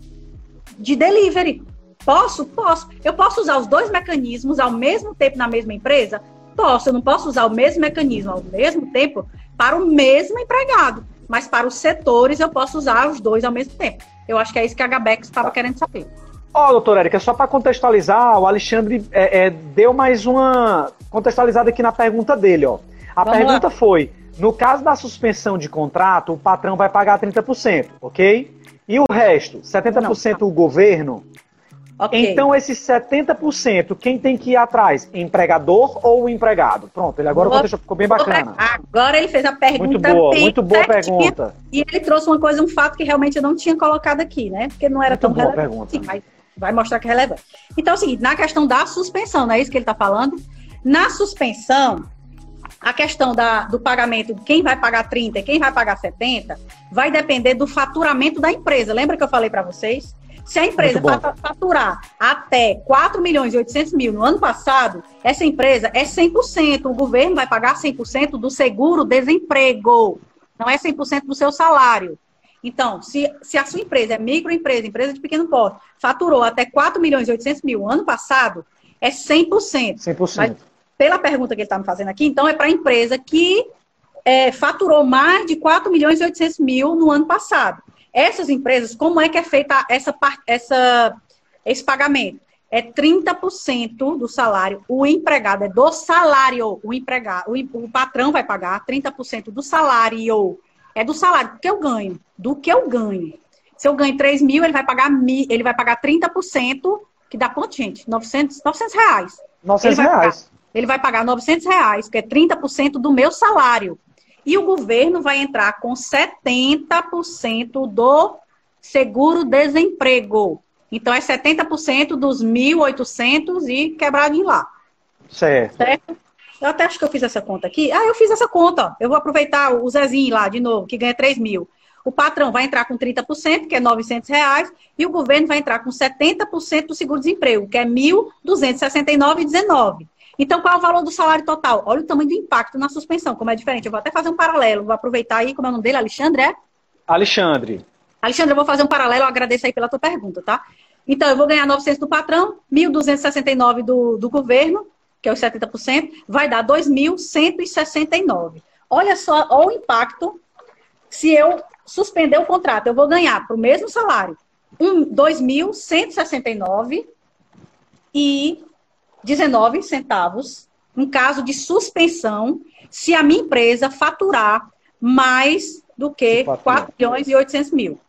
Speaker 2: de delivery. Posso? Posso. Eu posso usar os dois mecanismos ao mesmo tempo na mesma empresa? Posso. Eu não posso usar o mesmo mecanismo ao mesmo tempo para o mesmo empregado. Mas para os setores eu posso usar os dois ao mesmo tempo. Eu acho que é isso que a Gabex estava querendo saber.
Speaker 1: Ó, oh, doutora Érica, só para contextualizar, o Alexandre é, é, deu mais uma contextualizada aqui na pergunta dele, ó. A Vamos pergunta lá. foi: no caso da suspensão de contrato, o patrão vai pagar 30%, ok? E o resto, 70% Não. o governo? Okay. Então, esses 70%, quem tem que ir atrás? Empregador ou empregado? Pronto, ele agora contexto, ficou bem bacana.
Speaker 2: Agora ele fez a pergunta.
Speaker 1: Muito boa, muito boa pergunta.
Speaker 2: E ele trouxe uma coisa, um fato que realmente eu não tinha colocado aqui, né? Porque não era muito tão boa relevante. Pergunta. Sim, mas vai mostrar que é relevante. Então é o seguinte, na questão da suspensão, não é isso que ele está falando? Na suspensão, a questão da, do pagamento, quem vai pagar 30 e quem vai pagar 70, vai depender do faturamento da empresa. Lembra que eu falei para vocês? Se a empresa faturar até 4 milhões e 800 mil no ano passado, essa empresa é 100%. O governo vai pagar 100% do seguro-desemprego. Não é 100% do seu salário. Então, se, se a sua empresa é microempresa, empresa de pequeno porte, faturou até 4 milhões e 800 mil ano passado, é 100%.
Speaker 1: 100%. Mas,
Speaker 2: pela pergunta que ele está me fazendo aqui, então é para a empresa que é, faturou mais de 4 milhões e 800 mil no ano passado. Essas empresas, como é que é feita essa, essa, esse pagamento? É 30% do salário. O empregado é do salário. O empregado, o, o patrão vai pagar 30% do salário é do salário que eu ganho, do que eu ganho. Se eu ganho 3 mil, ele vai pagar, ele vai pagar 30%, que dá quanto, gente? 900, 900 reais.
Speaker 1: 900
Speaker 2: ele
Speaker 1: reais.
Speaker 2: Pagar, ele vai pagar 900 reais, que é 30% do meu salário. E o governo vai entrar com 70% do seguro-desemprego. Então, é 70% dos 1.800 e quebradinho lá.
Speaker 1: Certo. certo?
Speaker 2: Eu até acho que eu fiz essa conta aqui. Ah, eu fiz essa conta. Eu vou aproveitar o Zezinho lá de novo, que ganha 3 mil. O patrão vai entrar com 30%, que é 900 reais, e o governo vai entrar com 70% do seguro-desemprego, que é 1.269,19. Então, qual é o valor do salário total? Olha o tamanho do impacto na suspensão, como é diferente. Eu vou até fazer um paralelo. Vou aproveitar aí, como é o nome dele? Alexandre, é?
Speaker 1: Alexandre.
Speaker 2: Alexandre, eu vou fazer um paralelo. Eu agradeço aí pela tua pergunta, tá? Então, eu vou ganhar 900 do patrão, 1.269 do, do governo, que é os 70%, vai dar 2.169. Olha só olha o impacto se eu suspender o contrato. Eu vou ganhar para o mesmo salário um, 2.169 e 19 centavos em caso de suspensão se a minha empresa faturar mais do que 4 milhões e 800 mil.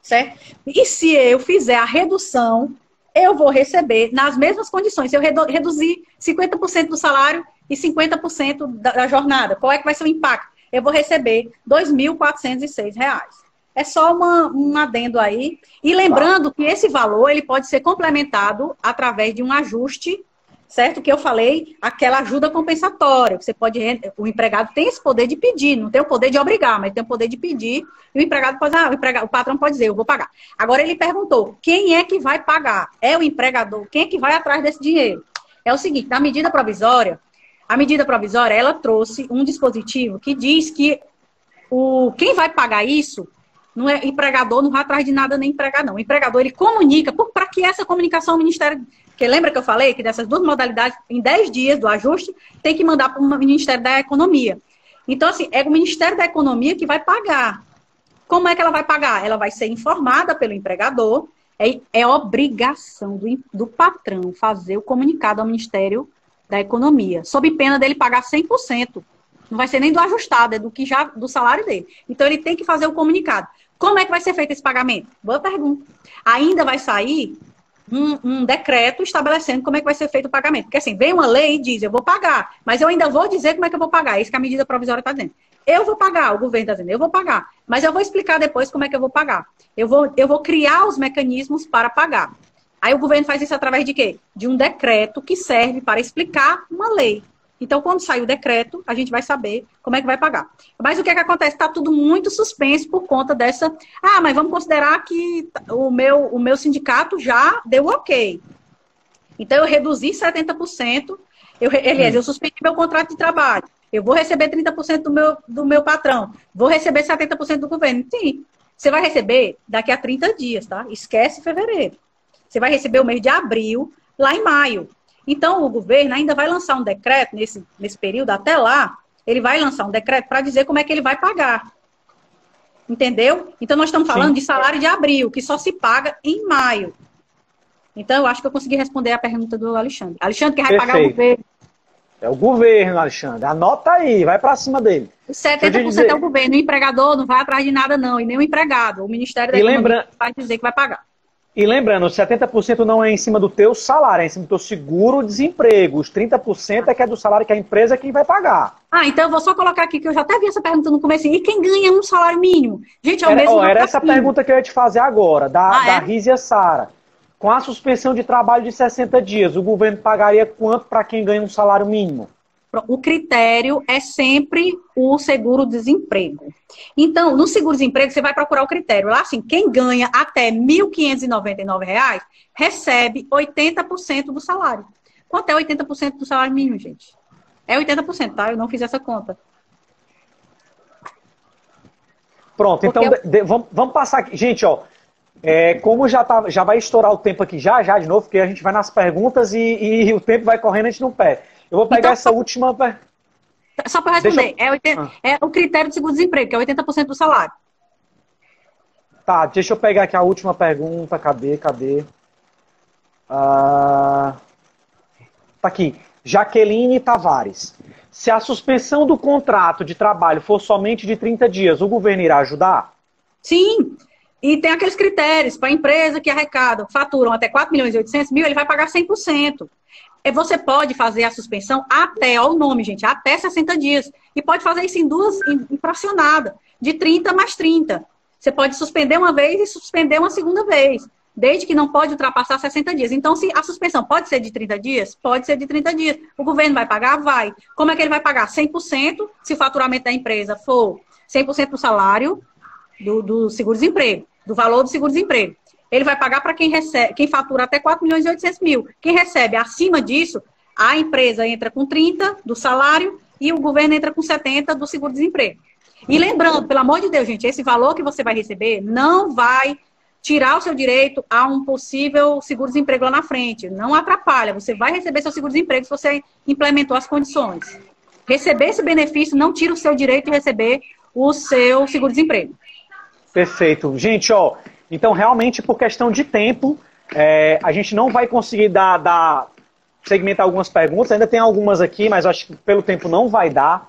Speaker 2: Certo? E se eu fizer a redução, eu vou receber nas mesmas condições. Se eu redu reduzir 50% do salário e 50% da, da jornada, qual é que vai ser o impacto? Eu vou receber R$ 2.406. É só uma, um adendo aí. E lembrando que esse valor ele pode ser complementado através de um ajuste certo? Que eu falei, aquela ajuda compensatória. Você pode, o empregado tem esse poder de pedir, não tem o poder de obrigar, mas tem o poder de pedir. E o empregado pode, ah, o, empregado, o patrão pode dizer, eu vou pagar. Agora ele perguntou, quem é que vai pagar? É o empregador? Quem é que vai atrás desse dinheiro? É o seguinte, na medida provisória, a medida provisória ela trouxe um dispositivo que diz que o quem vai pagar isso não é empregador, não vai atrás de nada nem empregar, não. O empregador, ele comunica, para que essa comunicação ao Ministério porque lembra que eu falei que dessas duas modalidades, em 10 dias do ajuste, tem que mandar para o Ministério da Economia. Então, assim, é o Ministério da Economia que vai pagar. Como é que ela vai pagar? Ela vai ser informada pelo empregador, é, é obrigação do, do patrão fazer o comunicado ao Ministério da Economia, sob pena dele pagar 100%. Não vai ser nem do ajustado, é do que já do salário dele. Então ele tem que fazer o comunicado. Como é que vai ser feito esse pagamento? Boa pergunta. Ainda vai sair um, um, decreto estabelecendo como é que vai ser feito o pagamento. Porque assim, vem uma lei e diz, eu vou pagar, mas eu ainda vou dizer como é que eu vou pagar. É isso que a medida provisória está dizendo. Eu vou pagar, o governo está dizendo, eu vou pagar, mas eu vou explicar depois como é que eu vou pagar. Eu vou, eu vou criar os mecanismos para pagar. Aí o governo faz isso através de quê? De um decreto que serve para explicar uma lei. Então, quando sair o decreto, a gente vai saber como é que vai pagar. Mas o que é que acontece? Está tudo muito suspenso por conta dessa. Ah, mas vamos considerar que o meu, o meu sindicato já deu ok. Então, eu reduzi 70%. Eu, aliás, eu suspendi meu contrato de trabalho. Eu vou receber 30% do meu, do meu patrão. Vou receber 70% do governo. Sim. Você vai receber daqui a 30 dias, tá? Esquece fevereiro. Você vai receber o mês de abril, lá em maio. Então, o governo ainda vai lançar um decreto nesse, nesse período, até lá, ele vai lançar um decreto para dizer como é que ele vai pagar. Entendeu? Então, nós estamos falando Sim. de salário de abril, que só se paga em maio. Então, eu acho que eu consegui responder a pergunta do Alexandre. Alexandre, quem vai Perfeito. pagar o governo?
Speaker 1: É o governo, Alexandre. Anota aí, vai para cima dele.
Speaker 2: 70% dizer... é o governo. O empregador não vai atrás de nada, não. E nem o empregado. O Ministério da e Economia lembra... vai dizer que vai pagar.
Speaker 1: E lembrando, 70% não é em cima do teu salário, é em cima do teu seguro-desemprego. Os 30% é que é do salário que a empresa é quem vai pagar.
Speaker 2: Ah, então eu vou só colocar aqui que eu já até vi essa pergunta no começo. E quem ganha um salário mínimo?
Speaker 1: Gente, é o era, mesmo. era essa pergunta que eu ia te fazer agora, da, ah, da é? Rízia Sara. Com a suspensão de trabalho de 60 dias, o governo pagaria quanto para quem ganha um salário mínimo?
Speaker 2: O critério é sempre o seguro-desemprego. Então, no seguro-desemprego, você vai procurar o critério. Lá, assim, quem ganha até R$ 1.599 recebe 80% do salário. Quanto é 80% do salário mínimo, gente? É 80%, tá? Eu não fiz essa conta.
Speaker 1: Pronto, Porque então eu... de, vamos, vamos passar aqui. Gente, ó, é, como já, tá, já vai estourar o tempo aqui já, já de novo, porque a gente vai nas perguntas e, e o tempo vai correndo, a gente não perde. Eu vou pegar então, essa última.
Speaker 2: Só para responder, eu... é, 80, ah. é, o critério de seguro-desemprego, que é 80% do salário.
Speaker 1: Tá, deixa eu pegar aqui a última pergunta. Cadê? Cadê? Ah, tá aqui. Jaqueline Tavares. Se a suspensão do contrato de trabalho for somente de 30 dias, o governo irá ajudar?
Speaker 2: Sim. E tem aqueles critérios para a empresa que arrecada, faturam até 4 milhões e 800 mil, ele vai pagar 100%. É, você pode fazer a suspensão até, olha o nome, gente, até 60 dias. E pode fazer isso em duas, em, fracionada, de 30 mais 30. Você pode suspender uma vez e suspender uma segunda vez, desde que não pode ultrapassar 60 dias. Então, se a suspensão pode ser de 30 dias, pode ser de 30 dias. O governo vai pagar? Vai. Como é que ele vai pagar? 100% se o faturamento da empresa for 100% do salário do, do seguro-desemprego, do valor do seguro-desemprego ele vai pagar para quem recebe, quem fatura até 4 milhões e 800 mil. Quem recebe acima disso, a empresa entra com 30 do salário e o governo entra com 70 do seguro-desemprego. E lembrando, pelo amor de Deus, gente, esse valor que você vai receber não vai tirar o seu direito a um possível seguro-desemprego lá na frente. Não atrapalha, você vai receber seu seguro-desemprego se você implementou as condições. Receber esse benefício não tira o seu direito de receber o seu seguro-desemprego.
Speaker 1: Perfeito. Gente, ó, então realmente por questão de tempo, é, a gente não vai conseguir dar, dar, segmentar algumas perguntas, ainda tem algumas aqui, mas acho que pelo tempo não vai dar.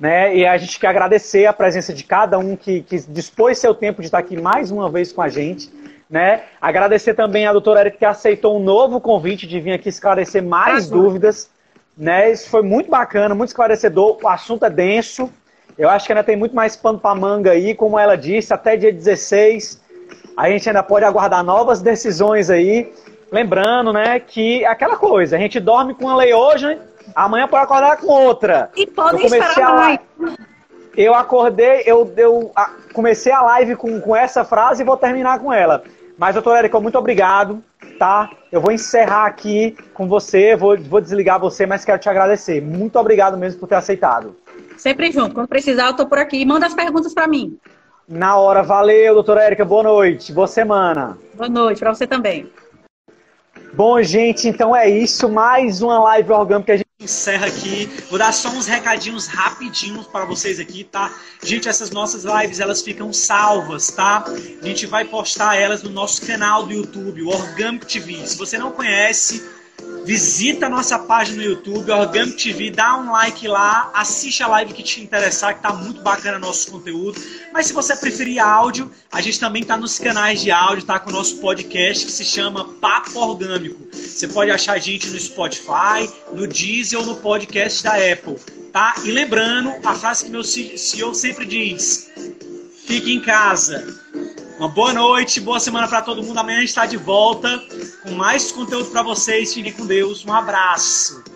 Speaker 1: Né? E a gente quer agradecer a presença de cada um que, que dispôs seu tempo de estar aqui mais uma vez com a gente. Né? Agradecer também a doutora Erika que aceitou um novo convite de vir aqui esclarecer mais dúvidas. Né? Isso foi muito bacana, muito esclarecedor. O assunto é denso. Eu acho que ainda tem muito mais pano para manga aí, como ela disse, até dia 16. A gente ainda pode aguardar novas decisões aí. Lembrando, né, que aquela coisa, a gente dorme com uma lei hoje, amanhã pode acordar com outra.
Speaker 2: E podem esperar a live.
Speaker 1: Eu acordei, eu, eu a, comecei a live com, com essa frase e vou terminar com ela. Mas, doutora Erika, muito obrigado, tá? Eu vou encerrar aqui com você, vou, vou desligar você, mas quero te agradecer. Muito obrigado mesmo por ter aceitado.
Speaker 2: Sempre junto. Quando precisar, eu tô por aqui. Manda as perguntas para mim.
Speaker 1: Na hora. Valeu, doutora Érica. Boa noite. Boa semana.
Speaker 2: Boa noite para você também.
Speaker 1: Bom, gente, então é isso. Mais uma live orgânica que a gente encerra aqui. Vou dar só uns recadinhos rapidinhos para vocês aqui, tá? Gente, essas nossas lives, elas ficam salvas, tá? A gente vai postar elas no nosso canal do YouTube, o Orgânico TV. Se você não conhece, Visita a nossa página no YouTube, Orgânico TV, dá um like lá, assiste a live que te interessar, que tá muito bacana nosso conteúdo. Mas se você preferir áudio, a gente também tá nos canais de áudio, tá com o nosso podcast que se chama Papo Orgânico. Você pode achar a gente no Spotify, no Deezer ou no podcast da Apple, tá? E lembrando a frase que meu CEO sempre diz: fique em casa. Uma boa noite, boa semana para todo mundo. Amanhã a gente está de volta com mais conteúdo para vocês. Fiquem com Deus. Um abraço.